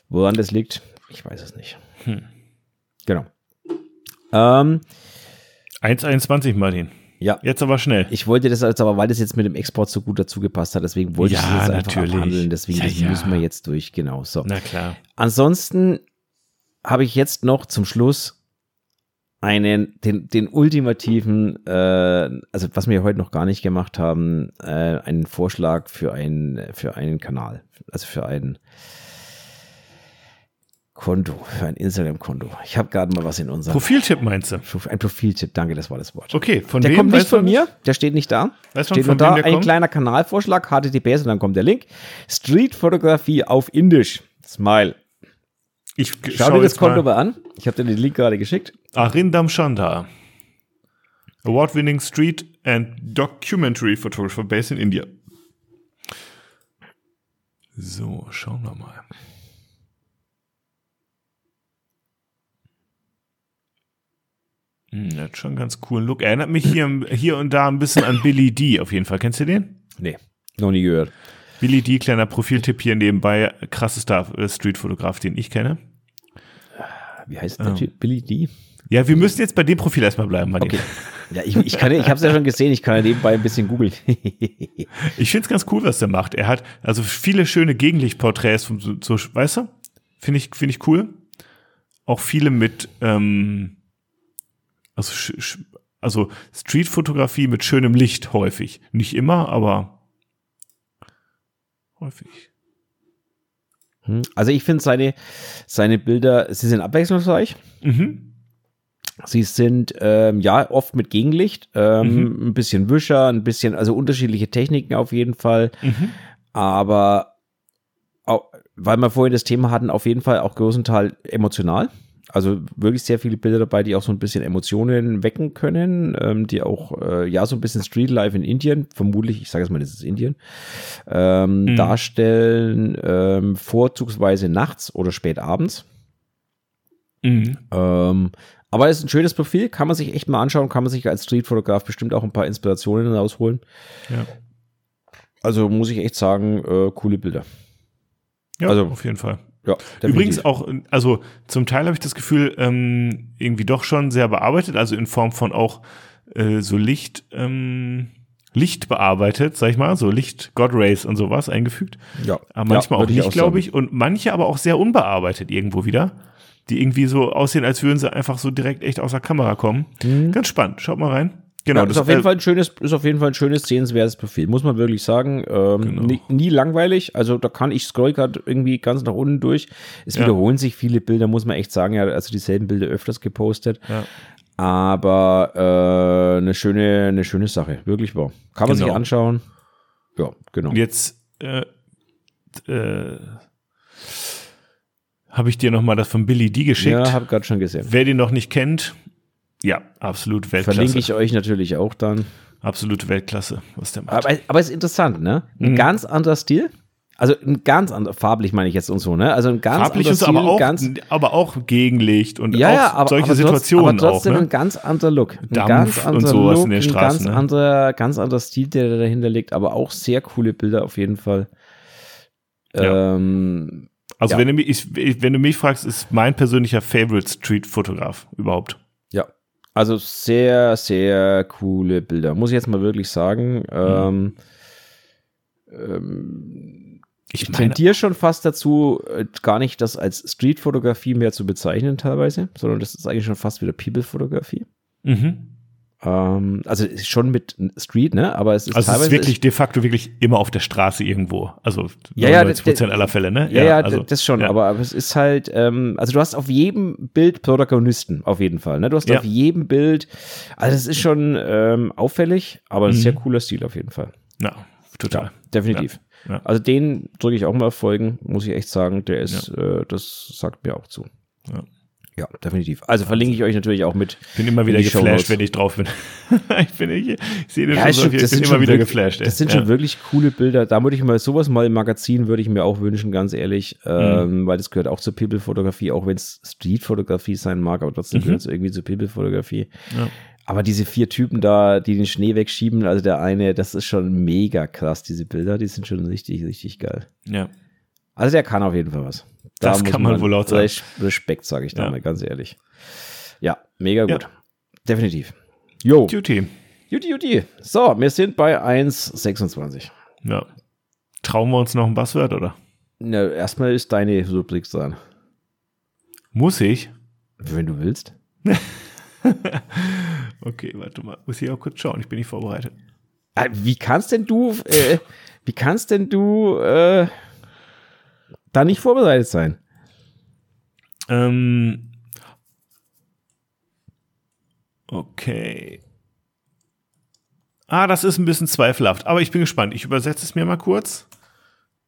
Woran das liegt, ich weiß es nicht. Genau. Ähm, 1,21 Martin. ja, Jetzt aber schnell. ich wollte das jetzt aber, weil das jetzt mit dem Export so gut dazu gepasst hat, deswegen wollte ich Ja, das jetzt einfach natürlich. abhandeln, deswegen Ja, das ja. müssen wir jetzt durch, genau, so. Na klar. Ansonsten habe ich jetzt noch zum Schluss einen, den, den ultimativen, äh, also was wir heute noch gar nicht gemacht haben, äh, einen Vorschlag für einen, für einen Kanal, also für ein Konto, für ein Instagram-Konto. Ich habe gerade mal was in unserem Profiltipp meinst du? ein Profiltipp, danke, das war das Wort. Okay, von Der wem? kommt nicht von mir, der steht nicht da. Weißt steht von nur da ein kommt? kleiner Kanalvorschlag, HTTPS und dann kommt der Link. Streetfotografie auf Indisch. Smile. Ich Schau, dir das Konto mal an. Ich habe dir den Link gerade geschickt. Arindam Chandra. Award-winning Street and Documentary Photographer based in India. So, schauen wir mal. Hm, hat schon einen ganz coolen Look. Erinnert mich hier, hier und da ein bisschen an Billy D. Auf jeden Fall. Kennst du den? Nee, noch nie gehört. Billy D, kleiner Profiltipp hier nebenbei. Krassester äh, Streetfotograf, den ich kenne. Wie heißt der Typ? Billy D? Ja, wir müssen jetzt bei dem Profil erstmal bleiben, Martin. Okay. Ja, ich, ich, kann, ich habe es ja schon gesehen, ich kann ja nebenbei ein bisschen googeln. <laughs> Ich finde es ganz cool, was der macht. Er hat also viele schöne Gegenlichtporträts, vom, so, so, weißt du? Finde ich, finde ich cool. Auch viele mit, ähm, Also, also Streetfotografie mit schönem Licht häufig. Nicht immer, aber häufig. Hm. Also ich finde seine, seine Bilder, sie sind abwechslungsreich. Mhm. Sie sind ähm, ja oft mit Gegenlicht, ähm, ein bisschen Wischer, ein bisschen, also unterschiedliche Techniken auf jeden Fall. Mhm. Aber weil wir vorhin das Thema hatten, auf jeden Fall auch größtenteils emotional. Also wirklich sehr viele Bilder dabei, die auch so ein bisschen Emotionen wecken können, ähm, die auch äh, ja so ein bisschen Street Life in Indien, vermutlich, ich sage jetzt mal, das ist Indien, ähm, Mhm. darstellen, ähm, vorzugsweise nachts oder spät abends. Mhm. Ähm, aber es ist ein schönes Profil, kann man sich echt mal anschauen, kann man sich als Streetfotograf bestimmt auch ein paar Inspirationen rausholen. Ja. Also muss ich echt sagen, äh, coole Bilder. ja, Also, auf jeden Fall. Ja, Übrigens auch, also zum Teil habe ich das Gefühl, ähm, irgendwie doch schon sehr bearbeitet, also in Form von auch äh, so Licht, ähm, Licht bearbeitet, sag ich mal, so Licht, God Rays und sowas eingefügt. ja. Aber manchmal Ja, auch nicht, glaube ich. Und manche aber auch sehr unbearbeitet irgendwo wieder. Die irgendwie so aussehen, als würden sie einfach so direkt echt aus der Kamera kommen. Ganz spannend. Schaut mal rein. Genau. Ja, ist auf jeden äh, Fall ein schönes, ist auf jeden Fall ein schönes, sehenswertes Profil, muss man wirklich sagen. Ähm, Genau. nie, nie langweilig. Also da kann ich scroll gerade irgendwie ganz nach unten durch. Es Ja. wiederholen sich viele Bilder, muss man echt sagen. Ja, also dieselben Bilder öfters gepostet. Ja. Aber äh, eine schöne, eine schöne Sache, wirklich wahr. Kann man sich Genau. anschauen. Ja, genau. Und jetzt äh, äh, habe ich dir noch mal das von Billy D geschickt. Ja, habe gerade schon gesehen. Wer den noch nicht kennt, ja, absolut Weltklasse. Verlinke ich euch natürlich auch dann. Absolute Weltklasse, was der macht. Aber, aber es ist interessant, ne? Ein Mhm. ganz anderer Stil. Also ein ganz anderer, farblich meine ich jetzt und so, ne? Also ein ganz Farblich anderer und so, Stil, aber auch, ganz, aber auch Gegenlicht und ja, auch ja, aber, solche aber trotz- Situationen aber trotzdem auch. ein Ne? ganz anderer Look. Ein Dampf ganz und anderer sowas Look, in den ein Straßen, ganz ne? anderer, ganz anderer Stil, der da dahinter liegt, aber auch sehr coole Bilder auf jeden Fall. Ja. Ähm, Also wenn, du mich, ich, wenn du mich fragst, ist mein persönlicher Favorite Street-Fotograf überhaupt. ja. Also sehr, sehr coole Bilder, muss ich jetzt mal wirklich sagen. Ähm, ähm, Ich ich tendiere schon fast dazu, äh, gar nicht das als Street-Fotografie mehr zu bezeichnen teilweise, sondern das ist eigentlich schon fast wieder People-Fotografie. mhm. Ähm, also schon mit Street, ne? Aber es ist also es teilweise ist wirklich de facto wirklich immer auf der Straße irgendwo. Also Ja, ja, 99 Prozent aller Fälle, ne? Ja, ja, also, das schon, ja. aber, aber es ist halt, ähm, also du hast auf jedem Bild Protagonisten, auf jeden Fall. Ne? Du hast Ja. auf jedem Bild, also es ist schon ähm, auffällig, aber ein Mhm. sehr cooler Stil auf jeden Fall. Ja, total. Definitiv. Ja, ja. Also den drücke ich auch mal folgen, muss ich echt sagen. Der ist, äh, das sagt mir auch zu. Ja. Ja, definitiv. Also verlinke ich euch natürlich auch mit. Ich bin immer wieder geflasht, wenn ich drauf bin. <laughs> ich bin ich, ich sehe den Ja, schon so ich bin sind immer wieder wirklich- geflasht. ey. Das sind ja. schon wirklich coole Bilder. Da würde ich mal sowas mal im Magazin würde ich mir auch wünschen, ganz ehrlich, Mhm. ähm, weil das gehört auch zur People-Fotografie, auch wenn es Street-Fotografie sein mag, aber trotzdem Mhm. gehört es irgendwie zur People-Fotografie. Ja. Aber diese vier Typen da, die den Schnee wegschieben, also der eine, das ist schon mega krass, diese Bilder, die sind schon richtig, richtig geil. ja. Also der kann auf jeden Fall was. Da Das kann man wohl laut sagen. Res- Respekt, sage ich da Ja. mal, ganz ehrlich. Ja, mega Ja. gut. Definitiv. Jo, Duty. Juti, Juti. So, wir sind bei 1,26. Ja. Trauen wir uns noch ein Buzzword, oder? Na, erstmal ist deine Rubrik dran. Muss ich? Wenn du willst. <laughs> Okay, warte mal. Muss ich auch kurz schauen. Ich bin nicht vorbereitet. Ah, Wie kannst denn du, äh, wie kannst denn du äh, da nicht vorbereitet sein? Ähm, okay. Ah, das ist ein bisschen zweifelhaft, aber ich bin gespannt. Ich übersetze es mir mal kurz.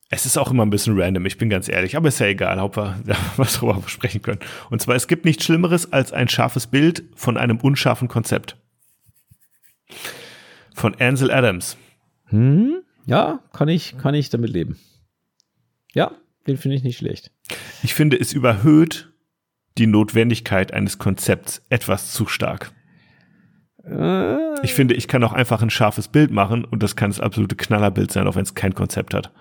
Es ist auch immer ein bisschen random, ich bin ganz ehrlich, aber ist ja egal, ob <laughs> wir was darüber sprechen können. Und zwar, es gibt nichts Schlimmeres als ein scharfes Bild von einem unscharfen Konzept. Von Ansel Adams. Hm? Ja, kann ich, kann ich damit leben. Ja, den finde ich nicht schlecht. Ich finde, es überhöht die Notwendigkeit eines Konzepts etwas zu stark. Ich finde, ich kann auch einfach ein scharfes Bild machen und das kann das absolute Knallerbild sein, auch wenn es kein Konzept hat.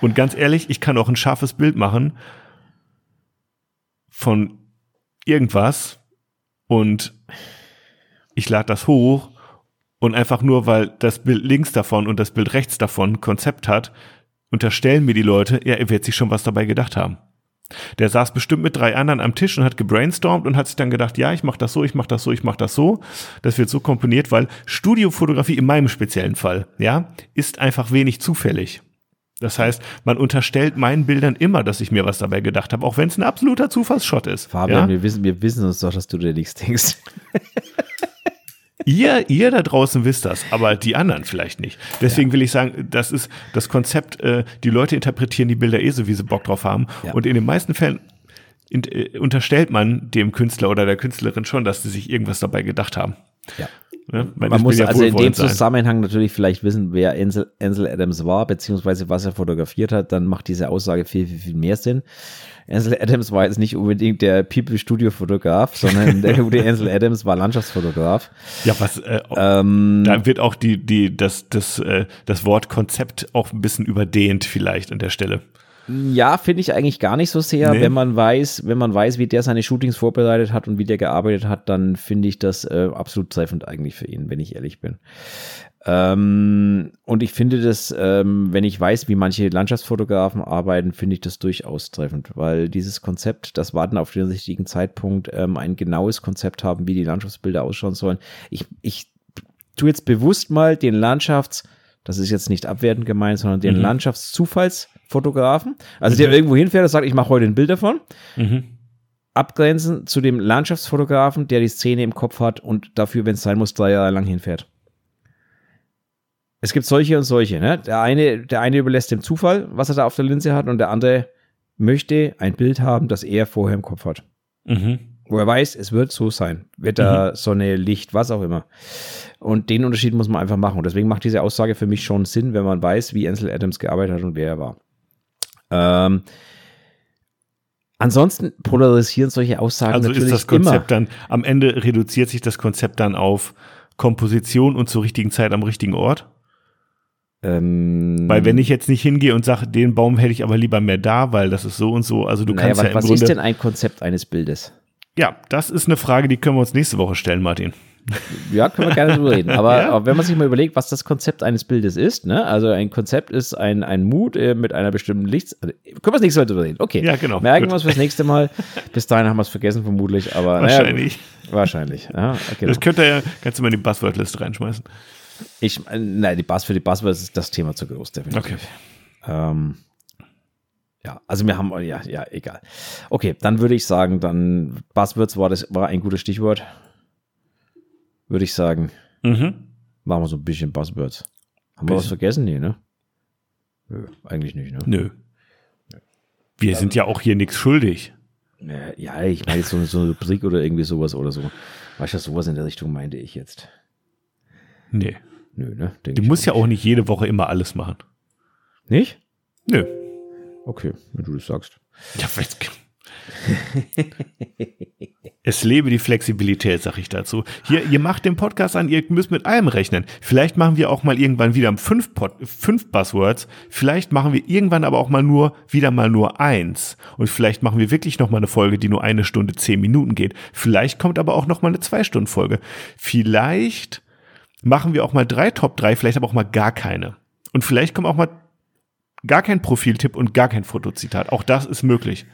Und ganz ehrlich, ich kann auch ein scharfes Bild machen von irgendwas und ich lade das hoch und einfach nur, weil das Bild links davon und das Bild rechts davon Konzept hat, unterstellen mir die Leute, ja, er wird sich schon was dabei gedacht haben. Der saß bestimmt mit drei anderen am Tisch und hat gebrainstormt und hat sich dann gedacht, ja, ich mache das so, ich mache das so, ich mache das so. Das wird so komponiert, weil Studiofotografie in meinem speziellen Fall, ja, ist einfach wenig zufällig. Das heißt, man unterstellt meinen Bildern immer, dass ich mir was dabei gedacht habe, auch wenn es ein absoluter Zufallsshot ist. Fabian, ja? wir, wissen, wir wissen uns doch, dass du dir nichts denkst. <laughs> Ihr, ihr da draußen wisst das, aber die anderen vielleicht nicht. Deswegen ja. will ich sagen, das ist das Konzept, äh, die Leute interpretieren die Bilder eh so, wie sie Bock drauf haben. Ja. Und in den meisten Fällen in, äh, unterstellt man dem Künstler oder der Künstlerin schon, dass sie sich irgendwas dabei gedacht haben. Ja. Ne? Man muss ja also in dem Zusammenhang natürlich vielleicht wissen, wer Ansel, Ansel Adams war, beziehungsweise was er fotografiert hat, dann macht diese Aussage viel, viel, viel mehr Sinn. Ansel Adams war jetzt nicht unbedingt der People-Studio-Fotograf, sondern <laughs> der gute Ansel Adams war Landschaftsfotograf. Ja, was, äh, ähm, da wird auch die, die, das, das, äh, das Wort Konzept auch ein bisschen überdehnt vielleicht an der Stelle. Ja, finde ich eigentlich gar nicht so sehr. Nee. Wenn man weiß, wenn man weiß, wie der seine Shootings vorbereitet hat und wie der gearbeitet hat, dann finde ich das äh, absolut treffend eigentlich für ihn, wenn ich ehrlich bin. Ähm, und ich finde das, ähm, wenn ich weiß, wie manche Landschaftsfotografen arbeiten, finde ich das durchaus treffend, weil dieses Konzept, das Warten auf den richtigen Zeitpunkt, ähm, ein genaues Konzept haben, wie die Landschaftsbilder ausschauen sollen. Ich, ich tue jetzt bewusst mal den Landschafts- das ist jetzt nicht abwertend gemeint, sondern den mhm. Landschaftszufallsfotografen, also mhm. der irgendwo hinfährt und sagt, ich mache heute ein Bild davon, mhm. abgrenzen zu dem Landschaftsfotografen, der die Szene im Kopf hat und dafür, wenn es sein muss, drei Jahre lang hinfährt. Es gibt solche und solche. Ne? Der, eine, der eine überlässt dem Zufall, was er da auf der Linse hat, und der andere möchte ein Bild haben, das er vorher im Kopf hat. Mhm. Wo er weiß, es wird so sein. Wetter, mhm. Sonne, Licht, was auch immer. Und den Unterschied muss man einfach machen. Und deswegen macht diese Aussage für mich schon Sinn, wenn man weiß, wie Ansel Adams gearbeitet hat und wer er war. Ähm, ansonsten polarisieren solche Aussagen also natürlich ist das Konzept immer. dann, am Ende reduziert sich das Konzept dann auf Komposition und zur richtigen Zeit am richtigen Ort? Ähm, weil wenn ich jetzt nicht hingehe und sage, den Baum hätte ich aber lieber mehr da, weil das ist so und so, also du naja, kannst was, ja im was Grunde, ist denn ein Konzept eines Bildes? Ja, das ist eine Frage, die können wir uns nächste Woche stellen, Martin. Ja, können wir gerne drüber reden. Aber, <laughs> ja. aber, wenn man sich mal überlegt, was das Konzept eines Bildes ist, ne? Also ein Konzept ist ein, ein Mut äh, mit einer bestimmten Lichts. Also, können wir das nächste Mal drüber reden? Okay. Ja, genau. Merken wir uns fürs nächste Mal. <laughs> Bis dahin haben wir es vergessen, vermutlich, aber. Wahrscheinlich. Naja, wahrscheinlich. Ja, genau. Das könnte ja, kannst du mal in die Buzzword-Liste reinschmeißen. Ich, nein, die Bass für die Buzzwords ist das Thema zu groß, definitiv. Okay. Ähm, ja, also wir haben, ja, ja, egal. Okay, dann würde ich sagen, dann Buzzwords war das, war ein gutes Stichwort. Würde ich sagen. Mhm. Machen wir so ein bisschen Buzzwords. Haben bisschen. wir was vergessen? Nee, ne? Nö, eigentlich nicht, ne? Nö. Wir ähm, sind ja auch hier nichts schuldig. Ja, ich meine jetzt so, so eine Rubrik oder irgendwie sowas oder so. Weißt du, sowas in der Richtung meinte ich jetzt. Nee. Nö, ne? Denk du musst ja auch nicht jede Woche immer alles machen. Nicht? Nö. Okay, wenn du das sagst. Ja, <laughs> es lebe die Flexibilität, sag ich dazu. Hier, ihr macht den Podcast an, ihr müsst mit allem rechnen. Vielleicht machen wir auch mal irgendwann wieder fünf, Pod, fünf Buzzwords. Vielleicht machen wir irgendwann aber auch mal nur, wieder mal nur eins. Und vielleicht machen wir wirklich noch mal eine Folge, die nur eine Stunde, zehn Minuten geht. Vielleicht kommt aber auch noch mal eine Zwei-Stunden-Folge. Vielleicht machen wir auch mal drei Top drei, vielleicht aber auch mal gar keine. Und vielleicht kommen auch mal gar kein Profiltipp und gar kein Fotozitat. Auch das ist möglich.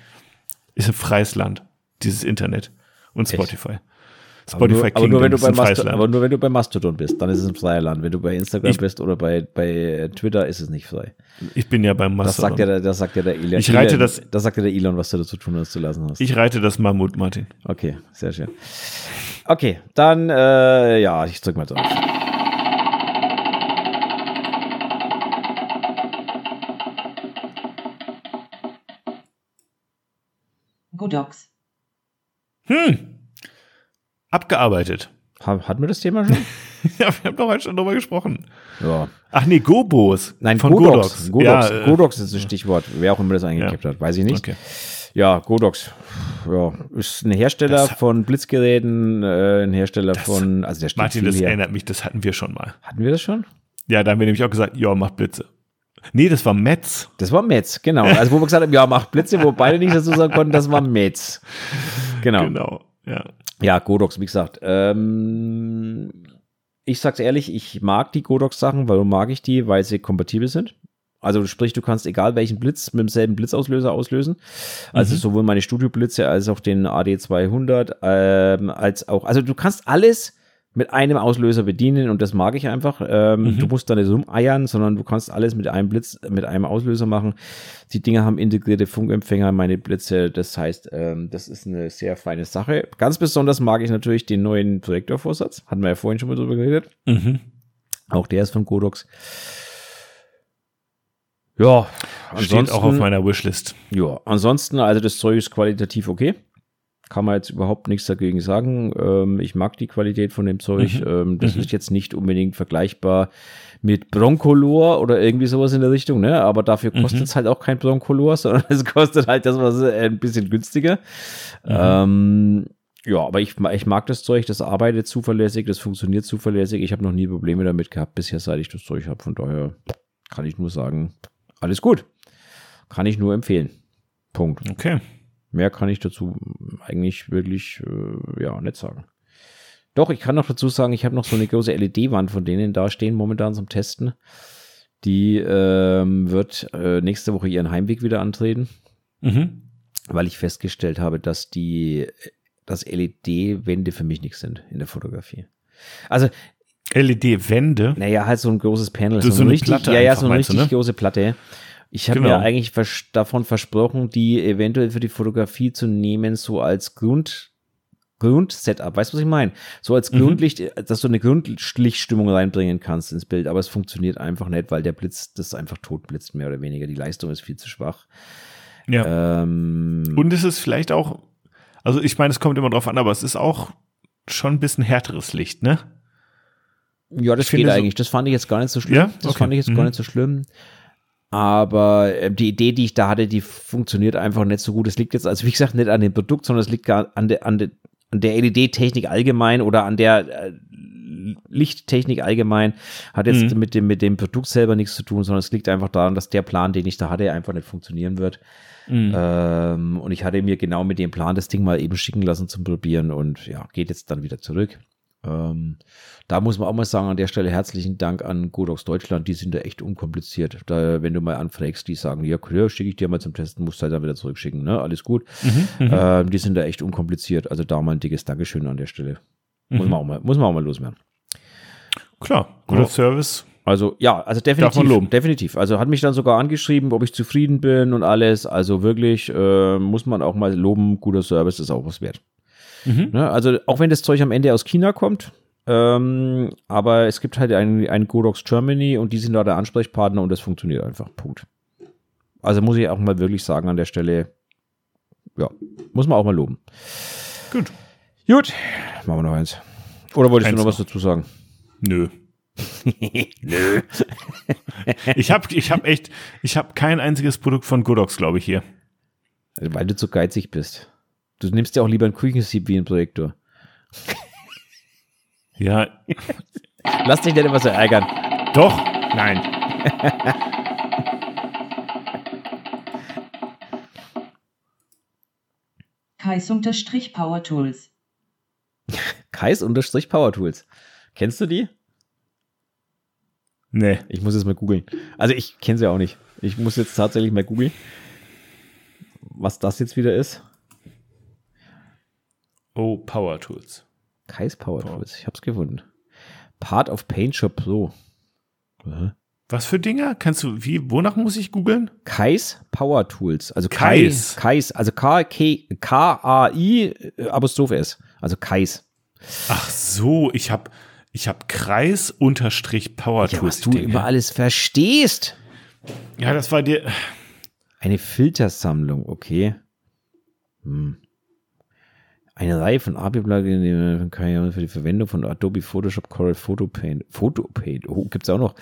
Ist ein freies Land, dieses Internet und Spotify. Echt? Spotify aber nur, aber nur, wenn du bei Mastodon, aber nur wenn du bei Mastodon bist, dann ist es ein freies Land. Wenn du bei Instagram ich, bist oder bei, bei Twitter, ist es nicht frei. Ich bin ja beim Mastodon. Das sagt ja der, das sagt ja der Elon. Ich reite das. Das sagt ja der Elon, was du dazu tun hast, zu lassen hast. Ich reite das Mammut, Martin. Okay, sehr schön. Okay, dann, äh, ja, ich drück mal drauf. Godox. Hm. Abgearbeitet. Hatten wir das Thema schon? <laughs> ja, wir haben doch heute schon drüber gesprochen. Ja. Ach nee, Gobos. Nein, von Godox. Godox, Godox. Ja, Godox ist ein Stichwort. Wer auch immer das eingekippt ja. hat, weiß ich nicht. Okay. Ja, Godox. Ja, ist ein Hersteller das von Blitzgeräten, äh, ein Hersteller von, also der steht Martin, das her. erinnert mich, das hatten wir schon mal. Hatten wir das schon? Ja, da haben wir nämlich auch gesagt, ja, macht Blitze. Nee, das war Metz. Das war Metz, genau. Also wo wir gesagt haben, ja, macht Blitze, wo beide nicht dazu sagen konnten, das war Metz. Genau. Genau, ja. Ja, Godox, wie gesagt. Ähm, ich sag's ehrlich, ich mag die Godox-Sachen. Warum mag ich die? Weil sie kompatibel sind. Also sprich, du kannst egal welchen Blitz mit demselben Blitzauslöser auslösen. Also sowohl meine Studioblitze als auch den AD200, ähm, als auch, also du kannst alles mit einem Auslöser bedienen und das mag ich einfach. Ähm, Du musst da nicht rumeiern, sondern du kannst alles mit einem Blitz, mit einem Auslöser machen. Die Dinger haben integrierte Funkempfänger, meine Blitze. Das heißt, ähm, das ist eine sehr feine Sache. Ganz besonders mag ich natürlich den neuen Projektorvorsatz. Hatten wir ja vorhin schon mal drüber geredet. Mhm. Auch der ist von Godox. Ja, Steht auch auf meiner Wishlist. ja, ansonsten, also das Zeug ist qualitativ okay. Kann man jetzt überhaupt nichts dagegen sagen. Ähm, ich mag die Qualität von dem Zeug. Mhm. Ähm, das ist jetzt nicht unbedingt vergleichbar mit Broncolor oder irgendwie sowas in der Richtung, ne? Aber dafür Mhm. kostet es halt auch kein Broncolor, <laughs> sondern es kostet halt das, was äh, ein bisschen günstiger. Mhm. Ähm, ja, aber ich, ich mag das Zeug, das arbeitet zuverlässig, das funktioniert zuverlässig. Ich habe noch nie Probleme damit gehabt bisher, seit ich das Zeug habe. Von daher kann ich nur sagen, alles gut. Kann ich nur empfehlen. Punkt. Okay. Mehr kann ich dazu eigentlich wirklich äh, ja nicht sagen. Doch, ich kann noch dazu sagen, ich habe noch so eine große LED-Wand von denen da stehen momentan zum Testen. Die ähm, wird äh, nächste Woche ihren Heimweg wieder antreten, Mhm. weil ich festgestellt habe, dass die dass LED-Wände für mich nichts sind in der Fotografie. Also, LED-Wände. naja, halt so ein großes Panel, So- so, so eine richtig, Platte ja, ja, so eine meinst richtig ne? große Platte. Ich habe Genau. mir eigentlich vers davon versprochen, die eventuell für die Fotografie zu nehmen, so als Grund, Grundsetup. Weißt du, was ich meine? So als Mhm. Grundlicht, dass du eine Grundlichtstimmung reinbringen kannst ins Bild, aber es funktioniert einfach nicht, weil der Blitz das einfach tot blitzt, mehr oder weniger. Die Leistung ist viel zu schwach. Ja. Ähm, Und es ist vielleicht auch, also ich meine, es kommt immer drauf an, aber es ist auch schon ein bisschen härteres Licht, ne? Ja, das Ich geht so- eigentlich. Das fand ich jetzt gar nicht so schlimm. Ja? Das Okay. fand ich jetzt gar Mhm. nicht so schlimm. Aber äh, die Idee, die ich da hatte, die funktioniert einfach nicht so gut. Es liegt jetzt, also wie gesagt, nicht an dem Produkt, sondern es liegt gar an der, an der, an der LED-Technik allgemein oder an der äh, Lichttechnik allgemein. Hat jetzt Mhm. mit, dem, mit dem Produkt selber nichts zu tun, sondern es liegt einfach daran, dass der Plan, den ich da hatte, einfach nicht funktionieren wird. Mhm. Ähm, und ich hatte mir genau mit dem Plan das Ding mal eben schicken lassen zum Probieren und ja, geht jetzt dann wieder zurück. Ähm, da muss man auch mal sagen, an der Stelle herzlichen Dank an Godox Deutschland, die sind da echt unkompliziert. Da, wenn du mal anfragst, die sagen, ja, klar, schicke ich dir mal zum Testen, musst halt dann wieder zurückschicken, ne? Alles gut. Mhm. Ähm, die sind da echt unkompliziert. Also da mal ein dickes Dankeschön an der Stelle. Muss, Mhm. man auch mal, muss man auch mal loswerden. Klar, guter Ja. Service. Also ja, also definitiv, definitiv. Also hat mich dann sogar angeschrieben, ob ich zufrieden bin und alles. Also wirklich äh, muss man auch mal loben, guter Service ist auch was wert. Mhm. Ne? Also auch wenn das Zeug am Ende aus China kommt, ähm, aber es gibt halt einen, einen Godox Germany und die sind da der Ansprechpartner und das funktioniert einfach. Punkt. Also muss ich auch mal wirklich sagen an der Stelle, ja, muss man auch mal loben. Gut. Gut, machen wir noch eins. Oder wolltest Eins du noch was noch. dazu sagen? Nö. <laughs> Nö. ich habe ich hab echt, ich habe kein einziges Produkt von Godox, glaube ich, hier. Weil du zu geizig bist. Du nimmst ja auch lieber einen Küchensieb wie einen Projektor. Ja, Lass dich nicht immer so ärgern. doch, nein. Kais-Power Tools. Kais-Power Tools. Kennst du die? Nee. Ich muss jetzt mal googeln. Also ich kenne sie auch nicht. Ich muss jetzt tatsächlich mal googeln, was das jetzt wieder ist. Oh, Power Tools. Kais Power Tools. Ich hab's gefunden. Part of Paint Shop Pro. Was für Dinger? Kannst du, wie, wonach muss ich googeln? Kais Power Tools. Also Kai, Kais. Kais, also K-A-I, äh, Apostrophe S. Also Kais. Ach so, ich habe ich hab Kreis unterstrich Power Ja, Tools. was du Dinge. über alles verstehst. Ja, das war dir. Eine Filtersammlung, okay. Hm. Eine Reihe von ich für die Verwendung von Adobe Photoshop Corel Photo Paint. Photo Paint, oh, gibt's auch noch.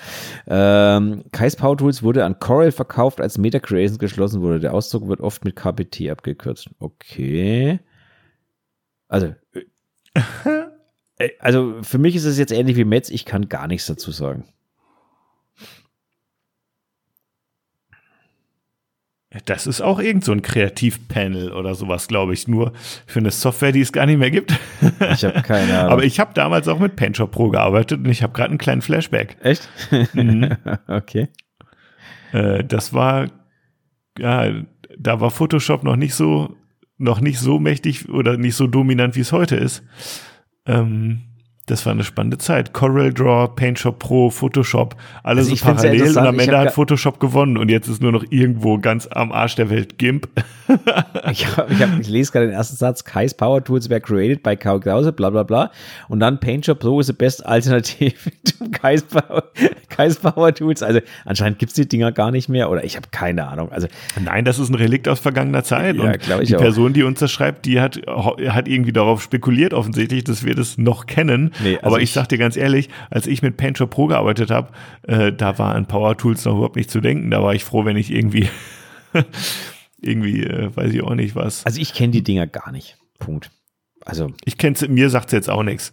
Ähm, Kais Power Tools wurde an Corel verkauft, als Meta Creations geschlossen wurde. Der Ausdruck wird oft mit KPT abgekürzt. Okay. Also, <laughs> äh, also für mich ist es jetzt ähnlich wie Metz. Ich kann gar nichts dazu sagen. Das ist auch irgend so ein Kreativpanel oder sowas, glaube ich. Nur für eine Software, die es gar nicht mehr gibt. <laughs> Ich habe keine Ahnung. Aber ich habe damals auch mit PaintShop Pro gearbeitet und ich habe gerade einen kleinen Flashback. Echt? Mhm. <laughs> okay. Äh, das war, ja, da war Photoshop noch nicht so, noch nicht so mächtig oder nicht so dominant, wie es heute ist. Ähm, das war eine spannende Zeit. Corel Draw, PaintShop Pro, Photoshop, alles Also so parallel und am Ende hat Photoshop gewonnen und jetzt ist nur noch irgendwo ganz am Arsch der Welt GIMP. <laughs> Ich, hab, ich, hab, ich lese gerade den ersten Satz. Kai's Power Tools were created by Kai Krause, bla bla bla. Und dann PaintShop Pro is the best alternative <laughs> to Kai's Power, Kai's Power Tools. Also anscheinend gibt's die Dinger gar nicht mehr oder ich habe keine Ahnung. Also Nein, das ist ein Relikt aus vergangener Zeit. Ja, und die auch. Person, die uns das schreibt, die hat, hat irgendwie darauf spekuliert, offensichtlich, dass wir das noch kennen. Nee, also Aber ich, ich- sag dir ganz ehrlich, als ich mit PaintShop Pro gearbeitet habe, äh, da war an Power Tools noch überhaupt nicht zu denken. Da war ich froh, wenn ich irgendwie, <laughs> irgendwie, äh, weiß ich auch nicht was. Also ich kenne die Dinger gar nicht. Punkt. Also Ich kenn's, mir sagt's jetzt auch nichts.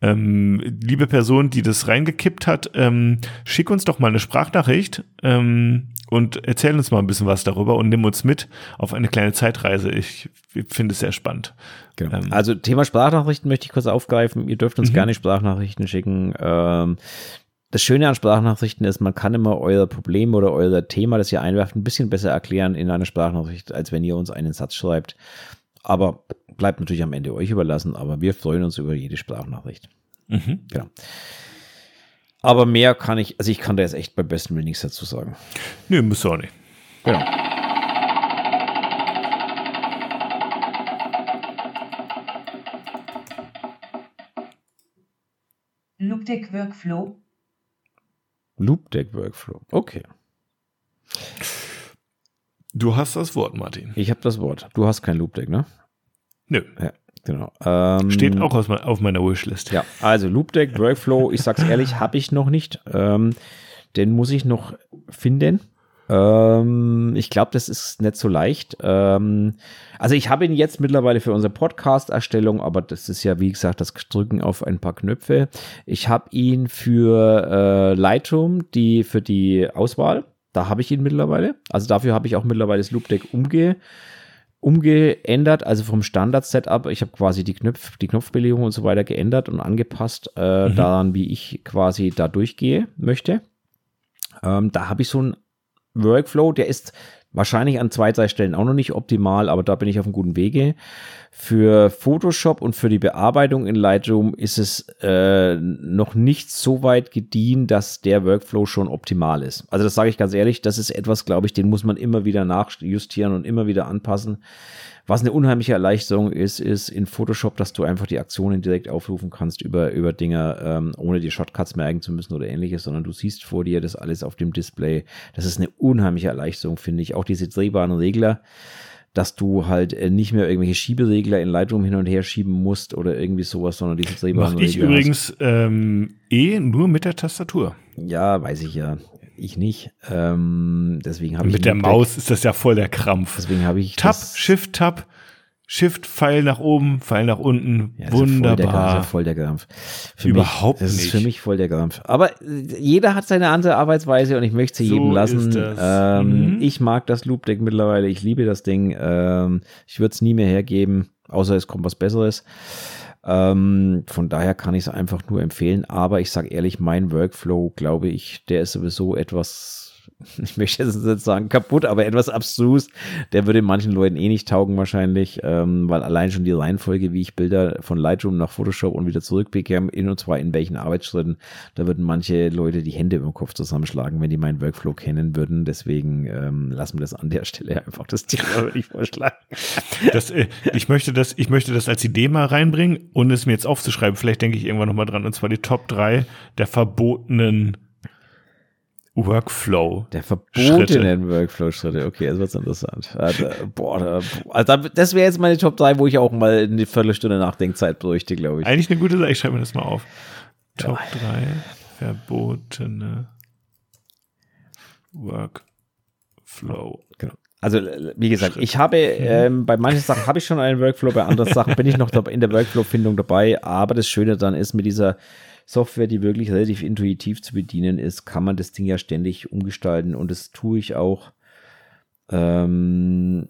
Ähm, liebe Person, die das reingekippt hat, ähm, schick uns doch mal eine Sprachnachricht ähm, und erzähl uns mal ein bisschen was darüber und nimm uns mit auf eine kleine Zeitreise. Ich, finde es sehr spannend. Genau. Ähm, Also Thema Sprachnachrichten möchte ich kurz aufgreifen. Ihr dürft uns Mhm. gerne Sprachnachrichten schicken. Ähm, das Schöne an Sprachnachrichten ist, man kann immer euer Problem oder euer Thema, das ihr einwerft, ein bisschen besser erklären in einer Sprachnachricht, als wenn ihr uns einen Satz schreibt. Aber bleibt natürlich am Ende euch überlassen, aber wir freuen uns über jede Sprachnachricht. Mhm. Genau. Aber mehr kann ich, also ich kann da jetzt echt beim besten Willen nichts dazu sagen. Nö, muss auch nicht. Genau. Loop Deck Workflow. Loop Deck Workflow. Okay. Du hast das Wort, Martin. Ich habe das Wort. Du hast kein Loop Deck, ne? Nö, Ja, genau. Ähm, steht auch aus, auf meiner Wishlist. Ja, also Loop Deck Workflow, ich sag's <laughs> ehrlich, habe ich noch nicht. Ähm, den muss ich noch finden. Ähm, ich glaube, das ist nicht so leicht. Ähm, also ich habe ihn jetzt mittlerweile für unsere Podcast-Erstellung, aber das ist ja, wie gesagt, das Drücken auf ein paar Knöpfe. Ich habe ihn für äh, Lightroom, die für die Auswahl. Da habe ich ihn mittlerweile. Also dafür habe ich auch mittlerweile das Loop Deck umge umgeändert, also vom Standard-Setup. Ich habe quasi die, Knopf, die Knopfbelegung und so weiter geändert und angepasst äh, Mhm. daran, wie ich quasi da durchgehe möchte. Ähm, da habe ich so einen Workflow, der ist wahrscheinlich an zwei, drei Stellen auch noch nicht optimal, aber da bin ich auf einem guten Wege. Für Photoshop und für die Bearbeitung in Lightroom ist es äh, noch nicht so weit gediehen, dass der Workflow schon optimal ist. Also das sage ich ganz ehrlich, das ist etwas, glaube ich, den muss man immer wieder nachjustieren und immer wieder anpassen. Was eine unheimliche Erleichterung ist, ist in Photoshop, dass du einfach die Aktionen direkt aufrufen kannst über, über Dinge, ähm, ohne die Shortcuts merken zu müssen oder ähnliches, sondern du siehst vor dir das alles auf dem Display. Das ist eine unheimliche Erleichterung, finde ich. Auch diese drehbaren Regler, dass du halt äh, nicht mehr irgendwelche Schieberegler in Lightroom hin und her schieben musst oder irgendwie sowas, sondern diese drehbaren Mache ich Regler übrigens ähm, eh nur mit der Tastatur. Ja, weiß ich ja. Ich nicht. Ähm, deswegen habe ich Mit der Maus ist das ja voll der Krampf. Deswegen habe ich Tab, das- Shift, Tab, Shift, Pfeil nach oben, Pfeil nach unten. Ja, das ist ja Voll der, das Wunderbar. Krampf. Für Überhaupt mich, das nicht. ist für mich voll der Krampf. Aber äh, jeder hat seine andere Arbeitsweise und ich möchte sie So jedem lassen. das. Ähm, Mhm. Ich mag das Loop Deck mittlerweile. Ich liebe das Ding. Ähm, ich würde es nie mehr hergeben, außer es kommt was Besseres. Ähm, von daher kann ich es einfach nur empfehlen. Aber ich sage ehrlich, mein Workflow, glaube ich, der ist sowieso etwas, <laughs> ich möchte jetzt nicht sagen kaputt, aber etwas abstrus. Der würde manchen Leuten eh nicht taugen wahrscheinlich, ähm, weil allein schon die Reihenfolge, wie ich Bilder von Lightroom nach Photoshop und wieder zurückbekäme, in und zwar in welchen Arbeitsschritten, da würden manche Leute die Hände im Kopf zusammenschlagen, wenn die meinen Workflow kennen würden. Deswegen ähm, lassen wir das an der Stelle <laughs> einfach das Thema, <laughs> würde ich vorschlagen. Das, äh, ich, möchte das, ich möchte das als Idee mal reinbringen und es mir jetzt aufzuschreiben. Vielleicht denke ich irgendwann nochmal dran. Und zwar die Top 3 der verbotenen Workflow. Der verbotenen Workflow-Schritte. Okay, jetzt wird's interessant. Also, boah, da, also da- das wäre jetzt meine Top 3, wo ich auch mal eine Viertelstunde Nachdenkzeit bräuchte, glaube ich. Eigentlich eine gute Sache. Ich schreibe mir das mal auf. Top 3 verbotene Workflow. Genau. Also, wie gesagt, ich habe, ähm, bei manchen Sachen habe ich schon einen Workflow, bei anderen Sachen bin ich noch in der Workflow-Findung dabei. Aber das Schöne dann ist, mit dieser Software, die wirklich relativ intuitiv zu bedienen ist, kann man das Ding ja ständig umgestalten und das tue ich auch. Ähm,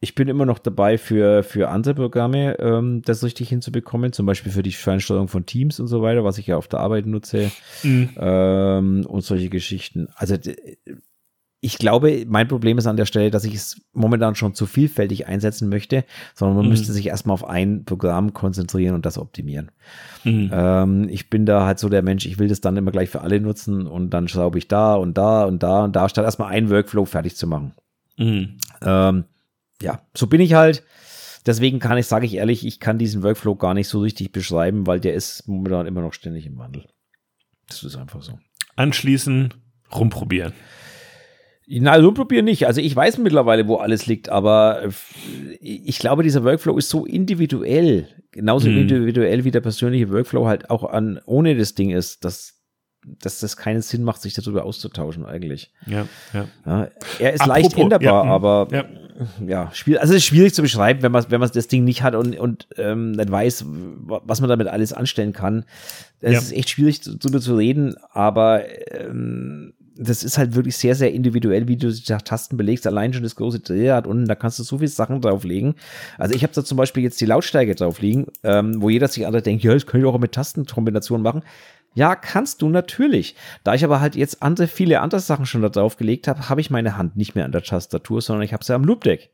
ich bin immer noch dabei, für, für andere Programme ähm, das richtig hinzubekommen, zum Beispiel für die Fernsteuerung von Teams und so weiter, was ich ja auf der Arbeit nutze Mhm. ähm, und solche Geschichten. Also ich glaube, mein Problem ist an der Stelle, dass ich es momentan schon zu vielfältig einsetzen möchte, sondern man Mhm. müsste sich erstmal auf ein Programm konzentrieren und das optimieren. Mhm. Ähm, ich bin da halt so der Mensch, ich will das dann immer gleich für alle nutzen und dann schraube ich da und da und da und da, statt erstmal einen Workflow fertig zu machen. Mhm. Ähm, ja, so bin ich halt. Deswegen kann ich, sage ich ehrlich, ich kann diesen Workflow gar nicht so richtig beschreiben, weil der ist momentan immer noch ständig im Wandel. Das ist einfach so. Anschließen, rumprobieren. Na, so probier nicht. Also ich weiß mittlerweile, wo alles liegt, aber äh, ich glaube, dieser Workflow ist so individuell, genauso Mhm. individuell wie der persönliche Workflow halt auch an ohne das Ding ist, dass, dass das keinen Sinn macht, sich darüber auszutauschen eigentlich. Ja, ja. Ja, er ist Apropos, leicht änderbar, ja, aber ja. ja, schwierig, also es ist schwierig zu beschreiben, wenn man, wenn man das Ding nicht hat und, und ähm, nicht weiß, was man damit alles anstellen kann. Es ist echt schwierig, darüber zu reden, aber ähm, das ist halt wirklich sehr, sehr individuell, wie du die Tasten belegst. Allein schon das große Drehrad unten, da kannst du so viele Sachen drauflegen. Also ich habe da zum Beispiel jetzt die Lautstärke drauf liegen, ähm, wo jeder sich andere denkt, ja, das kann ich auch mit Tastenkombinationen machen. Ja, kannst du natürlich. Da ich aber halt jetzt andere, viele andere Sachen schon da drauf gelegt habe, habe ich meine Hand nicht mehr an der Tastatur, sondern ich habe sie am Loopdeck.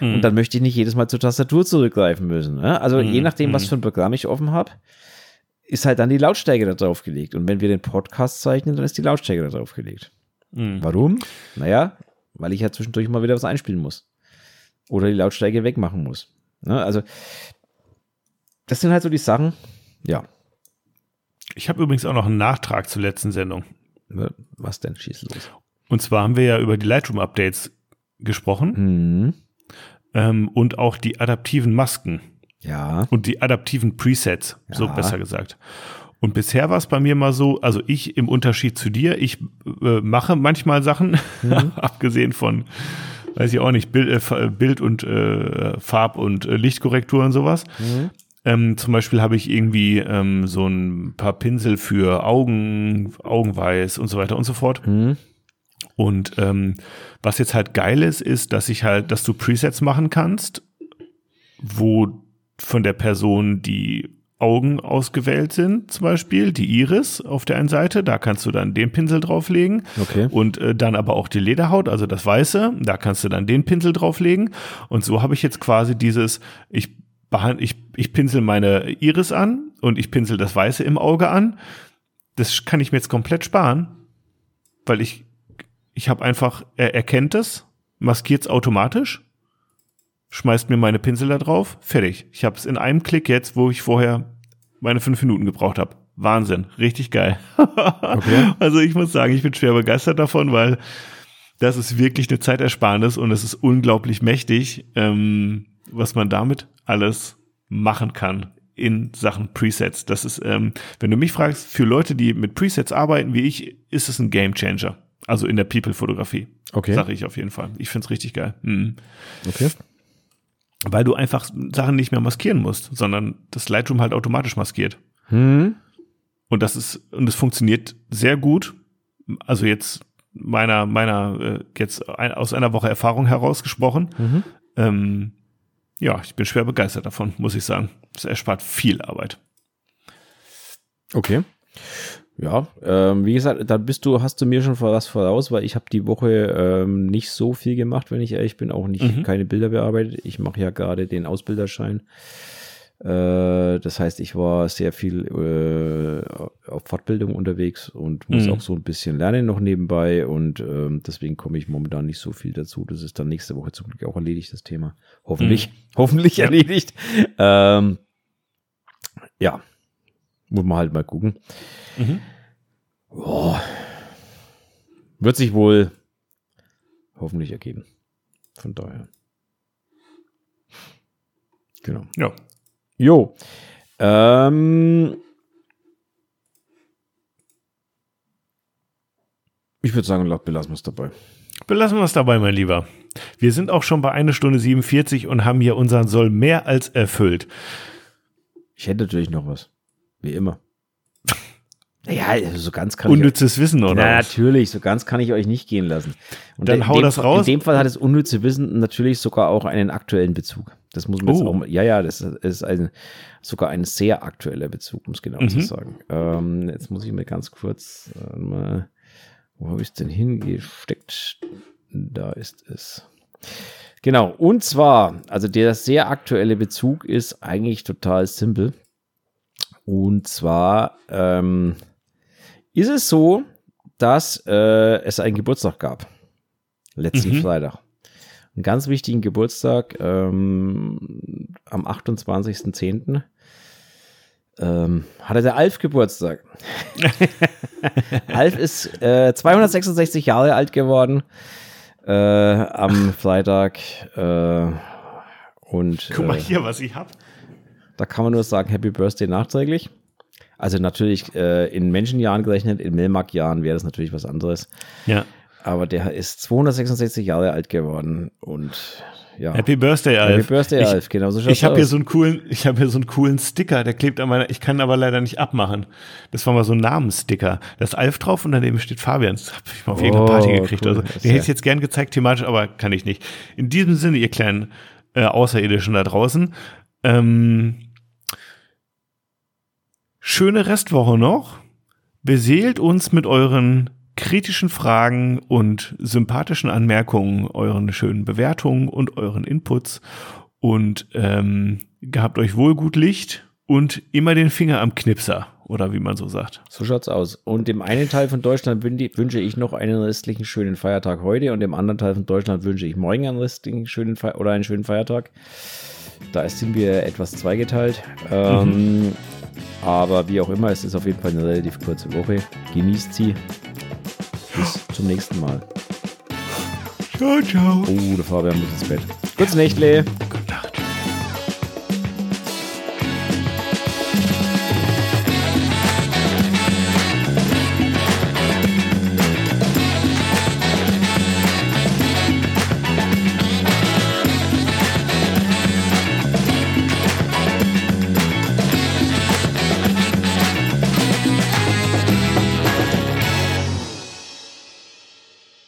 Mhm. Und dann möchte ich nicht jedes Mal zur Tastatur zurückgreifen müssen. Ne? Also je Mhm, nachdem, was mhm. für ein Programm ich offen habe, ist halt dann die Lautstärke da drauf gelegt. Und wenn wir den Podcast zeichnen, dann ist die Lautstärke da drauf gelegt. Mhm. Warum? Naja, weil ich ja zwischendurch mal wieder was einspielen muss. Oder die Lautstärke wegmachen muss. Ne? Also, das sind halt so die Sachen. Ja. Ich habe übrigens auch noch einen Nachtrag zur letzten Sendung. Ne, Was denn? Schieß los. Und zwar haben wir ja über die Lightroom-Updates gesprochen Mhm. ähm, und auch die adaptiven Masken Ja. und die adaptiven Presets, so Ja. besser gesagt. Und bisher war es bei mir mal so, also ich im Unterschied zu dir, ich äh, mache manchmal Sachen, Mhm. <laughs> abgesehen von, weiß ich auch nicht, Bild, äh, Bild und äh, Farb- und äh, Lichtkorrektur und sowas. Mhm. Ähm, zum Beispiel habe ich irgendwie ähm, so ein paar Pinsel für Augen, Augenweiß und so weiter und so fort. Mhm. Und ähm, was jetzt halt geil ist, ist, dass ich halt, dass du Presets machen kannst, wo von der Person die Augen ausgewählt sind, zum Beispiel die Iris auf der einen Seite, da kannst du dann den Pinsel drauflegen Okay. und äh, dann aber auch die Lederhaut, also das Weiße, da kannst du dann den Pinsel drauflegen und so habe ich jetzt quasi dieses, ich ich, ich pinsel meine Iris an und ich pinsel das Weiße im Auge an. Das kann ich mir jetzt komplett sparen, weil ich ich habe einfach, er erkennt es, maskiert es automatisch, schmeißt mir meine Pinsel da drauf, fertig. Ich habe es in einem Klick jetzt, wo ich vorher meine fünf Minuten gebraucht habe. Wahnsinn, richtig geil. <laughs> Okay. Also ich muss sagen, ich bin schwer begeistert davon, weil das ist wirklich eine Zeitersparnis und es ist unglaublich mächtig, ähm, was man damit alles machen kann in Sachen Presets. Das ist, ähm, wenn du mich fragst, für Leute, die mit Presets arbeiten wie ich, ist es ein Game Changer. Also in der People-Fotografie. Okay. Sage ich auf jeden Fall. Ich find's richtig geil. Mhm. Okay. Weil du einfach Sachen nicht mehr maskieren musst, sondern das Lightroom halt automatisch maskiert. Hm. Und das ist, und es funktioniert sehr gut. Also jetzt meiner, meiner, äh, jetzt aus einer Woche Erfahrung herausgesprochen. Mhm. Ähm, ja, ich bin schwer begeistert davon, muss ich sagen. Es erspart viel Arbeit. Okay. Ja, ähm, wie gesagt, da bist du, hast du mir schon was voraus, weil ich habe die Woche ähm, nicht so viel gemacht, wenn ich ehrlich bin, auch nicht Mhm. keine Bilder bearbeitet. Ich mache ja gerade den Ausbilderschein. Äh, das heißt, ich war sehr viel äh, auf Fortbildung unterwegs und muss Mhm. auch so ein bisschen lernen noch nebenbei und ähm, deswegen komme ich momentan nicht so viel dazu. Das ist dann nächste Woche zum Glück auch erledigt, das Thema. Hoffentlich, <laughs> hoffentlich Ja. erledigt. Ähm, ja, muss man halt mal gucken. Mhm. Boah. Wird sich wohl hoffentlich ergeben. Von daher. Genau. Ja. Jo. Ähm, ich würde sagen, belassen wir es dabei. Belassen wir es dabei, mein Lieber. Wir sind auch schon bei einer Stunde 47 und haben hier unseren Soll mehr als erfüllt. Ich hätte natürlich noch was. Wie immer. Ja, also so ganz kann ich Unnützes Wissen, oder? Na, natürlich, so ganz kann ich euch nicht gehen lassen. Und Dann in hau dem das Fall, raus. In dem Fall hat das unnütze Wissen natürlich sogar auch einen aktuellen Bezug. Das muss man jetzt Oh. auch mal, ja, ja, das ist ein, sogar ein sehr aktueller Bezug, um es genau zu Mhm. sagen. Ähm, jetzt muss ich mir ganz kurz äh, mal, wo habe ich es denn hingesteckt? Da ist es. Genau, und zwar, also der sehr aktuelle Bezug ist eigentlich total simpel. Und zwar ähm, ist es so, dass äh, es einen Geburtstag gab. Letzten Mhm. Freitag. Einen ganz wichtigen Geburtstag ähm, am 28.10. Ähm, hatte der Alf Geburtstag. <laughs> Alf ist äh, 266 Jahre alt geworden äh, am Freitag. Äh, und Guck mal äh, hier, was ich hab. Da kann man nur sagen, Happy Birthday nachträglich. Also natürlich äh, in Menschenjahren gerechnet, in Melmark-Jahren wäre das natürlich was anderes. Ja. Aber der ist 266 Jahre alt geworden und ja. Happy Birthday, Alf. Happy Birthday, ich, Alf. Genau so Ich habe hier so einen coolen, ich habe hier so einen coolen Sticker, der klebt an meiner, ich kann ihn aber leider nicht abmachen. Das war mal so ein Namenssticker. Da ist Alf drauf und daneben steht Fabian. Das habe ich mal auf irgendeiner Oh, Party gekriegt. cool. Also, den hätte ich jetzt gern gezeigt thematisch, aber kann ich nicht. In diesem Sinne, ihr kleinen äh, Außerirdischen da draußen, ähm, schöne Restwoche noch. Beseelt uns mit euren kritischen Fragen und sympathischen Anmerkungen, euren schönen Bewertungen und euren Inputs. Und ähm, gehabt euch wohl gut Licht und immer den Finger am Knipser, oder wie man so sagt. So schaut's aus. Und dem einen Teil von Deutschland wün- wünsche ich noch einen restlichen schönen Feiertag heute und dem anderen Teil von Deutschland wünsche ich morgen einen restlichen schönen Fe oder einen schönen Feiertag. Da sind wir etwas zweigeteilt. Ähm, aber wie auch immer, es ist auf jeden Fall eine relativ kurze Woche. Genießt sie. Bis zum nächsten Mal. Ciao, ciao. Oh, der Fabian muss ins Bett. Gutes Nächtle.